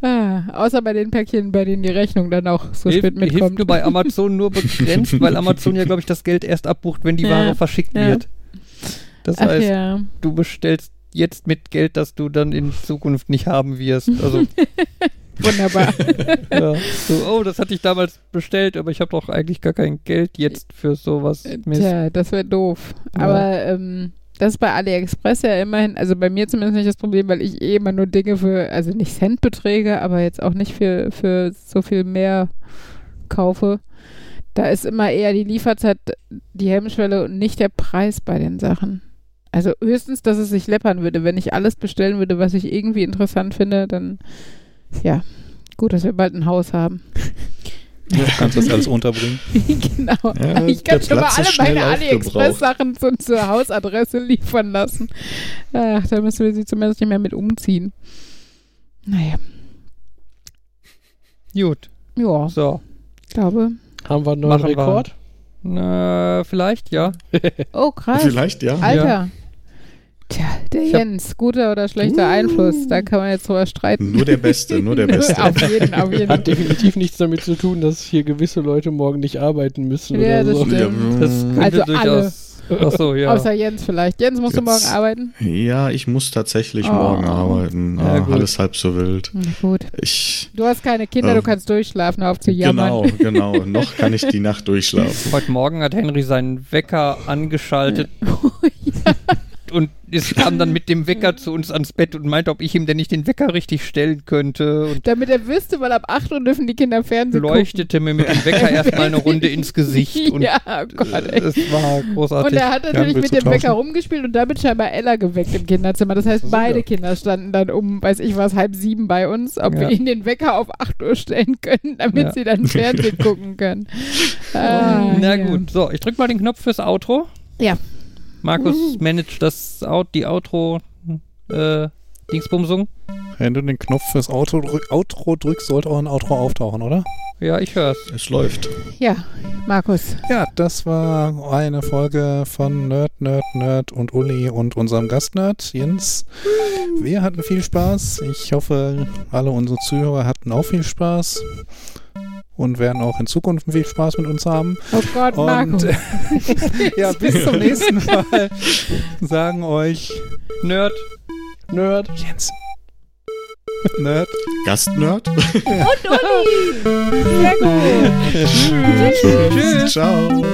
Ah, außer bei den Päckchen, bei denen die Rechnung dann auch so Hilft, spät hilft mitkommt. nur bei Amazon nur begrenzt, weil Amazon ja, glaube ich, das Geld erst abbucht, wenn die Ja. Ware verschickt Ja. wird. Das Ach heißt, ja. du bestellst jetzt mit Geld, das du dann in Zukunft nicht haben wirst. Also, Wunderbar. ja. so, oh, das hatte ich damals bestellt, aber ich habe doch eigentlich gar kein Geld jetzt für sowas. Mist. Tja, das wäre doof. Ja. Aber ähm, das ist bei AliExpress ja immerhin, also bei mir zumindest nicht das Problem, weil ich eh immer nur Dinge für, also nicht Centbeträge, aber jetzt auch nicht für, für so viel mehr kaufe. Da ist immer eher die Lieferzeit die Hemmschwelle und nicht der Preis bei den Sachen. Also höchstens, dass es sich läppern würde. Wenn ich alles bestellen würde, was ich irgendwie interessant finde, dann ja, gut, dass wir bald ein Haus haben. Du kannst das alles unterbringen. genau. Ja, ich kann schon mal alle meine. AliExpress-Sachen zu, zur Hausadresse liefern lassen. Ach, da müssen wir sie zumindest nicht mehr mit umziehen. Naja, Gut, ja, so. ich glaube. Haben wir einen neuen Machen wir. Rekord? Na, vielleicht, ja. Oh, krass. Vielleicht, ja. Alter. Tja, der Ich hab- Jens, guter oder schlechter Uh. Einfluss, da kann man jetzt drüber streiten. Nur der Beste, nur der Beste. auf jeden, auf jeden. Hat definitiv nichts damit zu tun, dass hier gewisse Leute morgen nicht arbeiten müssen Ja, oder das so. stimmt. Das könnte Also durchaus. Achso, ja. Außer Jens vielleicht. Jens, musst du Jetzt- morgen arbeiten? Ja, ich muss tatsächlich Oh. morgen arbeiten. Ja, Ah, alles halb so wild. Na gut. Ich. Du hast keine Kinder, Ähm, du kannst durchschlafen, auf zu jammern. Genau, genau. Noch kann ich die Nacht durchschlafen. Heute Morgen hat Henry seinen Wecker angeschaltet und es kam dann mit dem Wecker zu uns ans Bett und meinte, ob ich ihm denn nicht den Wecker richtig stellen könnte und Damit er wüsste, weil ab 8 Uhr dürfen die Kinder Fernsehen leuchtete mir mit dem Wecker erstmal eine Runde ins Gesicht und ja, oh Gott, äh, ey. es war großartig. Und er hat natürlich willst mit dem Wecker rumgespielt und damit scheinbar Ella geweckt im Kinderzimmer. Das heißt, beide ja. Kinder standen dann um, weiß ich was, halb sieben bei uns, ob Ja. wir ihnen den Wecker auf 8 Uhr stellen können, damit Ja. sie dann Fernsehen gucken können. Ah, Na ja. gut, so, ich drück mal den Knopf fürs Outro. Ja. Markus managt das Out, die Outro äh, Dingsbumsung. Wenn du den Knopf fürs Auto drück, Outro drückst, sollte auch ein Outro auftauchen, oder? Ja, ich hör's. Es läuft. Ja, Markus. Ja, das war eine Folge von Nerd, Nerd, Nerd und Uli und unserem Gastnerd Jens. Wir hatten viel Spaß. Ich hoffe, alle unsere Zuhörer hatten auch viel Spaß und werden auch in Zukunft viel Spaß mit uns haben. Oh Gott. Und ja, bis zum nächsten Mal. Sagen euch Nerd. Nerd. Jens. Nerd. Gastnerd? Sehr gut. Tschüss. Ciao.